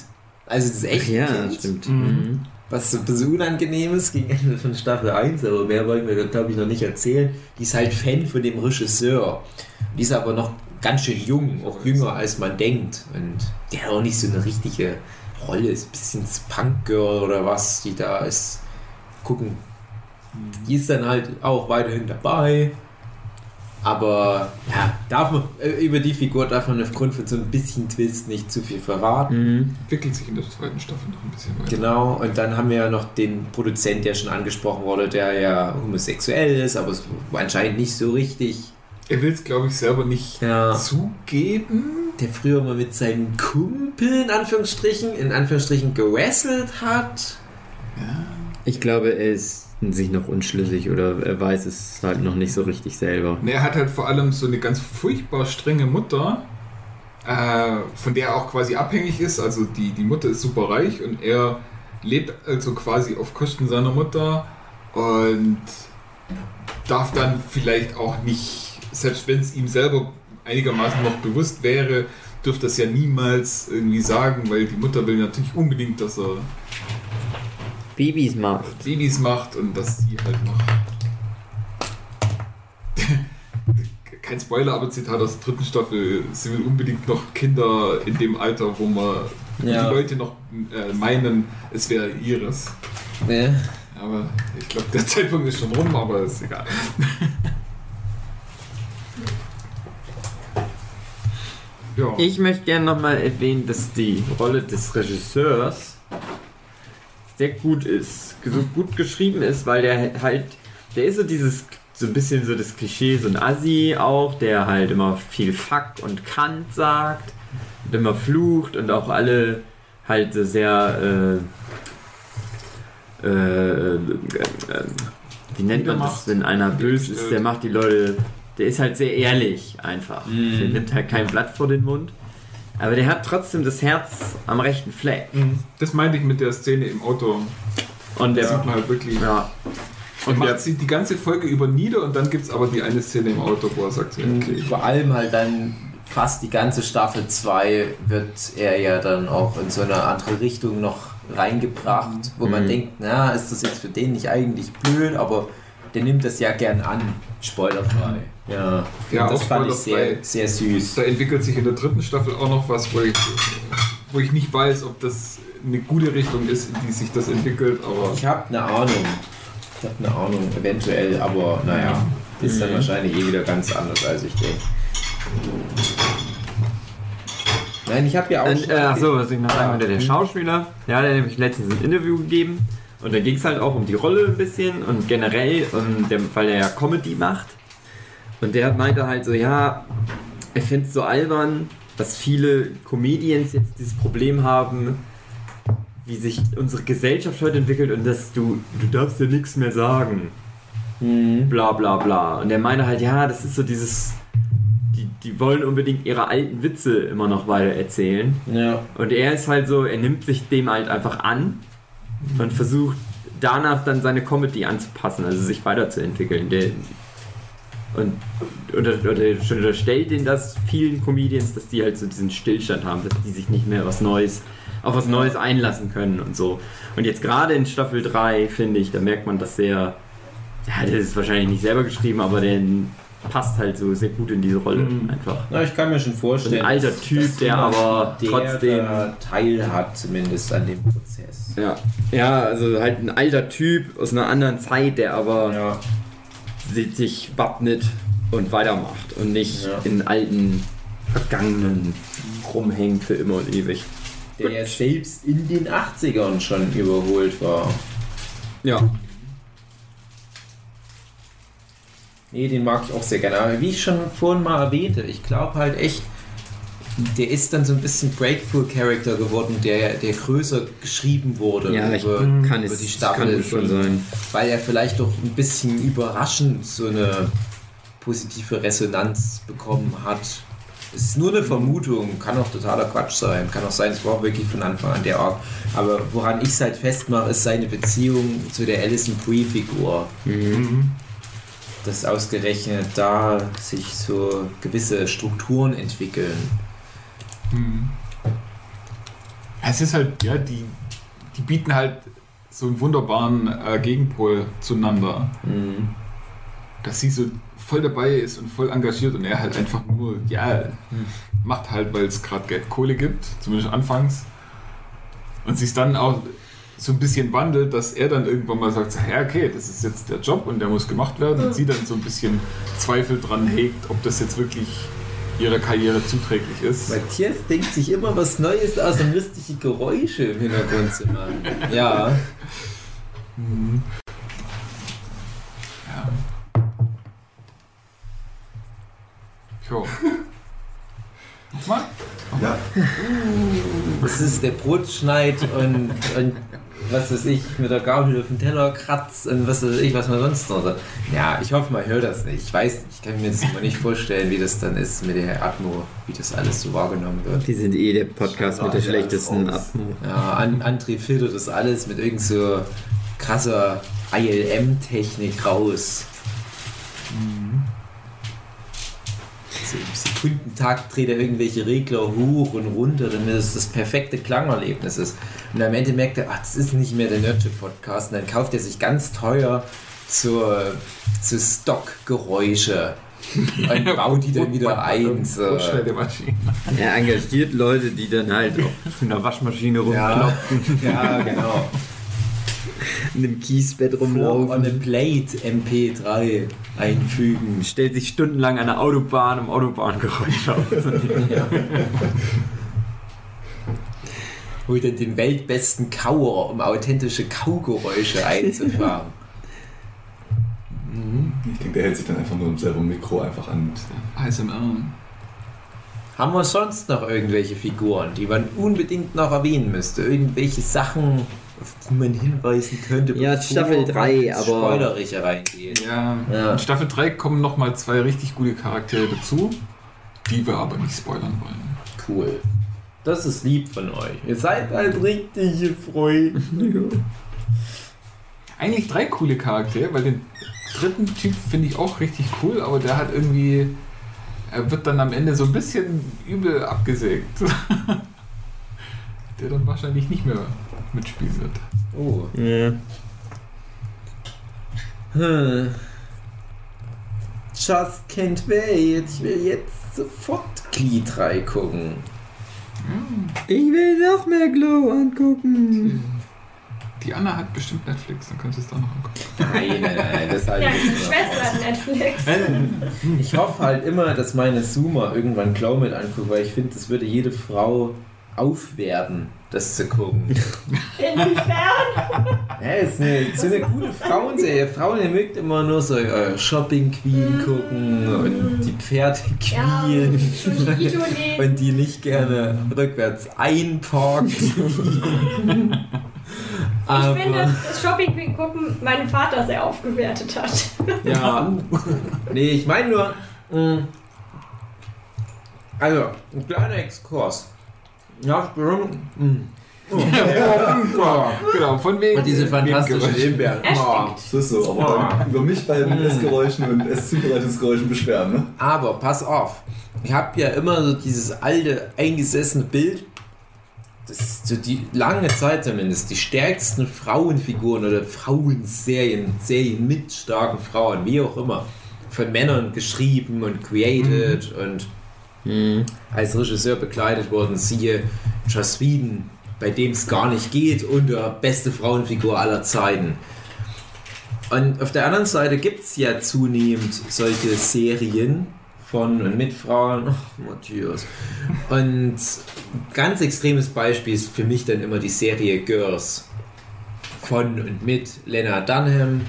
Also das echte ja, Kind. stimmt. Mhm. Was so ein bisschen unangenehm ist gegen Ende von Staffel 1, aber mehr wollen wir, glaube ich, noch nicht erzählen. Die ist halt Fan von dem Regisseur. Die ist aber noch ganz schön jung, auch jünger als man denkt. Und die hat auch nicht so eine richtige Rolle, ist ein bisschen Punk-Girl oder was, die da ist. Gucken. Die ist dann halt auch weiterhin dabei. Aber ja, darf man, äh, über die Figur darf man aufgrund von so ein bisschen Twist nicht zu viel verraten. Mhm. Entwickelt sich in der zweiten Staffel noch ein bisschen weiter. Genau, und dann haben wir ja noch den Produzent, der schon angesprochen wurde, der ja homosexuell ist, aber es war anscheinend nicht so richtig. Er will es, glaube ich, selber nicht Ja. zugeben. Der früher mal mit seinen Kumpel in Anführungsstrichen, in Anführungsstrichen gewrestelt hat. Ich glaube, er ist sich noch unschlüssig oder er weiß es halt noch nicht so richtig selber. Und er hat halt vor allem so eine ganz furchtbar strenge Mutter, äh, von der er auch quasi abhängig ist. Also die, die Mutter ist super reich und er lebt also quasi auf Kosten seiner Mutter und darf dann vielleicht auch nicht, selbst wenn es ihm selber einigermaßen noch bewusst wäre, dürfte das ja niemals irgendwie sagen, weil die Mutter will natürlich unbedingt, dass er Babys macht. Babys macht und dass sie halt noch. Kein Spoiler, aber Zitat aus der dritten Staffel: Sie will unbedingt noch Kinder in dem Alter, wo man Ja. die Leute noch äh, meinen, es wäre ihres. Ne? Aber ich glaube, der Zeitpunkt ist schon rum, aber ist egal. ja. Ich möchte gerne nochmal erwähnen, dass die Rolle des Regisseurs sehr gut ist, so gut geschrieben ist, weil der halt, der ist so dieses, so ein bisschen so das Klischee, so ein Assi auch, der halt immer viel Fuck und Kant sagt und immer flucht und auch alle halt so sehr, äh, äh, äh, äh, wie nennt man das, wenn einer böse ist, der macht die Leute, der ist halt sehr ehrlich einfach. Der nimmt halt kein Blatt vor den Mund. Aber der hat trotzdem das Herz am rechten Fleck. Das meinte ich mit der Szene im Auto. Und Da der, sieht man halt wirklich. ja, Und der- macht sie die ganze Folge über nieder und dann gibt es aber die eine Szene im Auto, wo er sagt, so, okay. Vor allem halt dann fast die ganze Staffel 2 wird er ja dann auch in so eine andere Richtung noch reingebracht, wo man Mhm. denkt, na, ist das jetzt für den nicht eigentlich blöd, aber der nimmt das ja gern an. Spoilerfrei. Ja, Ja, das fand ich sehr, sehr süß. Da entwickelt sich in der dritten Staffel auch noch was, wo ich, wo ich nicht weiß, ob das eine gute Richtung ist, in die sich das entwickelt, aber Ich habe eine Ahnung. Ich habe eine Ahnung, eventuell, aber naja, ist dann Mhm. wahrscheinlich eh wieder ganz anders, als ich denke. Nein, ich habe ja auch. Und, schon- äh, ach so, was ich noch sagen wollte, der Mhm. Schauspieler, der hat ja nämlich letztens ein Interview gegeben und da ging es halt auch um die Rolle ein bisschen und generell, und der, weil er ja Comedy macht. Und der meinte halt so, ja, er findet es so albern, dass viele Comedians jetzt dieses Problem haben, wie sich unsere Gesellschaft heute entwickelt und dass du, du darfst ja nichts mehr sagen Mhm. bla bla bla. Und er meinte halt, ja, das ist so dieses, die, die wollen unbedingt ihre alten Witze immer noch weiter erzählen. Ja. Und er ist halt so, er nimmt sich dem halt einfach an und versucht danach dann seine Comedy anzupassen, also sich weiterzuentwickeln. Der, und oder, oder schon unterstellt den das vielen Comedians, dass die halt so diesen Stillstand haben, dass die sich nicht mehr was Neues auf was Neues einlassen können und so. Und jetzt gerade in Staffel 3, finde ich, da merkt man das sehr, ja, der ist wahrscheinlich nicht selber geschrieben, aber der passt halt so sehr gut in diese Rolle Mhm. einfach. Na, ich kann mir schon vorstellen. Ein alter Typ, der aber der trotzdem- Teil hat, zumindest an dem Prozess. Ja. Ja, also halt ein alter Typ aus einer anderen Zeit, der aber Ja. Si- sich wappnet und weitermacht und nicht Ja. in alten Vergangenen rumhängt für immer und ewig. Der ja selbst in den 80ern schon überholt war. Ja. Nee, den mag ich auch sehr gerne. Aber wie ich schon vorhin mal erwähnte, ich glaube halt echt, der ist dann so ein bisschen Breakthrough-Character geworden, der, der größer geschrieben wurde Ja, über, kann über es die Staffel. schon sein. Weil er vielleicht doch ein bisschen überraschend so eine positive Resonanz bekommen hat. Es ist nur eine Vermutung, kann auch totaler Quatsch sein. Kann auch sein, es war auch wirklich von Anfang an der Arc. Aber woran ich es halt festmache, ist seine Beziehung zu der Alison Brie-Figur. Mhm. Dass ausgerechnet da sich so gewisse Strukturen entwickeln. Mhm. Es ist halt, ja, die, die bieten halt so einen wunderbaren äh, Gegenpol zueinander. Mhm. Dass sie so voll dabei ist und voll engagiert und er halt einfach nur, ja, macht halt, weil es gerade Geld Kohle gibt, zumindest anfangs. Und sich dann auch so ein bisschen wandelt, dass er dann irgendwann mal sagt, ja, okay, das ist jetzt der Job und der muss gemacht werden. Und sie dann so ein bisschen Zweifel dran hegt, ob das jetzt wirklich ihrer Karriere zuträglich ist. Matthias denkt sich immer was Neues aus, um lustige Geräusche im Hintergrund zu machen. Ja. Mhm. Ja. Jo. Nochmal? Ja, Das ist der Brotschneid und, und was weiß ich, mit der Gabel auf den Teller kratzt und was weiß ich, was man sonst noch. so- Ja, ich hoffe, man hört das nicht. Ich weiß, ich kann mir das immer nicht vorstellen, wie das dann ist mit der Atmo, wie das alles so wahrgenommen wird. Die sind eh der Podcast mit der schlechtesten Atmo. Ja, An André filtert das alles mit irgend so krasser ILM-Technik raus. So im Sekundentakt dreht er irgendwelche Regler hoch und runter, damit es das perfekte Klangerlebnis ist. Und am Ende merkt er, ach, das ist nicht mehr der Nerdship-Podcast. Und dann kauft er sich ganz teuer zur, zu Stockgeräusche und baut die dann wieder ein. So. Er engagiert Leute, die dann halt auf einer Waschmaschine Ja, rumklopfen, ja, genau. in einem Kiesbett Flop on a rumlaufen. Plate MP3 einfügen. Stellt sich stundenlang an der Autobahn, um Autobahngeräusche aufzunehmen. Ja. Holt dann den weltbesten Kauer, um authentische Kaugeräusche einzufangen. mhm. ich denke, der hält sich dann einfach nur im selben Mikro einfach an. ASMR. Haben wir sonst noch irgendwelche Figuren, die man unbedingt noch erwähnen müsste? Irgendwelche Sachen, auf die man hinweisen könnte, Ja, Staffel man drei, ins aber- Spoilerische reingeht. Ja. Ja. In Staffel 3 kommen nochmal zwei richtig gute Charaktere dazu, die wir aber nicht spoilern wollen. Cool. Das ist lieb von euch. Ihr seid halt richtige Freunde. Eigentlich drei coole Charaktere, weil den dritten Typ finde ich auch richtig cool, aber der hat irgendwie. Er wird dann am Ende so ein bisschen übel abgesägt. der dann wahrscheinlich nicht mehr mitspielen wird. Oh. Ja. Hm. Just can't wait. Ich will jetzt sofort Glee 3 gucken. Ich will noch mehr Glow angucken. Die Anna hat bestimmt Netflix, dann kannst du es da noch angucken. Nein, nein, nein, das halte Ja, nicht. Schwester hat Netflix. Ich hoffe halt immer, dass meine Zoomer irgendwann Glow mit angucken, weil ich finde, das würde jede Frau aufwerten, das zu gucken. Inwiefern? Ja, ist eine, so eine coole Frauenserie. Frauen, ihr mögt immer nur so äh, Shopping Queen gucken und die Pferde Ja, Queen. und die Idole. Und die nicht gerne rückwärts einparkt. Ich finde, das Shopping Queen gucken mein Vater sehr aufgewertet hat. Ja. Nee, ich meine nur. mh, Also, ein kleiner Exkurs. Ja, warum? Genau, von wegen. Und diese fantastischen. Er Oh. stinkt. So ist so, aber dann über mich bei den Essgeräuschen und Esszubereitungsgeräuschen beschweren, ne? Aber pass auf. Ich habe ja immer so dieses alte, eingesessene Bild. Das ist so die lange Zeit zumindest die stärksten Frauenfiguren oder Frauenserien, Serien mit starken Frauen, wie auch immer, von Männern geschrieben und created und Hm. als Regisseur begleitet worden, siehe Joss Whedon, bei dem es gar nicht geht, unter beste Frauenfigur aller Zeiten. Und auf der anderen Seite gibt es ja zunehmend solche Serien von und mit Frauen. Ach, Matthias. Und ganz extremes Beispiel ist für mich dann immer die Serie Girls von und mit Lena Dunham,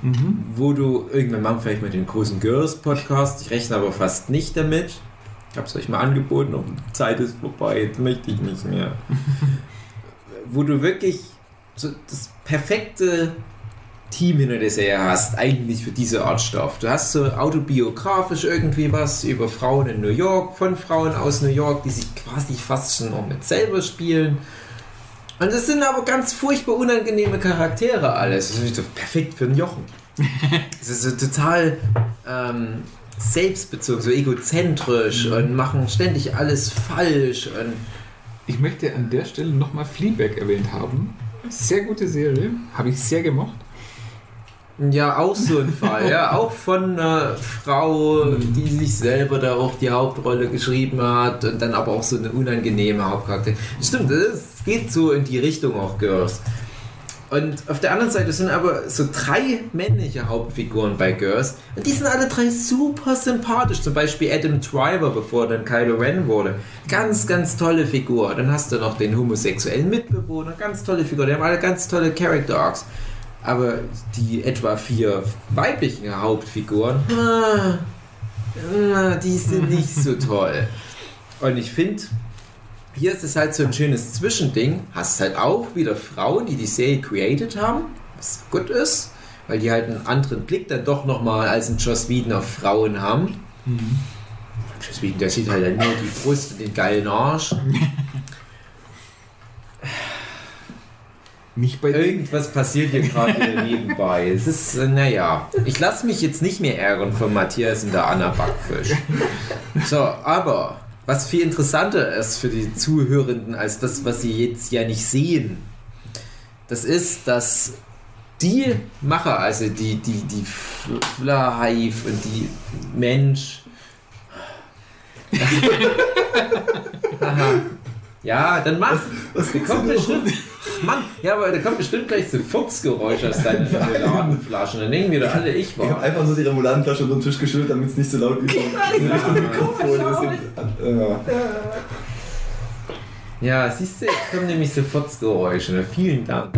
Mhm. wo du irgendwann machen vielleicht mal den großen Girls Podcast. Ich rechne aber fast nicht damit. Ich habe es euch mal angeboten, aber die Zeit ist vorbei, jetzt möchte ich nicht mehr. wo du wirklich so das perfekte Team hinter der Serie hast, eigentlich für diese Art Stoff. Du hast so autobiografisch irgendwie was über Frauen in New York, von Frauen aus New York, die sich quasi fast schon noch mit selber spielen. Und das sind aber ganz furchtbar unangenehme Charaktere alles. Das ist perfekt für einen Jochen. Das ist so total ähm, selbstbezogen, so egozentrisch und machen ständig alles falsch. Und Ich möchte an der Stelle nochmal Fleabag erwähnt haben. Sehr gute Serie, habe ich sehr gemocht. Ja, auch so ein Fall. Ja, auch von einer Frau, die sich selber da auch die Hauptrolle geschrieben hat und dann aber auch so eine unangenehme Hauptcharakter. Stimmt, es geht so in die Richtung auch Girls. Und auf der anderen Seite sind aber so drei männliche Hauptfiguren bei Girls und die sind alle drei super sympathisch. Zum Beispiel Adam Driver, bevor dann Kylo Ren wurde. Ganz, ganz tolle Figur. Dann hast du noch den homosexuellen Mitbewohner, ganz tolle Figur. Die haben alle ganz tolle Character Arcs. Aber die etwa vier weiblichen Hauptfiguren, ah, ah, die sind nicht so toll. Und ich finde, hier ist es halt so ein schönes Zwischending. Hast halt auch wieder Frauen, die die Serie created haben, was gut ist, weil die halt einen anderen Blick dann doch nochmal als ein Joss Whedon auf Frauen haben. Joss Whedon, der sieht halt dann nur die Brust und den geilen Arsch. Nicht bei. Irgendwas passiert hier gerade nebenbei. Es ist, äh, naja, ich lasse mich jetzt nicht mehr ärgern von Matthias und der Anna Backfisch. So, aber was viel interessanter ist für die Zuhörenden als das, was sie jetzt ja nicht sehen, das ist, dass die Macher, also die, die, die Fla Hive und die Mensch. Ja, dann mach. Was Da kommt bestimmt. Mann, ja, aber da kommt bestimmt gleich so Fuchsgeräusch aus deinen Marmeladenflaschen. Dann denken wir doch alle, ich Ich habe war. einfach so die Remouladenflasche unter den Tisch geschüttelt, damit es nicht so laut ist. Ja. Siehst du, jetzt kommen nämlich so Fuchsgeräusche. Vielen Dank.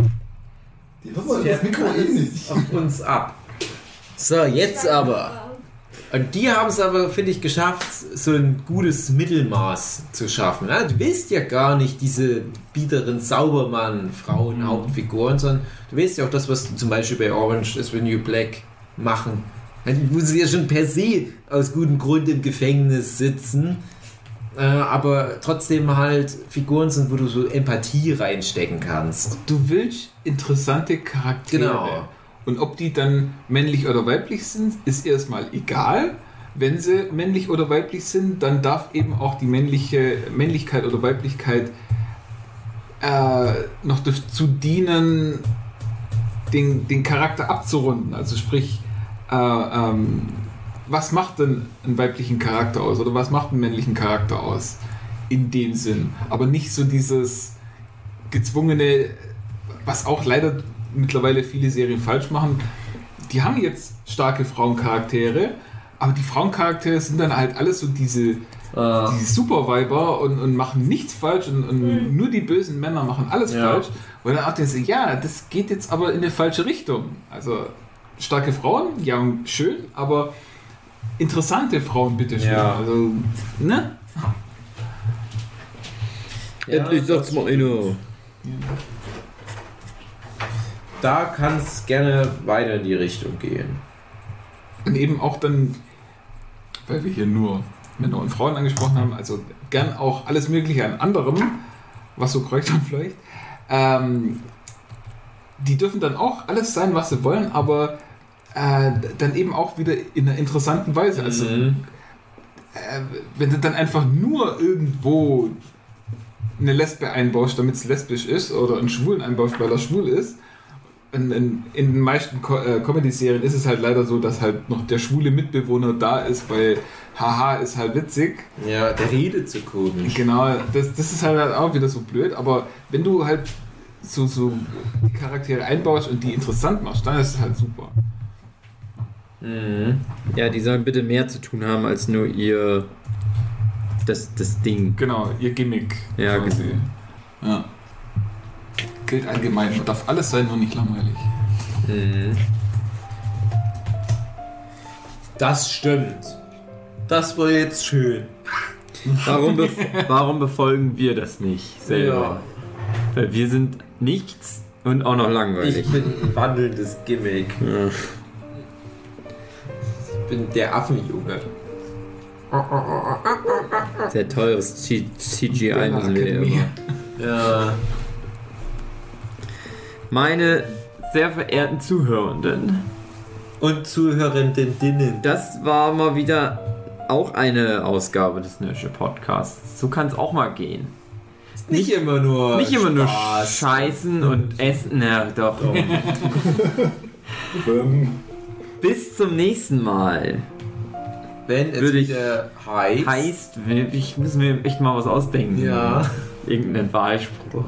Die das Mikro eh nicht. auf uns ab. So, jetzt aber. Und die haben es aber, finde ich, geschafft, so ein gutes Mittelmaß zu schaffen. Ja, du willst ja gar nicht diese biederen Saubermann-Frauen-Hauptfiguren, sondern du willst ja auch das, was zum Beispiel bei Orange is the New Black machen. Die müssen ja schon per se aus gutem Grund im Gefängnis sitzen, äh, aber trotzdem halt Figuren sind, wo du so Empathie reinstecken kannst. Du willst interessante Charaktere. Genau. Und ob die dann männlich oder weiblich sind, ist erstmal egal. Wenn sie männlich oder weiblich sind, dann darf eben auch die männliche Männlichkeit oder Weiblichkeit äh, noch dazu dienen, den, den Charakter abzurunden. Also sprich, äh, ähm, was macht denn einen weiblichen Charakter aus oder was macht einen männlichen Charakter aus? In dem Sinn. Aber nicht so dieses gezwungene, was auch leider mittlerweile viele Serien falsch machen. Die haben jetzt starke Frauencharaktere, aber die Frauencharaktere sind dann halt alles so diese, diese Superweiber und, und machen nichts falsch und, und nur die bösen Männer machen alles Ja. falsch. Und dann auch denkst du, ja, das geht jetzt aber in eine falsche Richtung. Also starke Frauen, ja, schön, aber interessante Frauen, bitteschön. Ja. Also, ne? Endlich sagt's mal einer. Da kann es gerne weiter in die Richtung gehen. Und eben auch dann, weil wir hier nur Männer und Frauen angesprochen haben, also gern auch alles Mögliche an anderem, was so kreucht und fleucht. Ähm, die dürfen dann auch alles sein, was sie wollen, aber äh, dann eben auch wieder in einer interessanten Weise. Also, Mhm. äh, wenn du dann einfach nur irgendwo eine Lesbe einbaust, damit es lesbisch ist, oder einen Schwulen einbaust, weil er schwul ist, in, in, in den meisten Co äh, Comedy-Serien ist es halt leider so, dass halt noch der schwule Mitbewohner da ist, weil haha ist halt witzig. Ja, der redet so komisch. Genau, das, das ist halt auch wieder so blöd, aber wenn du halt so, so die Charaktere einbaust und die interessant machst, dann ist es halt super. Mhm. Ja, die sollen bitte mehr zu tun haben als nur ihr. Das, das Ding. Genau, ihr Gimmick. Ja, quasi. genau. Ja. Gilt allgemein, darf alles sein, nur nicht langweilig. Mhm. Das stimmt. Das war jetzt schön. Warum, bef warum befolgen wir das nicht selber? Weil wir sind nichts Und auch noch langweilig. Ich bin ein wandelndes Gimmick. Ja. Ich bin der Affenjunge. Sehr teures CGI müssen wir immer. Ja. Meine sehr verehrten Zuhörenden, Und Zuhörendinnen. das war mal wieder auch eine Ausgabe des Nörsche Podcasts. So kann es auch mal gehen. Nicht immer nur. Nicht immer nur Spaß. scheißen und essen, na doch. Bis zum nächsten Mal. Wenn es Würde ich- wieder heißt. Heißt, wir- ich muss mir echt mal was ausdenken. Ja. Irgendeinen Wahlspruch.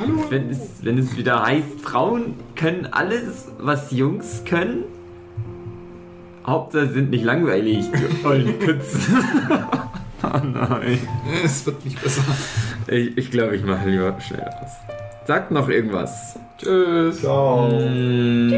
Hallo. Wenn es, wenn es wieder heißt, Frauen können alles, was Jungs können. Hauptsache sind nicht langweilig, die ollen Kützen. oh nein. Es wird nicht besser. Ich, ich glaube, ich mache lieber schnell was. Sagt noch irgendwas. Tschüss. ciao. Mm.